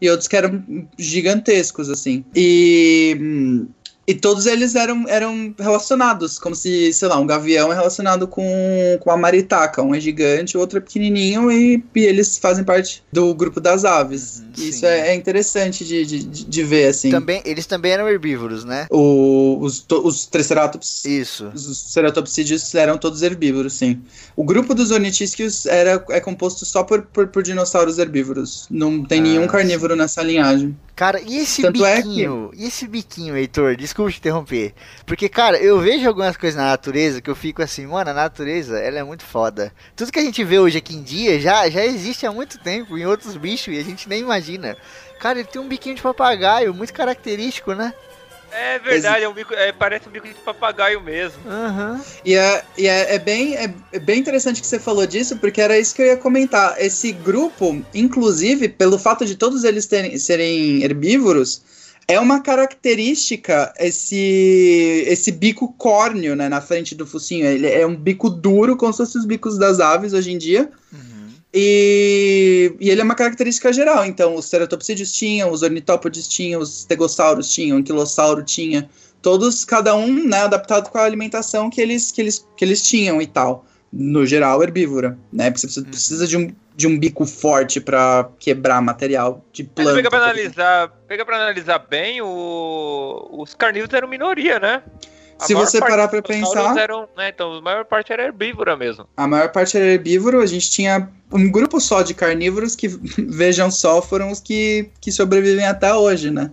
[SPEAKER 3] e outros que eram gigantescos, assim. E hum, e todos eles eram, eram relacionados, como se, sei lá, um gavião é relacionado com, com a maritaca. Um é gigante, o outro é pequenininho e, e eles fazem parte do grupo das aves. Uhum, Isso é, é, interessante de, de, de, ver, assim.
[SPEAKER 2] Também, eles também eram herbívoros, né?
[SPEAKER 3] O, os, os Triceratops.
[SPEAKER 2] Isso.
[SPEAKER 3] Os ceratopsídeos eram todos herbívoros, sim. O grupo dos ornitisquios era, é composto só por, por, por dinossauros herbívoros. Não tem ah, nenhum carnívoro nessa linhagem.
[SPEAKER 2] Cara, e esse Tanto biquinho? É que... E esse biquinho, Heitor? Desculpa te interromper. Porque, cara, eu vejo algumas coisas na natureza que eu fico assim, mano, a natureza, ela é muito foda. Tudo que a gente vê hoje aqui em dia já, já existe há muito tempo em outros bichos e a gente nem imagina. Cara, ele tem um biquinho de papagaio, muito característico, né?
[SPEAKER 4] É verdade, é um bico, é, parece um bico de papagaio mesmo.
[SPEAKER 2] Uhum.
[SPEAKER 3] E, é, e é, é, bem, é, é bem interessante que você falou disso, porque era isso que eu ia comentar. Esse grupo, inclusive, pelo fato de todos eles terem, serem herbívoros, é uma característica esse esse bico córneo, né, na frente do focinho. Ele é um bico duro, como se fossem os bicos das aves hoje em dia. Uhum. E, e, ele é uma característica geral. Então, os ceratopsídeos tinham, os ornitópodes tinham, os stegossauros tinham, o anquilossauro tinha. Todos, cada um, né, adaptado com a alimentação que eles, que eles, que eles tinham e tal. No geral, herbívora, né? Porque você precisa de um, de um bico forte para quebrar material de planta.
[SPEAKER 4] pega para analisar, pega para analisar bem, o, os carnívoros eram minoria, né?
[SPEAKER 3] se você parar para pensar.
[SPEAKER 4] Eram, né, então, a maior parte era herbívora mesmo.
[SPEAKER 3] A maior parte era herbívoro, a gente tinha um grupo só de carnívoros que, vejam só, foram os que, que sobrevivem até hoje, né?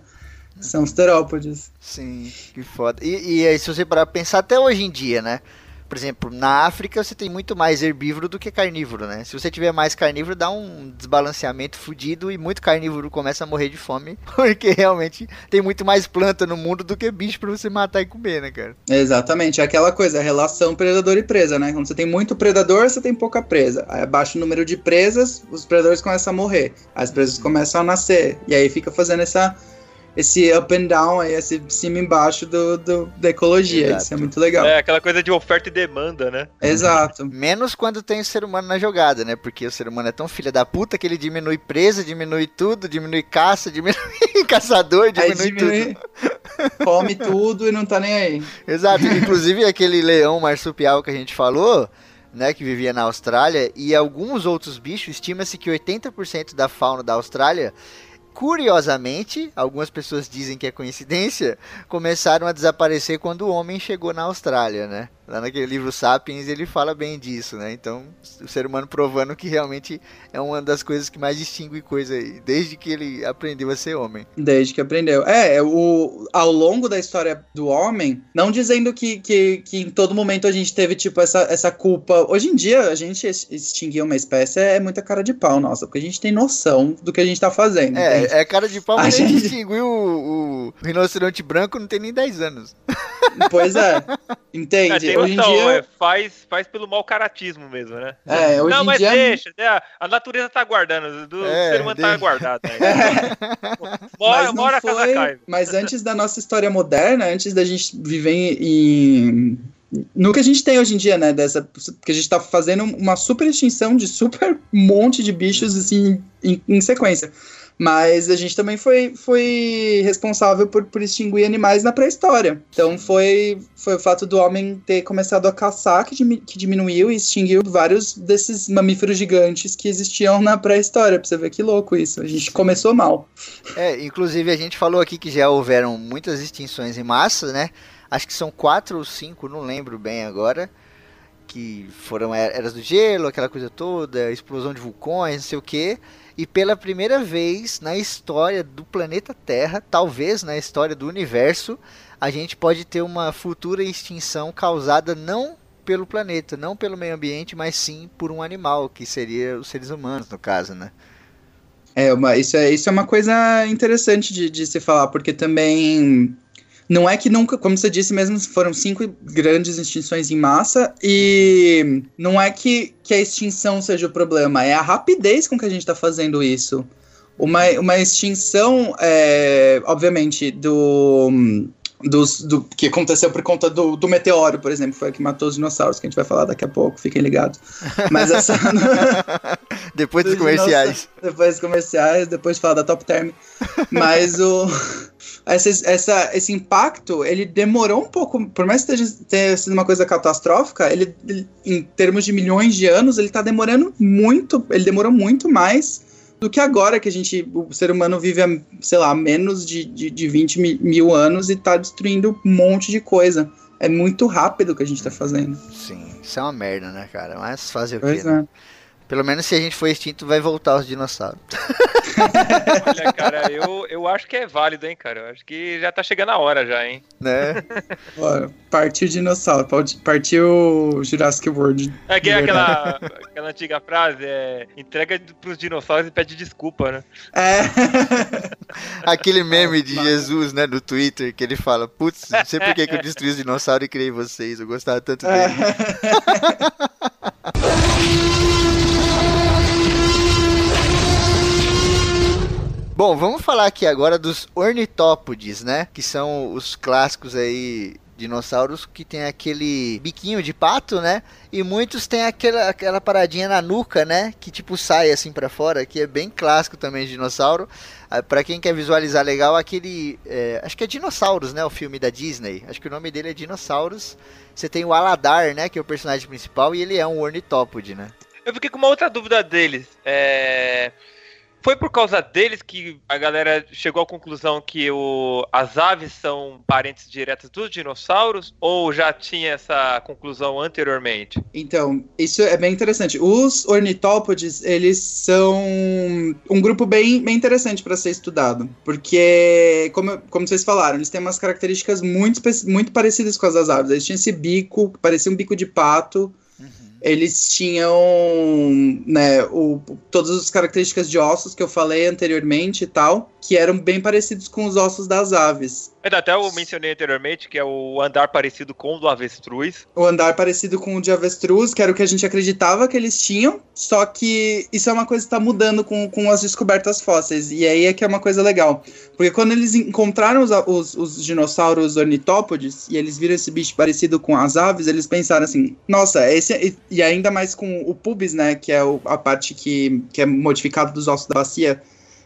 [SPEAKER 3] São os terópodes.
[SPEAKER 2] Sim, que foda. E, e aí, se você parar pra pensar, até hoje em dia, né? Por exemplo, na África você tem muito mais herbívoro do que carnívoro, né? Se você tiver mais carnívoro, dá um desbalanceamento fudido e muito carnívoro começa a morrer de fome, porque realmente tem muito mais planta no mundo do que bicho para você matar e comer, né, cara?
[SPEAKER 3] Exatamente, é aquela coisa, a relação predador e presa, né? Quando você tem muito predador, você tem pouca presa. Aí abaixa o número de presas, os predadores começam a morrer, as presas começam a nascer, e aí fica fazendo essa esse up and down, aí, esse cima e embaixo do, do, da ecologia. Exato. Isso é muito legal.
[SPEAKER 4] É aquela coisa de oferta e demanda, né?
[SPEAKER 3] Exato.
[SPEAKER 2] Menos quando tem o ser humano na jogada, né? Porque o ser humano é tão filha da puta que ele diminui presa, diminui tudo, diminui caça, diminui caçador, diminui, diminui tudo.
[SPEAKER 3] Come tudo e não tá nem aí.
[SPEAKER 2] Exato. Inclusive aquele leão marsupial que a gente falou. Né, que vivia na Austrália, e alguns outros bichos, estima-se que 80% da fauna da Austrália curiosamente, algumas pessoas dizem que é coincidência, começaram a desaparecer quando o homem chegou na Austrália, né? Lá naquele livro Sapiens ele fala bem disso, né? Então, o ser humano provando que realmente é uma das coisas que mais distingue coisa aí, desde que ele aprendeu a ser homem.
[SPEAKER 3] Desde que aprendeu. É, é, o, ao longo da história do homem, não dizendo que, que, que em todo momento a gente teve, tipo, essa, essa culpa. Hoje em dia, a gente extinguir uma espécie é muita cara de pau, nossa, porque a gente tem noção do que a gente tá fazendo.
[SPEAKER 2] É, entende? é cara de pau, mas a gente extinguiu o, o rinoceronte branco não tem nem 10 anos.
[SPEAKER 3] Pois é. Entende?
[SPEAKER 4] É, hoje em dia... É, faz, faz pelo mau caratismo mesmo, né?
[SPEAKER 3] É, hoje
[SPEAKER 4] Não,
[SPEAKER 3] em
[SPEAKER 4] mas
[SPEAKER 3] dia...
[SPEAKER 4] deixa, né? a natureza tá guardando, do é, ser humano tá deixa. tá guardado. Né?
[SPEAKER 3] Bora, bora foi... casa Mas antes da nossa história moderna, antes da gente viver em no que a gente tem hoje em dia, né? Dessa, que a gente tá fazendo uma super extinção de super monte de bichos assim em, em sequência. Mas a gente também foi, foi responsável por, por extinguir animais na pré-história. Então foi, foi o fato do homem ter começado a caçar que, que diminuiu e extinguiu vários desses mamíferos gigantes que existiam na pré-história. Pra você ver que louco isso. A gente começou mal.
[SPEAKER 2] É, inclusive a gente falou aqui que já houveram muitas extinções em massa, né? Acho que são quatro ou cinco, não lembro bem agora que foram eras do gelo, aquela coisa toda, explosão de vulcões, não sei o que. E pela primeira vez na história do planeta Terra, talvez na história do universo, a gente pode ter uma futura extinção causada não pelo planeta, não pelo meio ambiente, mas sim por um animal, que seria os seres humanos, no caso, né?
[SPEAKER 3] É, uma, isso, é, isso é uma coisa interessante de, de se falar, porque também não é que nunca, como você disse mesmo, foram cinco grandes extinções em massa e não é que, que a extinção seja o problema, é a rapidez com que a gente está fazendo isso. Uma, uma extinção, é, obviamente, do, dos, do que aconteceu por conta do, do meteoro, por exemplo, foi o que matou os dinossauros, que a gente vai falar daqui a pouco, fiquem ligados. Mas essa.
[SPEAKER 2] depois dos, dos comerciais.
[SPEAKER 3] Depois dos comerciais, depois de falar da Top Term. Mas o. Essa, essa, esse impacto, ele demorou um pouco, por mais que tenha sido uma coisa catastrófica, ele, ele em termos de milhões de anos, ele tá demorando muito, ele demorou muito mais do que agora que a gente, o ser humano vive, a, sei lá, menos de, de, de 20 mil anos e está destruindo um monte de coisa. É muito rápido o que a gente está fazendo.
[SPEAKER 2] Sim, isso é uma merda, né, cara? Mas fazer o quê? É. Né? Pelo menos se a gente for extinto, vai voltar os dinossauros.
[SPEAKER 4] Olha, cara, eu, eu acho que é válido, hein, cara. Eu acho que já tá chegando a hora já, hein?
[SPEAKER 2] Né?
[SPEAKER 3] Bora, partiu dinossauro, partiu Jurassic World.
[SPEAKER 4] É que é aquela, aquela antiga frase, é entrega pros dinossauros e pede desculpa, né?
[SPEAKER 3] É.
[SPEAKER 2] Aquele meme de Jesus, né, no Twitter, que ele fala, putz, não sei por que, que eu destruí os dinossauros e criei vocês, eu gostava tanto dele. É. Bom, vamos falar aqui agora dos ornitópodes, né? Que são os clássicos aí dinossauros que tem aquele biquinho de pato, né? E muitos têm aquela, aquela paradinha na nuca, né? Que tipo sai assim para fora, que é bem clássico também de dinossauro. Ah, para quem quer visualizar legal, aquele. É, acho que é Dinossauros, né? O filme da Disney. Acho que o nome dele é Dinossauros. Você tem o Aladar, né? Que é o personagem principal, e ele é um ornitópode, né?
[SPEAKER 4] Eu fiquei com uma outra dúvida deles. É. Foi por causa deles que a galera chegou à conclusão que o, as aves são parentes diretos dos dinossauros? Ou já tinha essa conclusão anteriormente?
[SPEAKER 3] Então, isso é bem interessante. Os ornitópodes, eles são um grupo bem, bem interessante para ser estudado. Porque, como, como vocês falaram, eles têm umas características muito, muito parecidas com as das aves. Eles tinham esse bico, que parecia um bico de pato eles tinham né, o, todas as características de ossos que eu falei anteriormente e tal, que eram bem parecidos com os ossos das aves.
[SPEAKER 4] Até eu mencionei anteriormente que é o andar parecido com o do avestruz.
[SPEAKER 3] O andar parecido com o de avestruz, que era o que a gente acreditava que eles tinham, só que isso é uma coisa que está mudando com, com as descobertas fósseis, e aí é que é uma coisa legal. Porque quando eles encontraram os, os, os dinossauros ornitópodes, e eles viram esse bicho parecido com as aves, eles pensaram assim, nossa, esse... E ainda mais com o pubis, né, que é o, a parte que, que é modificada dos ossos da bacia,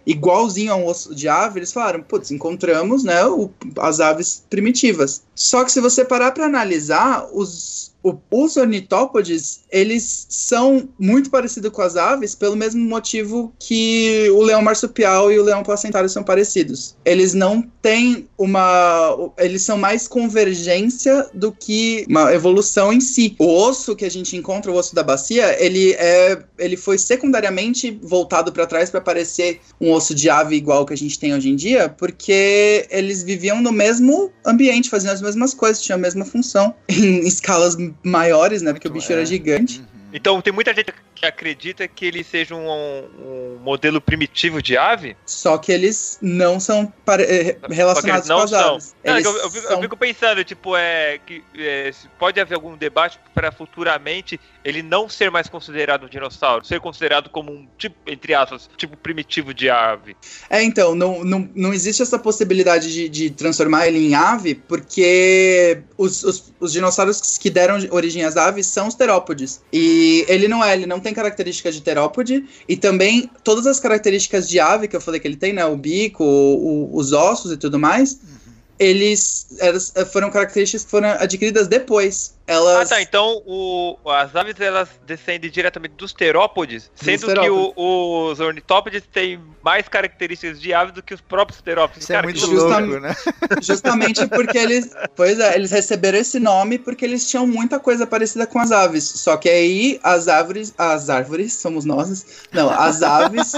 [SPEAKER 3] igualzinho a um osso de ave, eles falaram, putz, encontramos, né, o, as aves primitivas. Só que se você parar para analisar, os o, os ornitópodes, eles são muito parecidos com as aves pelo mesmo motivo que o leão marsupial e o leão placentário são parecidos. Eles não têm uma... Eles são mais convergência do que uma evolução em si. O osso que a gente encontra, o osso da bacia, ele, é, ele foi secundariamente voltado para trás para parecer um osso de ave igual que a gente tem hoje em dia, porque eles viviam no mesmo ambiente, faziam as mesmas coisas, tinham a mesma função, em escalas maiores, né? Porque o bicho é. era gigante. Uhum.
[SPEAKER 4] Então tem muita gente que acredita que ele seja um, um modelo primitivo de ave.
[SPEAKER 3] Só que eles não são eh, relacionados não com as são. aves.
[SPEAKER 4] Não, eu, eu, fico, são... eu, fico, pensando, tipo, é, que é, pode haver algum debate para futuramente ele não ser mais considerado um dinossauro, ser considerado como um tipo, entre aspas, tipo primitivo de ave.
[SPEAKER 3] É, então, não, não, não existe essa possibilidade de, de transformar ele em ave, porque os, os, os dinossauros que deram origem às aves são os terópodes. E ele não é, ele não tem características de terópode e também todas as características de ave que eu falei que ele tem, né? O bico, o, o, os ossos e tudo mais. Eles, elas foram características que foram adquiridas depois. Elas...
[SPEAKER 4] Ah, tá. Então o, as aves elas descendem diretamente dos terópodes, sendo que o, os ornitópodes têm mais características de aves do que os próprios terópodes.
[SPEAKER 2] Isso é muito louco, né?
[SPEAKER 3] Justamente porque eles, pois é, eles receberam esse nome porque eles tinham muita coisa parecida com as aves. Só que aí as árvores, as árvores somos nós, não, as aves,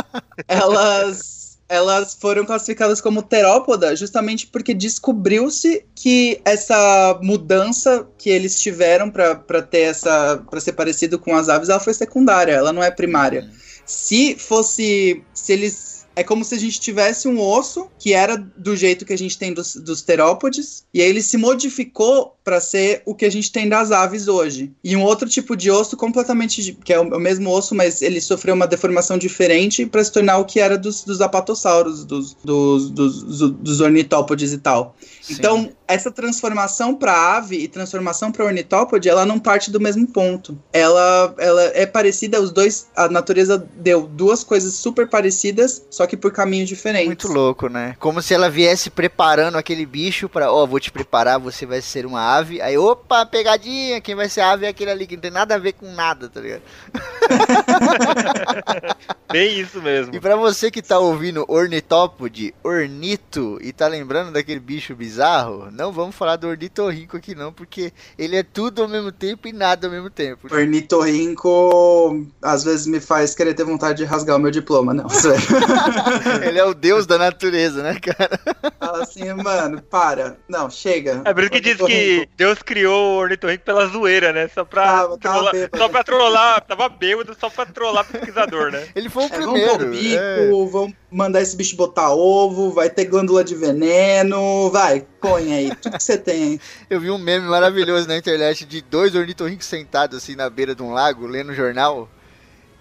[SPEAKER 3] elas elas foram classificadas como terópoda justamente porque descobriu-se que essa mudança que eles tiveram para ter essa para ser parecido com as aves, ela foi secundária, ela não é primária. Uhum. Se fosse se eles é como se a gente tivesse um osso que era do jeito que a gente tem dos, dos terópodes, e aí ele se modificou para ser o que a gente tem das aves hoje. E um outro tipo de osso completamente, que é o, mesmo osso, mas ele sofreu uma deformação diferente para se tornar o que era dos, dos apatossauros, dos, dos, dos, dos ornitópodes e tal. Sim. Então, essa transformação para ave e transformação para ornitópode, ela não parte do mesmo ponto. Ela, ela é parecida, os dois, a natureza deu duas coisas super parecidas, só que por caminhos diferentes.
[SPEAKER 2] Muito louco, né? Como se ela viesse preparando aquele bicho para, ó, oh, vou te preparar, você vai ser uma ave. Aí, opa, pegadinha, quem vai ser ave é aquele ali que não tem nada a ver com nada, tá ligado?
[SPEAKER 4] Bem isso mesmo.
[SPEAKER 2] E para você que tá ouvindo ornitópode, ornito e tá lembrando daquele bicho bizarro, não vamos falar do ornitorrinco aqui não, porque ele é tudo ao mesmo tempo e nada ao mesmo tempo.
[SPEAKER 3] Ornitorrinco às vezes me faz querer ter vontade de rasgar o meu diploma, não, sério.
[SPEAKER 2] ele é o deus da natureza, né, cara?
[SPEAKER 3] Fala assim, mano, para. Não, chega.
[SPEAKER 4] É por isso que diz que Deus criou o ornitorrinco pela zoeira, né? Só pra, tava, trollar, tava só pra trollar, tava bêbado só pra trollar pesquisador, né?
[SPEAKER 2] Ele foi o é, primeiro.
[SPEAKER 3] Vamos bico, é. vamos mandar esse bicho botar ovo, vai ter glândula de veneno, vai, põe aí, tudo que você tem.
[SPEAKER 2] Eu vi um meme maravilhoso na internet de dois ornitorrincos sentados assim na beira de um lago, lendo jornal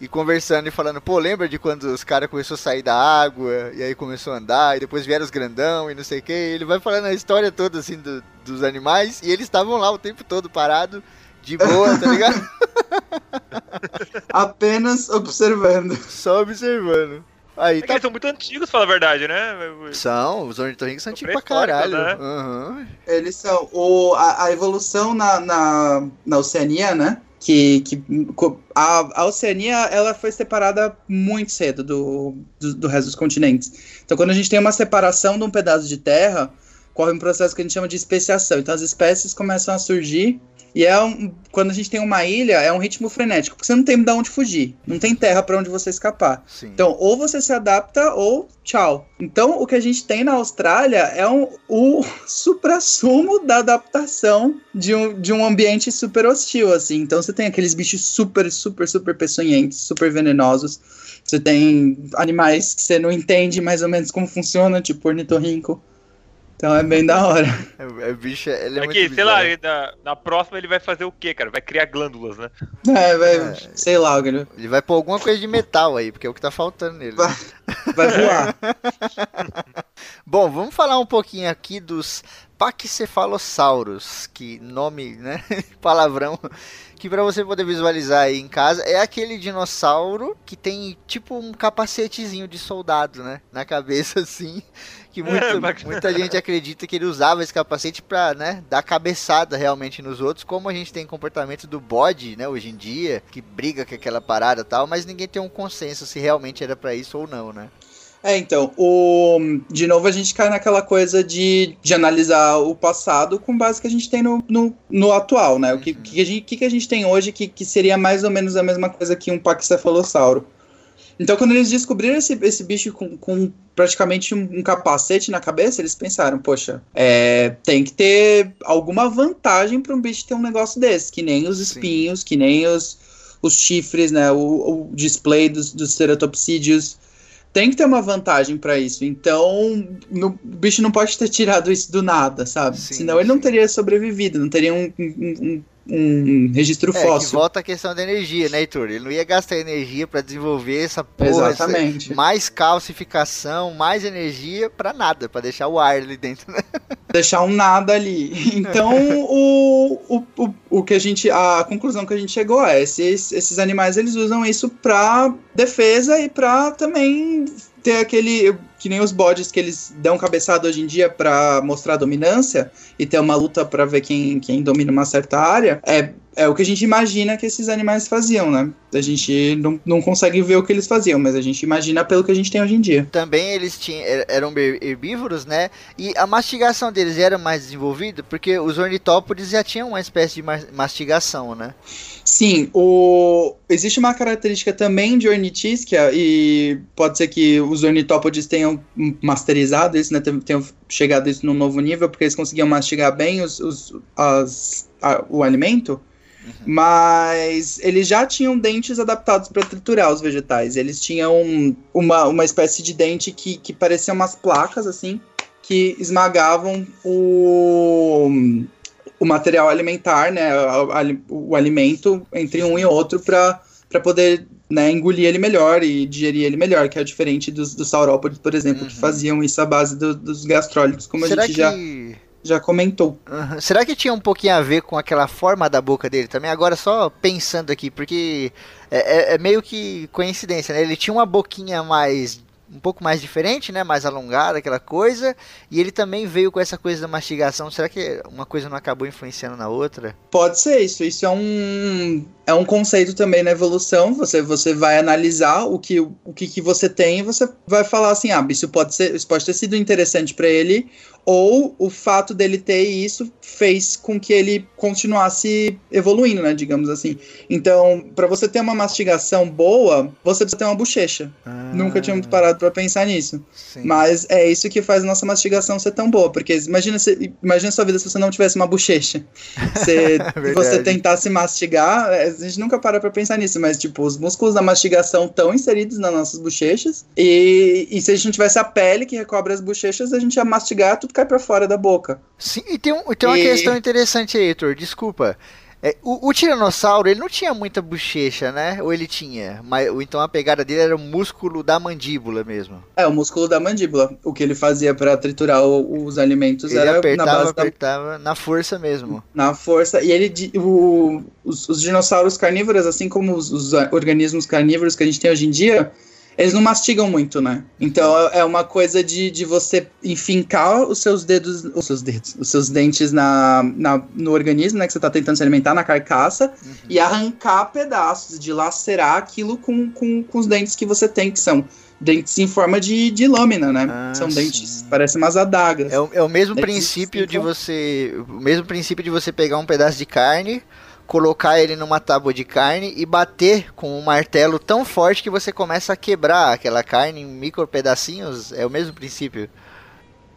[SPEAKER 2] e conversando e falando, pô, lembra de quando os caras começaram a sair da água e aí começou a andar e depois vieram os grandão e não sei o que. Ele vai falando a história toda assim do, dos animais e eles estavam lá o tempo todo parado, de boa, tá ligado?
[SPEAKER 3] Apenas observando.
[SPEAKER 2] Só observando. Aí,
[SPEAKER 4] é tá... eles são muito antigos, fala a verdade, né?
[SPEAKER 2] São, os ornitorrincos são antigos pra caralho. Né? Uhum.
[SPEAKER 3] Eles são. O, a, a evolução na, na, na Oceania, né? Que, que a, a, Oceania ela foi separada muito cedo do, do, do, resto dos continentes. Então, quando a gente tem uma separação de um pedaço de terra, corre um processo que a gente chama de especiação. Então, as espécies começam a surgir e é um, quando a gente tem uma ilha, é um ritmo frenético, porque você não tem de onde fugir, não tem terra para onde você escapar. Sim. Então, ou você se adapta ou tchau. Então, o que a gente tem na Austrália é um, o supra-sumo da adaptação de um, de um ambiente super hostil, assim. Então, você tem aqueles bichos super, super, super peçonhentos, super venenosos. Você tem animais que você não entende mais ou menos como funciona, tipo ornitorrinco. Então é bem da hora.
[SPEAKER 2] É, é bicho, ele é,
[SPEAKER 4] é que, sei lá, na, na, próxima ele vai fazer o quê, cara? Vai criar glândulas, né?
[SPEAKER 3] É, vai, é, sei lá,
[SPEAKER 2] cara. Ele vai pôr alguma coisa de metal aí, porque é o que tá faltando nele.
[SPEAKER 3] Vai, vai voar.
[SPEAKER 2] Bom, vamos falar um pouquinho aqui dos Paquicefalossauros, que nome, né? Palavrão. Que para você poder visualizar aí em casa é aquele dinossauro que tem tipo um capacetezinho de soldado, né? Na cabeça assim que muito, é, muita gente acredita que ele usava esse capacete para né, dar cabeçada realmente nos outros, como a gente tem comportamento do bode, né, hoje em dia, que briga com aquela parada e tal, mas ninguém tem um consenso se realmente era para isso ou não, né?
[SPEAKER 3] É, então, o, de novo a gente cai naquela coisa de, de analisar o passado com base que a gente tem no, no, no atual, né? O que, uhum. que, a gente, que, que a gente tem hoje que, que seria mais ou menos a mesma coisa que um paquicefalossauro. Então, quando eles descobriram esse, esse bicho com, com praticamente um, um, capacete na cabeça, eles pensaram, poxa, é, tem que ter alguma vantagem para um bicho ter um negócio desse, que nem os espinhos, Sim. que nem os, os chifres, né, o, o display dos, dos ceratopsídeos. Tem que ter uma vantagem para isso. Então, no, o bicho não pode ter tirado isso do nada, sabe? Sim, Senão ele não teria sobrevivido, não teria um, um, um registro é, fóssil.
[SPEAKER 2] Que volta a questão da energia, né, Heitor? Ele não ia gastar energia para desenvolver essa porra,
[SPEAKER 3] Exatamente.
[SPEAKER 2] Essa, mais calcificação, mais energia para nada, para deixar o ar ali dentro, né?
[SPEAKER 3] Deixar um nada ali. Então, o, o, o, o que a gente, a conclusão que a gente chegou é, esses, esses animais eles usam isso para defesa e para também ter aquele que nem os bodes que eles dão cabeçada hoje em dia para mostrar dominância e ter uma luta para ver quem, quem domina uma certa área, é, é o que a gente imagina que esses animais faziam, né? A gente não, não consegue ver o que eles faziam, mas a gente imagina pelo que a gente tem hoje em dia.
[SPEAKER 2] Também eles tinham, eram herbívoros, né? E a mastigação deles era mais desenvolvida porque os ornitópodes já tinham uma espécie de mastigação, né?
[SPEAKER 3] Sim, o... existe uma característica também de ornitísquia, e pode ser que os ornitópodes tenham masterizado isso, né, tenham chegado isso num novo nível, porque eles conseguiam mastigar bem os, os, as, a, o alimento, Uhum. Mas eles já tinham dentes adaptados para triturar os vegetais. Eles tinham uma, uma espécie de dente que, que parecia umas placas, assim, que esmagavam o, o material alimentar, né, o, o alimento entre um e outro para poder né, engolir ele melhor e digerir ele melhor, que é diferente dos, dos saurópodes, por exemplo, uhum. que faziam isso à base do, dos gastrólitos, como Será a gente já já comentou.
[SPEAKER 2] Uhum. Será que tinha um pouquinho a ver com aquela forma da boca dele também? Agora só pensando aqui, porque é, é, é meio que coincidência, né? Ele tinha uma boquinha mais um pouco mais diferente, né? Mais alongada, aquela coisa. E ele também veio com essa coisa da mastigação. Será que uma coisa não acabou influenciando na outra?
[SPEAKER 3] Pode ser isso. Isso é um é um conceito também na evolução. Você você vai analisar o que o que, que você tem e você vai falar assim, ah, isso pode ser, isso pode ter sido interessante para ele ou o fato dele ter isso fez com que ele continuasse evoluindo, né, digamos assim. Então, para você ter uma mastigação boa, você precisa ter uma bochecha. Ah. Nunca tinha parado para pensar nisso. Sim. Mas é isso que faz a nossa mastigação ser tão boa, porque imagina se, imagina a sua vida se você não tivesse uma bochecha. Se é você tentasse mastigar, é, a gente nunca para para pensar nisso, mas tipo, os músculos da mastigação estão inseridos nas nossas bochechas e, e se a gente não tivesse a pele que recobre as bochechas, a gente ia mastigar tudo cai para fora da boca.
[SPEAKER 2] Sim, e tem, um, tem uma e... questão interessante aí, Heitor, desculpa. É, o, o, tiranossauro, ele não tinha muita bochecha, né? Ou ele tinha? Mas, ou então a pegada dele era o músculo da mandíbula mesmo.
[SPEAKER 3] É, o músculo da mandíbula. O que ele fazia para triturar o, os alimentos
[SPEAKER 2] ele
[SPEAKER 3] era
[SPEAKER 2] apertava,
[SPEAKER 3] na base
[SPEAKER 2] apertava da... na força mesmo.
[SPEAKER 3] Na força. E ele, o, os, os dinossauros carnívoros, assim como os, os organismos carnívoros que a gente tem hoje em dia, eles não mastigam muito, né? Então é, é uma coisa de, de você enfincar os seus dedos, os seus dedos, os seus dentes na, na no organismo, né? Que você tá tentando se alimentar na carcaça uhum. e arrancar pedaços, de lacerar aquilo com, com, com os dentes que você tem, que são dentes em forma de, de lâmina, né? Ah, São dentes, sim. parecem umas adagas.
[SPEAKER 2] É o, é o mesmo princípio de você. O mesmo princípio de você pegar um pedaço de carne, colocar ele numa tábua de carne e bater com um martelo tão forte que você começa a quebrar aquela carne em micro pedacinhos. É o mesmo princípio.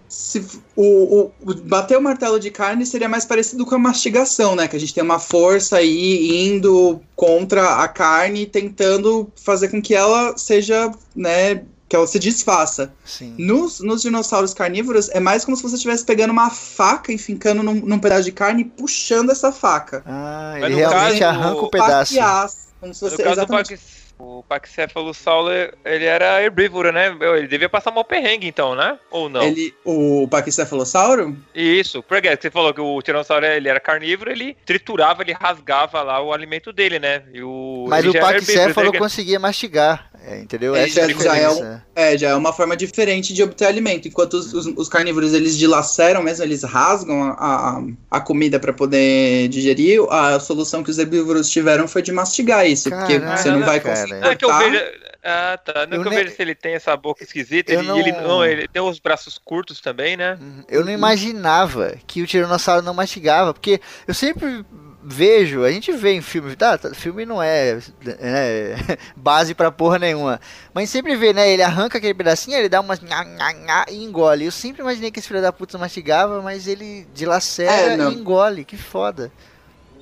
[SPEAKER 3] Se, o, o, bater o martelo de carne seria mais parecido com a mastigação, né? Que a gente tem uma força aí indo contra a carne, tentando fazer com que ela seja, né, que ela se desfaça. Sim. Nos, nos dinossauros carnívoros, é mais como se você estivesse pegando uma faca e fincando num, num, pedaço de carne e puxando essa faca.
[SPEAKER 2] Ah, ele realmente caso, arranca o pedaço. Paquias,
[SPEAKER 4] como se você, no caso exatamente... do o Pachycephalosauro, ele era herbívoro, né? Ele devia passar mal perrengue, então, né? Ou não?
[SPEAKER 3] Ele, o Pachycephalossauro?
[SPEAKER 4] Isso, porque você falou que o tiranossauro ele era carnívoro, ele triturava, ele rasgava lá o alimento dele, né?
[SPEAKER 2] O, Mas o Pachycephalo conseguia mastigar. É, entendeu?
[SPEAKER 3] É, Essa é a diferença. Já é, um, é, já é uma forma diferente de obter alimento. Enquanto os, os, os carnívoros eles dilaceram mesmo, eles rasgam a, a, a comida para poder digerir, a solução que os herbívoros tiveram foi de mastigar isso, Caramba, porque você não vai conseguir. Cara.
[SPEAKER 4] É que eu vejo, ah, tá. Não eu, eu ne... vejo se ele tem essa boca esquisita. Ele não... ele não... ele tem os braços curtos também, né?
[SPEAKER 2] Uhum. Eu não imaginava que o tiranossauro não mastigava, porque eu sempre vejo, a gente vê em filmes, tá, tá filme não é, é base pra porra nenhuma, mas sempre vê, né, ele arranca aquele pedacinho, ele dá umas nha, nha, nha, e engole. Eu sempre imaginei que esse filho da puta mastigava, mas ele dilacera é, e engole, que foda.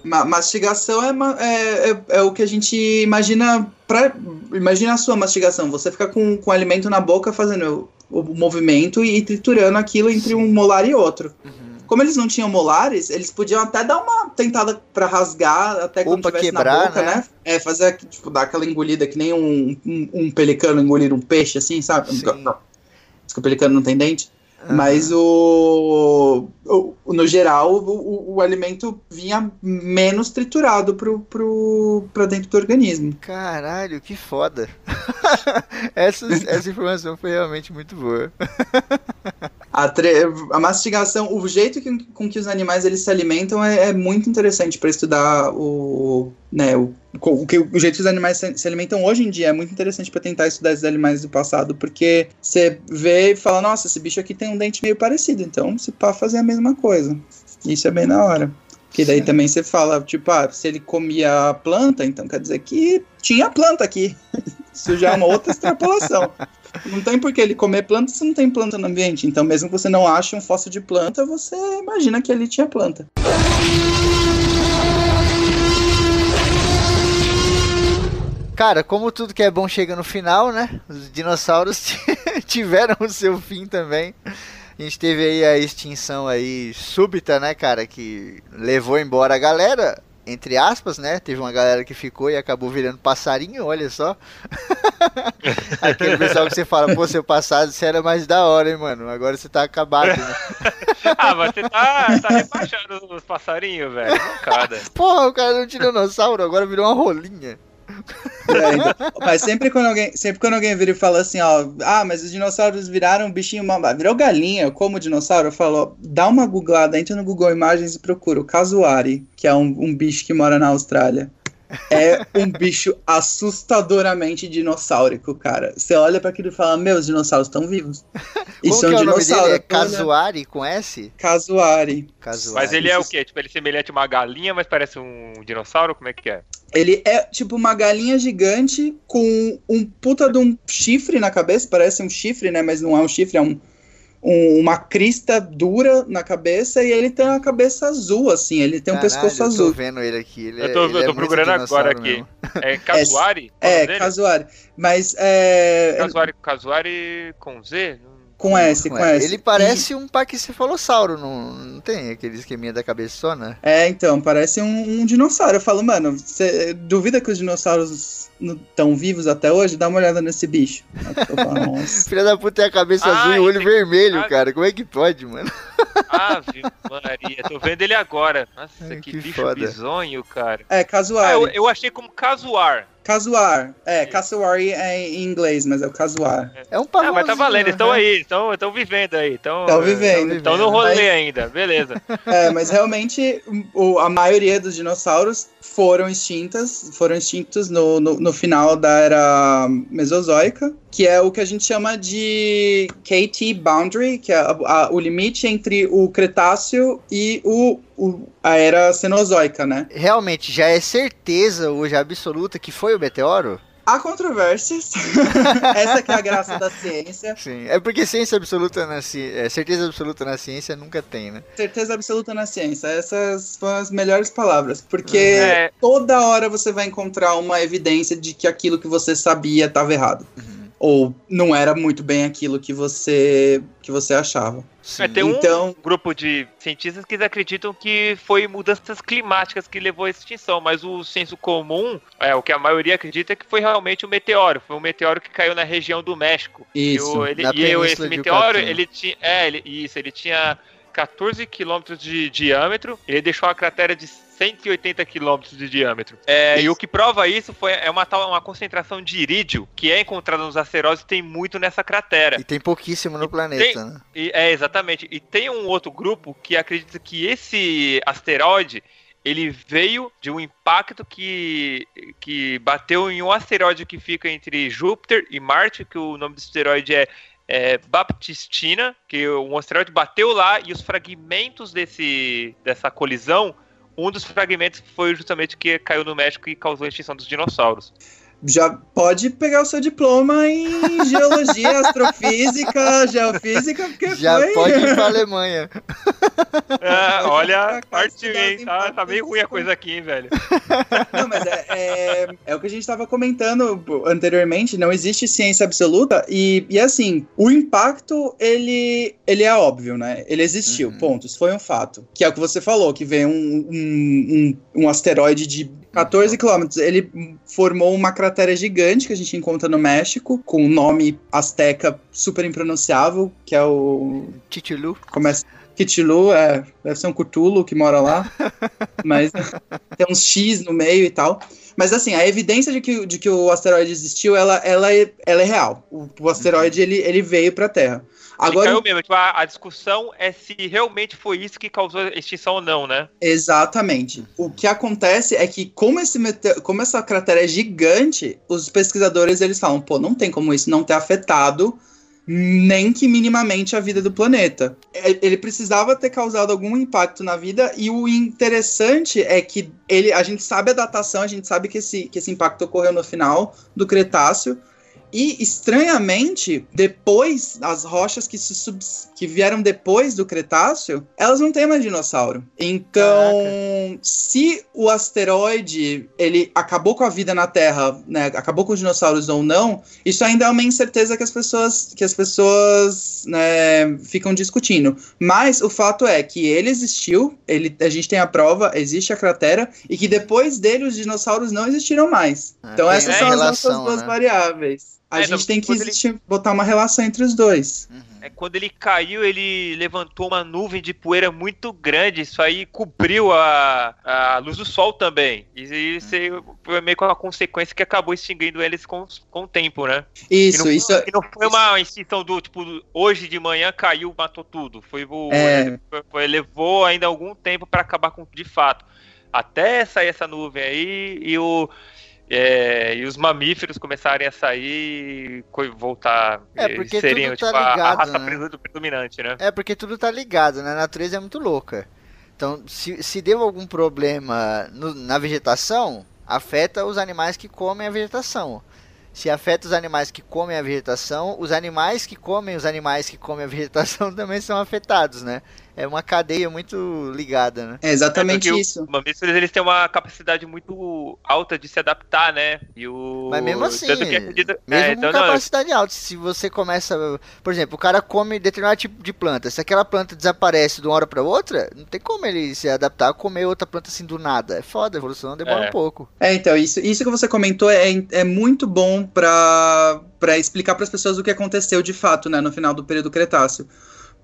[SPEAKER 3] Ma mastigação é, é, é, é, o que a gente imagina, pra, imagina a sua mastigação, você fica com, com alimento na boca fazendo o, o movimento e triturando aquilo entre um molar e outro. Uhum. Como eles não tinham molares, eles podiam até dar uma tentada para rasgar, até quando tivesse quebrar, na boca, né? né? É, fazer, tipo, dar aquela engolida que nem um, um, um pelicano engolir um peixe, assim, sabe? Sim. Não. Diz que o pelicano não tem dente. Mas o, o, no geral, o, o, alimento vinha menos triturado pro, pro, pra dentro do organismo.
[SPEAKER 2] Caralho, que foda. essa, essa informação foi realmente muito boa.
[SPEAKER 3] a, tre a mastigação, o jeito que, com que os animais eles se alimentam é, é muito interessante para estudar o, né, o, o, que, o jeito que os animais se, se alimentam hoje em dia é muito interessante para tentar estudar esses animais do passado, porque você vê e fala, nossa, esse bicho aqui tem um dente meio parecido, então se pá fazer a mesma coisa. Isso é bem na hora. Que daí Sim. também você fala, tipo, ah, se ele comia a planta, então quer dizer que tinha planta aqui. Isso já é uma outra extrapolação. Não tem por que ele comer planta se não tem planta no ambiente. Então, mesmo que você não ache um fóssil de planta, você imagina que ali tinha planta.
[SPEAKER 2] Cara, como tudo que é bom chega no final, né? Os dinossauros tiveram o seu fim também. A gente teve aí a extinção aí súbita, né, cara, que levou embora a galera entre aspas, né? Teve uma galera que ficou e acabou virando passarinho, olha só. Aquele pessoal que você fala, pô, seu passado você era mais da hora, hein, mano? Agora você tá acabado, né?
[SPEAKER 4] ah, mas você tá, tá rebaixando os passarinhos, velho. Mancada.
[SPEAKER 2] Porra, o cara era um tiranossauro, agora virou uma rolinha.
[SPEAKER 3] É, então, mas sempre quando, alguém, sempre quando alguém vira e fala assim, ó, ah, mas os dinossauros viraram um bichinho, virou galinha, como dinossauro, eu falo, dá uma googlada, entra no Google Imagens e procura o Casuari, que é um, um bicho que mora na Austrália. É um bicho assustadoramente dinossaurico, cara. Você olha para aquilo e fala: Meu, os dinossauros estão vivos.
[SPEAKER 2] E Como são que é dinossauros. É Casuari com S?
[SPEAKER 3] Casuari.
[SPEAKER 4] Mas ele é o quê? Tipo, ele é semelhante a uma galinha, mas parece um dinossauro? Como é que é?
[SPEAKER 3] Ele é tipo uma galinha gigante com um puta de um chifre na cabeça. Parece um chifre, né? Mas não é um chifre, é um um, uma crista dura na cabeça e ele tem uma cabeça azul, assim, ele tem Caralho, um pescoço azul. Eu
[SPEAKER 2] tô vendo ele aqui. Ele
[SPEAKER 4] eu tô,
[SPEAKER 2] é, eu
[SPEAKER 4] tô é procurando agora aqui. É Kazuari?
[SPEAKER 3] É, é Kazuari. Mas é.
[SPEAKER 4] Kazuari, Kazuari com Z?
[SPEAKER 3] Com S, com, com S.
[SPEAKER 2] Ele parece e... um paquicefalossauro, não, não tem aquele esqueminha da cabeçona?
[SPEAKER 3] É, então, parece um, um dinossauro. Eu falo, mano, você duvida que os dinossauros estão vivos até hoje? Dá uma olhada nesse bicho.
[SPEAKER 2] Filha da puta tem a cabeça ah, azul e o olho vermelho, ah, cara. Como é que pode, mano?
[SPEAKER 4] Ave Maria, tô vendo ele agora. Nossa, Ai, que, que, bicho foda. bizonho, cara.
[SPEAKER 3] É, casuar. Ah,
[SPEAKER 4] eu, eu achei como casuar.
[SPEAKER 3] Casuar. É, casuari é em inglês, mas é o casuar.
[SPEAKER 4] É um pavãozinho. Ah, mas tá valendo, estão né? aí, estão vivendo aí. Estão
[SPEAKER 3] vivendo.
[SPEAKER 4] Estão no rolê mas... ainda, beleza.
[SPEAKER 3] É, mas realmente o, a maioria dos dinossauros foram extintas, foram extintos no, no, no, final da era mesozoica, que é o que a gente chama de KT boundary, que é a, a, o limite entre o Cretáceo e o, o, a era Cenozoica, né?
[SPEAKER 2] Realmente, já é certeza hoje absoluta que foi o meteoro?
[SPEAKER 3] Há controvérsias. Essa que é a graça da ciência.
[SPEAKER 2] Sim, é porque ciência absoluta na ciência, é, certeza absoluta na ciência nunca tem, né?
[SPEAKER 3] Certeza absoluta na ciência. Essas foram as melhores palavras, porque é. toda hora você vai encontrar uma evidência de que aquilo que você sabia estava errado. Uhum ou não era muito bem aquilo que você que você achava.
[SPEAKER 4] É, tem então, um grupo de cientistas que acreditam que foi mudanças climáticas que levou à extinção, mas o senso comum, é o que a maioria acredita é que foi realmente um meteoro, foi um meteoro que caiu na região do México.
[SPEAKER 2] Isso.
[SPEAKER 4] E, ele, e eu, esse meteoro, ele tinha, é, ele, isso, ele tinha 14 quilômetros de diâmetro, ele deixou uma cratera de 180 quilômetros de diâmetro. É, e o que prova isso foi é uma, tal, uma concentração de irídio que é encontrada nos asteroides e tem muito nessa cratera.
[SPEAKER 2] E tem pouquíssimo no planeta,
[SPEAKER 4] tem,
[SPEAKER 2] né?
[SPEAKER 4] E, é, exatamente. E tem um outro grupo que acredita que esse asteroide ele veio de um impacto que, que bateu em um asteroide que fica entre Júpiter e Marte, que o nome do asteroide é, é Baptistina, que um asteroide bateu lá e os fragmentos desse, dessa colisão um dos fragmentos foi justamente que caiu no México e causou a extinção dos dinossauros
[SPEAKER 3] já pode pegar o seu diploma em geologia, astrofísica, geofísica, porque
[SPEAKER 2] já foi... pode ir pra Alemanha.
[SPEAKER 4] É, olha, parte bem, tá, tá bem ruim a coisa aqui, hein, velho.
[SPEAKER 3] Não, mas é, é, é, o que a gente tava comentando anteriormente, não existe ciência absoluta e, e assim, o impacto, ele, ele é óbvio, né? Ele existiu, uhum. ponto, isso foi um fato. Que é o que você falou, que veio um, um, um, um asteroide de 14 quilômetros. Ele formou uma cratera gigante que a gente encontra no México, com um nome asteca super impronunciável, que é o.
[SPEAKER 2] Chichilu.
[SPEAKER 3] Começa. Kitilu, é, deve ser um Cthulhu que mora lá, mas tem uns X no meio e tal. Mas assim, a evidência de que, de que o asteroide existiu, ela, ela, é, ela é real. O, o asteroide, ele, ele veio para a Terra.
[SPEAKER 4] Agora, caiu mesmo. Tipo, a, a, discussão é se realmente foi isso que causou a extinção ou não, né?
[SPEAKER 3] Exatamente. O que acontece é que, como, esse como essa cratera é gigante, os pesquisadores eles falam, pô, não tem como isso não ter afetado nem que minimamente a vida do planeta. É, ele precisava ter causado algum impacto na vida e o interessante é que ele, a gente sabe a datação, a gente sabe que esse, que esse impacto ocorreu no final do Cretáceo, E, estranhamente, depois, as rochas que, se sub, que vieram depois do Cretáceo, elas não têm mais dinossauro. Então, Caraca. se o asteroide ele acabou com a vida na Terra, né, acabou com os dinossauros ou não, isso ainda é uma incerteza que as pessoas, que as pessoas né, ficam discutindo. Mas o fato é que ele existiu, ele, a gente tem a prova, existe a cratera, e que depois dele os dinossauros não existiram mais. Ah, então essas são relação, as nossas duas né? variáveis. A é, gente tem que existir, ele... botar uma relação entre os dois.
[SPEAKER 4] Uhum. É, quando ele caiu, ele levantou uma nuvem de poeira muito grande. Isso aí cobriu a, a luz do sol também. E isso foi meio com a consequência que acabou extinguindo eles com, com o tempo, né?
[SPEAKER 3] Isso,
[SPEAKER 4] e não,
[SPEAKER 3] isso.
[SPEAKER 4] E não foi uma extinção do tipo, hoje de manhã caiu, matou tudo. Foi, o, é. foi levou ainda algum tempo para acabar com de fato. Até sair essa nuvem aí e o é, e os mamíferos começarem a sair e voltar.
[SPEAKER 2] É, porque seriam tudo tá tipo, ligado, a, raça
[SPEAKER 4] né? predominante, né?
[SPEAKER 2] É, porque tudo tá ligado, né? A natureza é muito louca. Então, se, se deu algum problema no, na vegetação, afeta os animais que comem a vegetação. Se afeta os animais que comem a vegetação, os animais que comem os animais que comem a vegetação também são afetados, né? É uma cadeia muito ligada, né?
[SPEAKER 3] É exatamente é isso.
[SPEAKER 4] Os mamíferos eles têm uma capacidade muito alta de se adaptar, né?
[SPEAKER 2] E o Mas mesmo assim, mesmo é, com então, capacidade não... alta, se você começa, por exemplo, o cara come determinado tipo de planta, se aquela planta desaparece de uma hora para outra, não tem como ele se adaptar a comer outra planta assim do nada. É foda, a evolução demora é. um pouco.
[SPEAKER 3] É, então, isso, isso que você comentou é, é muito bom para para explicar para as pessoas o que aconteceu de fato, né, no final do período Cretáceo.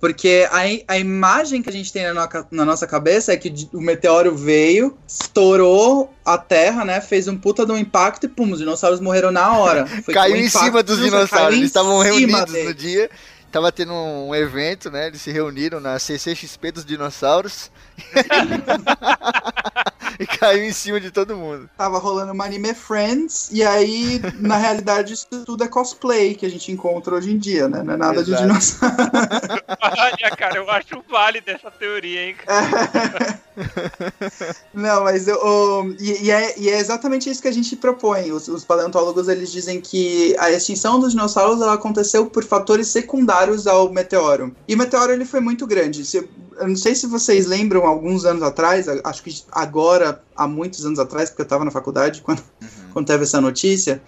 [SPEAKER 3] Porque a, a imagem que a gente tem na, no, na nossa cabeça é que o meteoro veio, estourou a Terra, né? Fez um puta de um impacto e pum, os dinossauros morreram na hora.
[SPEAKER 2] Foi caiu em cima dos dinossauros, eles estavam reunidos no dia. Tava tendo um evento, né? Eles se reuniram na CCXP dos dinossauros. e caiu em cima de todo mundo.
[SPEAKER 3] Tava rolando uma anime Friends, e aí, na realidade, isso tudo é cosplay que a gente encontra hoje em dia, né? Não é nada Exato. de dinossauro.
[SPEAKER 4] Olha, cara, eu acho válido essa teoria, hein? Cara.
[SPEAKER 3] Não, mas eu, eu e, e, é, e, é, exatamente isso que a gente propõe. Os, os, paleontólogos eles dizem que a extinção dos dinossauros ela aconteceu por fatores secundários ao meteoro. E o meteoro ele foi muito grande. Se, eu não sei se vocês lembram, alguns anos atrás, acho que agora, há muitos anos atrás, porque eu estava na faculdade quando, uhum. quando teve essa notícia,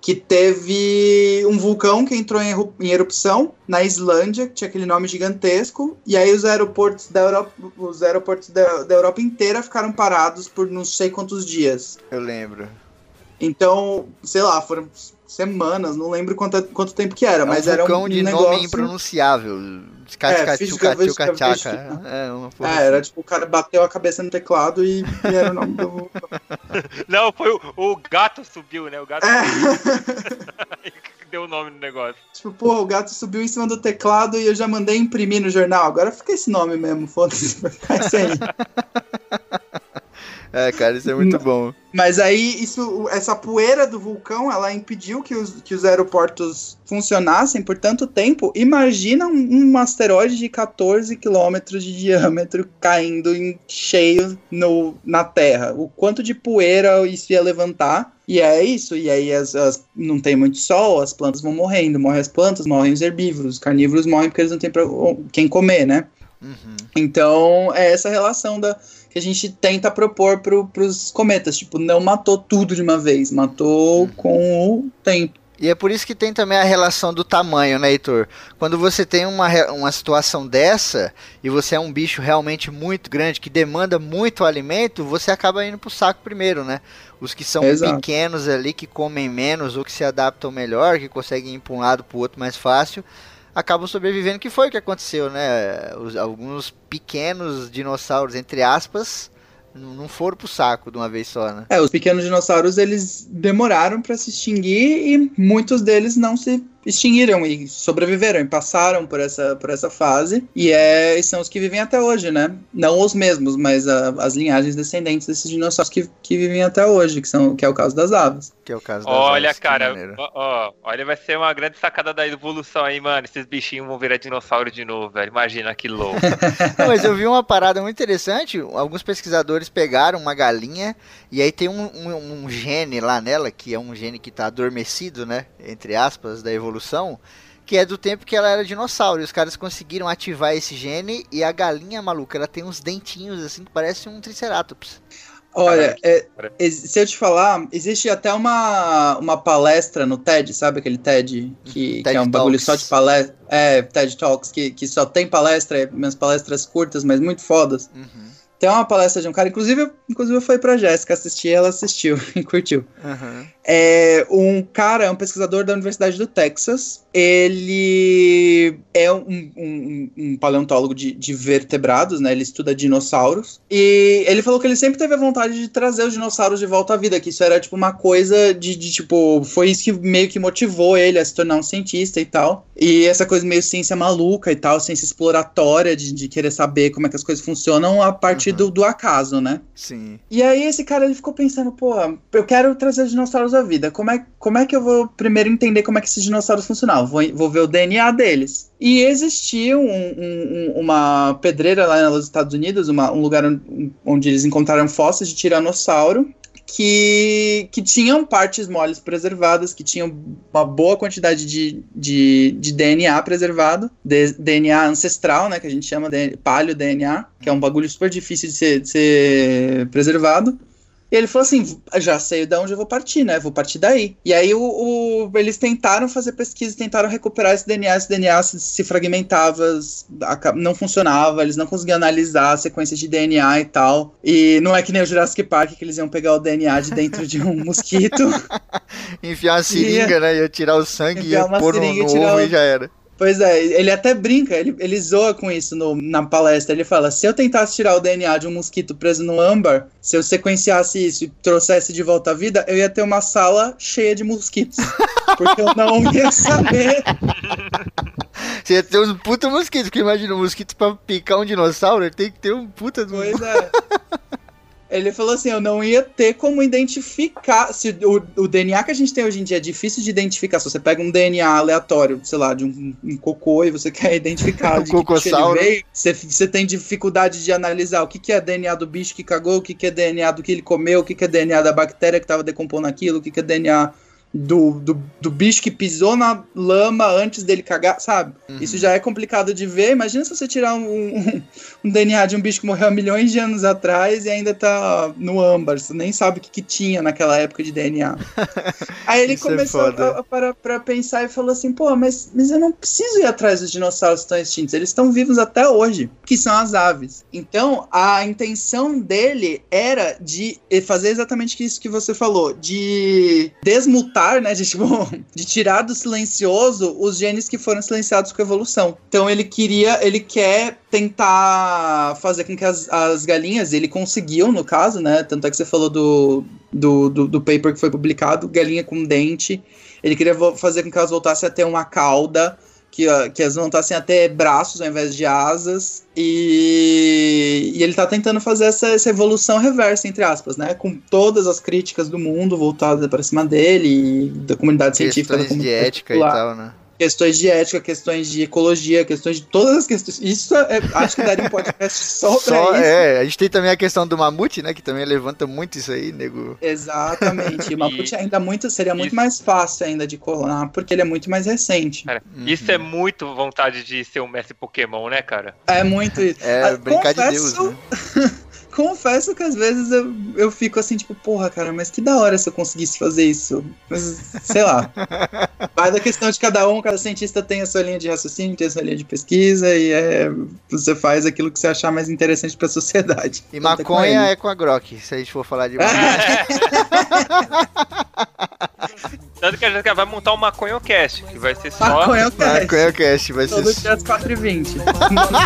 [SPEAKER 3] que teve um vulcão que entrou em, em, erupção na Islândia, que tinha aquele nome gigantesco, e aí os aeroportos da Europa, os aeroportos da, da Europa inteira ficaram parados por não sei quantos dias.
[SPEAKER 2] Eu lembro.
[SPEAKER 3] Então, sei lá, foram semanas, não lembro quanto, quanto tempo que era, é um mas era um,
[SPEAKER 2] de
[SPEAKER 3] negócio...
[SPEAKER 2] nome impronunciável.
[SPEAKER 3] É, é, era tipo, o cara bateu a cabeça no teclado e, e era o nome do.
[SPEAKER 4] Não, foi o, o gato subiu, né? O gato é. deu o nome no negócio.
[SPEAKER 3] Tipo, porra, o gato subiu em cima do teclado e eu já mandei imprimir no jornal. Agora fica esse nome mesmo, foda-se, vai ficar isso aí.
[SPEAKER 2] É, cara, isso é muito bom.
[SPEAKER 3] Mas aí, isso, essa poeira do vulcão, ela impediu que os, que os aeroportos funcionassem por tanto tempo. Imagina um, um asteroide de 14 quilômetros de diâmetro caindo em cheio no, na Terra. O quanto de poeira isso ia levantar. E é isso, e aí as, as, não tem muito sol, as plantas vão morrendo, morrem as plantas, morrem os herbívoros, os carnívoros morrem porque eles não têm pra, quem comer, né? Uhum. Então, é essa relação da, que a gente tenta propor para os cometas. Tipo, não matou tudo de uma vez, matou uhum. com o tempo.
[SPEAKER 2] E é por isso que tem também a relação do tamanho, né, Heitor? Quando você tem uma, uma situação dessa e você é um bicho realmente muito grande, que demanda muito alimento, você acaba indo pro saco primeiro, né? Os que são Exato. pequenos ali, que comem menos ou que se adaptam melhor, que conseguem ir para um lado para o outro mais fácil, acabam sobrevivendo, que foi o que aconteceu, né? Os, alguns pequenos dinossauros, entre aspas, não foram pro saco de uma vez só, né?
[SPEAKER 3] É, os pequenos dinossauros eles demoraram para se extinguir e muitos deles não se extinguiram e sobreviveram e passaram por essa, por essa fase. E, é, e são os que vivem até hoje, né? Não os mesmos, mas a, as linhagens descendentes desses dinossauros que, que vivem até hoje, que, são, que é o caso das aves.
[SPEAKER 2] Que é o caso das
[SPEAKER 4] Olha,
[SPEAKER 2] aves,
[SPEAKER 4] cara, ó, ó, olha, vai ser uma grande sacada da evolução aí, mano. Esses bichinhos vão virar dinossauro de novo, velho. Imagina que louco.
[SPEAKER 2] Não, mas eu vi uma parada muito interessante. Alguns pesquisadores pegaram uma galinha e aí tem um, um, um gene lá nela, que é um gene que tá adormecido, né? Entre aspas, da evolução que é do tempo que ela era dinossauro. E os caras conseguiram ativar esse gene e a galinha maluca, ela tem uns dentinhos assim que parece um triceratops.
[SPEAKER 3] Olha, é, se eu te falar, existe até uma, uma palestra no TED, sabe aquele TED que, TED que é um bagulho só de palestra? É, TED Talks, que, que só tem palestra, é, minhas palestras curtas, mas muito fodas. Uhum. Tem uma palestra de um cara, inclusive, inclusive foi pra Jéssica assistir, ela assistiu e curtiu. Uhum. É um cara, é um pesquisador da Universidade do Texas. Ele é um, um, um paleontólogo de, de, vertebrados, né? Ele estuda dinossauros. E ele falou que ele sempre teve a vontade de trazer os dinossauros de volta à vida, que isso era tipo uma coisa de, de tipo, foi isso que meio que motivou ele a se tornar um cientista e tal. E essa coisa meio ciência maluca e tal, ciência exploratória, de, de querer saber como é que as coisas funcionam a partir uhum. do, do acaso, né?
[SPEAKER 2] Sim.
[SPEAKER 3] E aí esse cara ele ficou pensando, pô, eu quero trazer os dinossauros à vida. Como é, como é que eu vou primeiro entender como é que esses dinossauros funcionavam? Vou, vou ver o DNA deles. E existia um, um, uma pedreira lá nos Estados Unidos, uma, um lugar onde, eles encontraram fósseis de tiranossauro que, que tinham partes moles preservadas, que tinham uma boa quantidade de, de, de DNA preservado, de, DNA ancestral, né, que a gente chama de paleo DNA, que é um bagulho super difícil de ser, de ser preservado. E ele falou assim: já sei de onde eu vou partir, né? Vou partir daí. E aí o, o eles tentaram fazer pesquisa, tentaram recuperar esse DNA, esse DNA se, se, fragmentava, não funcionava, eles não conseguiam analisar a sequência de DNA e tal. E não é que nem o Jurassic Park que eles iam pegar o DNA de dentro de um mosquito.
[SPEAKER 2] Enfiar uma seringa, ia, né? Ia tirar o sangue e ia pôr no, no ovo e já era.
[SPEAKER 3] Pois é, ele até brinca, ele, ele zoa com isso no, na palestra. Ele fala: se eu tentasse tirar o DNA de um mosquito preso no âmbar, se eu sequenciasse isso e trouxesse de volta à vida, eu ia ter uma sala cheia de mosquitos. porque eu não ia saber.
[SPEAKER 2] Você ia ter uns puta mosquitos, porque imagina um mosquito pra picar um dinossauro, ele tem que ter um puta.
[SPEAKER 3] Pois é. Ele falou assim: eu não ia ter como identificar. Se o, o, DNA que a gente tem hoje em dia é difícil de identificar. Se você pega um DNA aleatório, sei lá, de um, um cocô e você quer identificar de que ele veio, você, você tem dificuldade de analisar o que, que é DNA do bicho que cagou, o que, que é DNA do que ele comeu, o que, que é DNA da bactéria que estava decompondo aquilo, o que, que é DNA do, do, do, bicho que pisou na lama antes dele cagar, sabe? Uhum. Isso já é complicado de ver. Imagina se você tirar um, um, um, DNA de um bicho que morreu há milhões de anos atrás e ainda tá no âmbar. Você nem sabe o que, que tinha naquela época de DNA. Aí ele é começou é a, a, para, para pensar e falou assim: pô, mas, mas eu não preciso ir atrás dos dinossauros que estão extintos. Eles estão vivos até hoje, que são as aves. Então, a intenção dele era de fazer exatamente isso que você falou, de desmutar né, de, tipo, de tirar do silencioso os genes que foram silenciados com a evolução. Então ele queria, ele quer tentar fazer com que as, as galinhas, ele conseguiu no caso, né, tanto é que você falou do, do, do, do paper que foi publicado, galinha com dente, ele queria fazer com que elas voltassem a ter uma cauda, que, que elas voltassem a ter braços ao invés de asas, e, e ele está tentando fazer essa, essa, evolução reversa, entre aspas, né? Com todas as críticas do mundo voltadas para cima dele, da comunidade
[SPEAKER 2] Questões
[SPEAKER 3] científica. Da
[SPEAKER 2] comunidade de ética popular. e tal, né?
[SPEAKER 3] Questões de ética, questões de ecologia, questões de todas as questões. Isso é, acho que daria um podcast só pra só, isso.
[SPEAKER 2] É, a gente tem também a questão do mamute, né? Que também levanta muito isso aí, nego.
[SPEAKER 3] Exatamente. O mamute e... ainda muito seria muito isso. mais fácil ainda de clonar, porque ele é muito mais recente.
[SPEAKER 4] Cara, uhum. Isso é muito vontade de ser um mestre Pokémon, né, cara?
[SPEAKER 3] É muito isso.
[SPEAKER 2] É, ah, brincar confesso... de Deus, né?
[SPEAKER 3] confesso que às vezes eu, eu fico assim, tipo, porra, cara, mas que da hora se eu conseguisse fazer isso. Mas, sei lá. Vai da questão de cada um, cada cientista tem a sua linha de raciocínio, tem a sua linha de pesquisa, e é, você faz aquilo que você achar mais interessante pra sociedade.
[SPEAKER 2] E maconha é com a Grok, se a gente for falar de maconha.
[SPEAKER 4] Tanto que a gente vai montar um MaconhoCast, que vai ser só.
[SPEAKER 3] MaconhoCast.
[SPEAKER 2] MaconhoCast vai ser.
[SPEAKER 3] Todo dia às 4h20.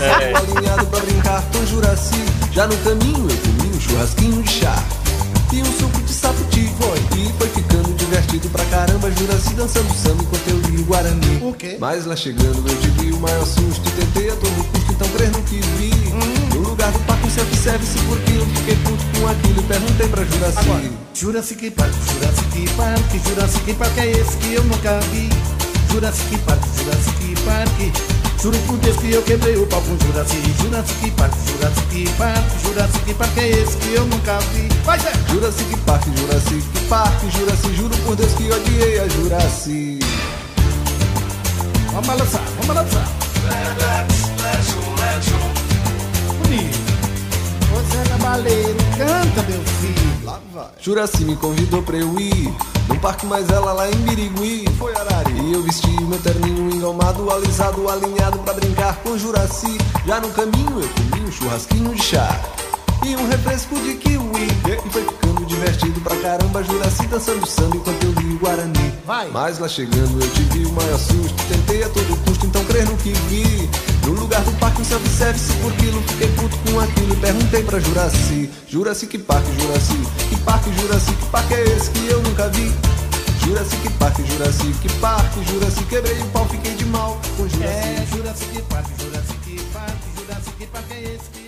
[SPEAKER 8] É. alinhado pra brincar com Juraci. Já no caminho eu comi um churrasquinho de chá. E um suco de sapoti foi. E foi ficando divertido pra caramba. Juraci dançando samba enquanto eu li Guarani. O quê? Mas lá chegando eu tive o maior susto. Tentei a todo custo, então crer no que vi. Hum. No lugar do um self-service por quilo. Fiquei puto com aquilo e perguntei pra Juraci. Agora, Jurassic Park, Jurassic Park, Jurassic Park é esse que eu nunca vi. Jurassic Park, Jurassic Park. Juro por Deus que eu quebrei o pau com Jurassic, Jurassic Park, Jurassic Park, Jurassic Park é esse que eu nunca vi. Vai ser! Jurassic Park, Jurassic Park, Jurassic, juro por Deus que odiei a Jurassic. Vamos lançar, vamos lançar. Bonito. Você é cavaleiro, canta meu filho. Lá vai. Juraci me convidou pra eu ir no parque mais ela lá em Birigui Foi Arari E eu vesti meu terninho engomado Alisado, alinhado pra brincar com Juraci Já no caminho eu comi um churrasquinho de chá E um refresco de kiwi. E foi ficando divertido pra caramba Juraci dançando samba enquanto eu li o Guarani. Vai. Mas lá chegando eu tive o maior susto Tentei a todo custo então crer no que vi. No lugar do parque um self-service por quilo Fiquei puto com aquilo e perguntei pra Juraci. Juraci que parque, Juraci? Que parque, Juraci, que parque é esse que eu nunca vi? Juraci que parque, Juraci? Que parque Juraci? Quebrei o pau, fiquei de mal com Juraci. É, Juraci que parque, Juraci que parque Juraci que parque é esse que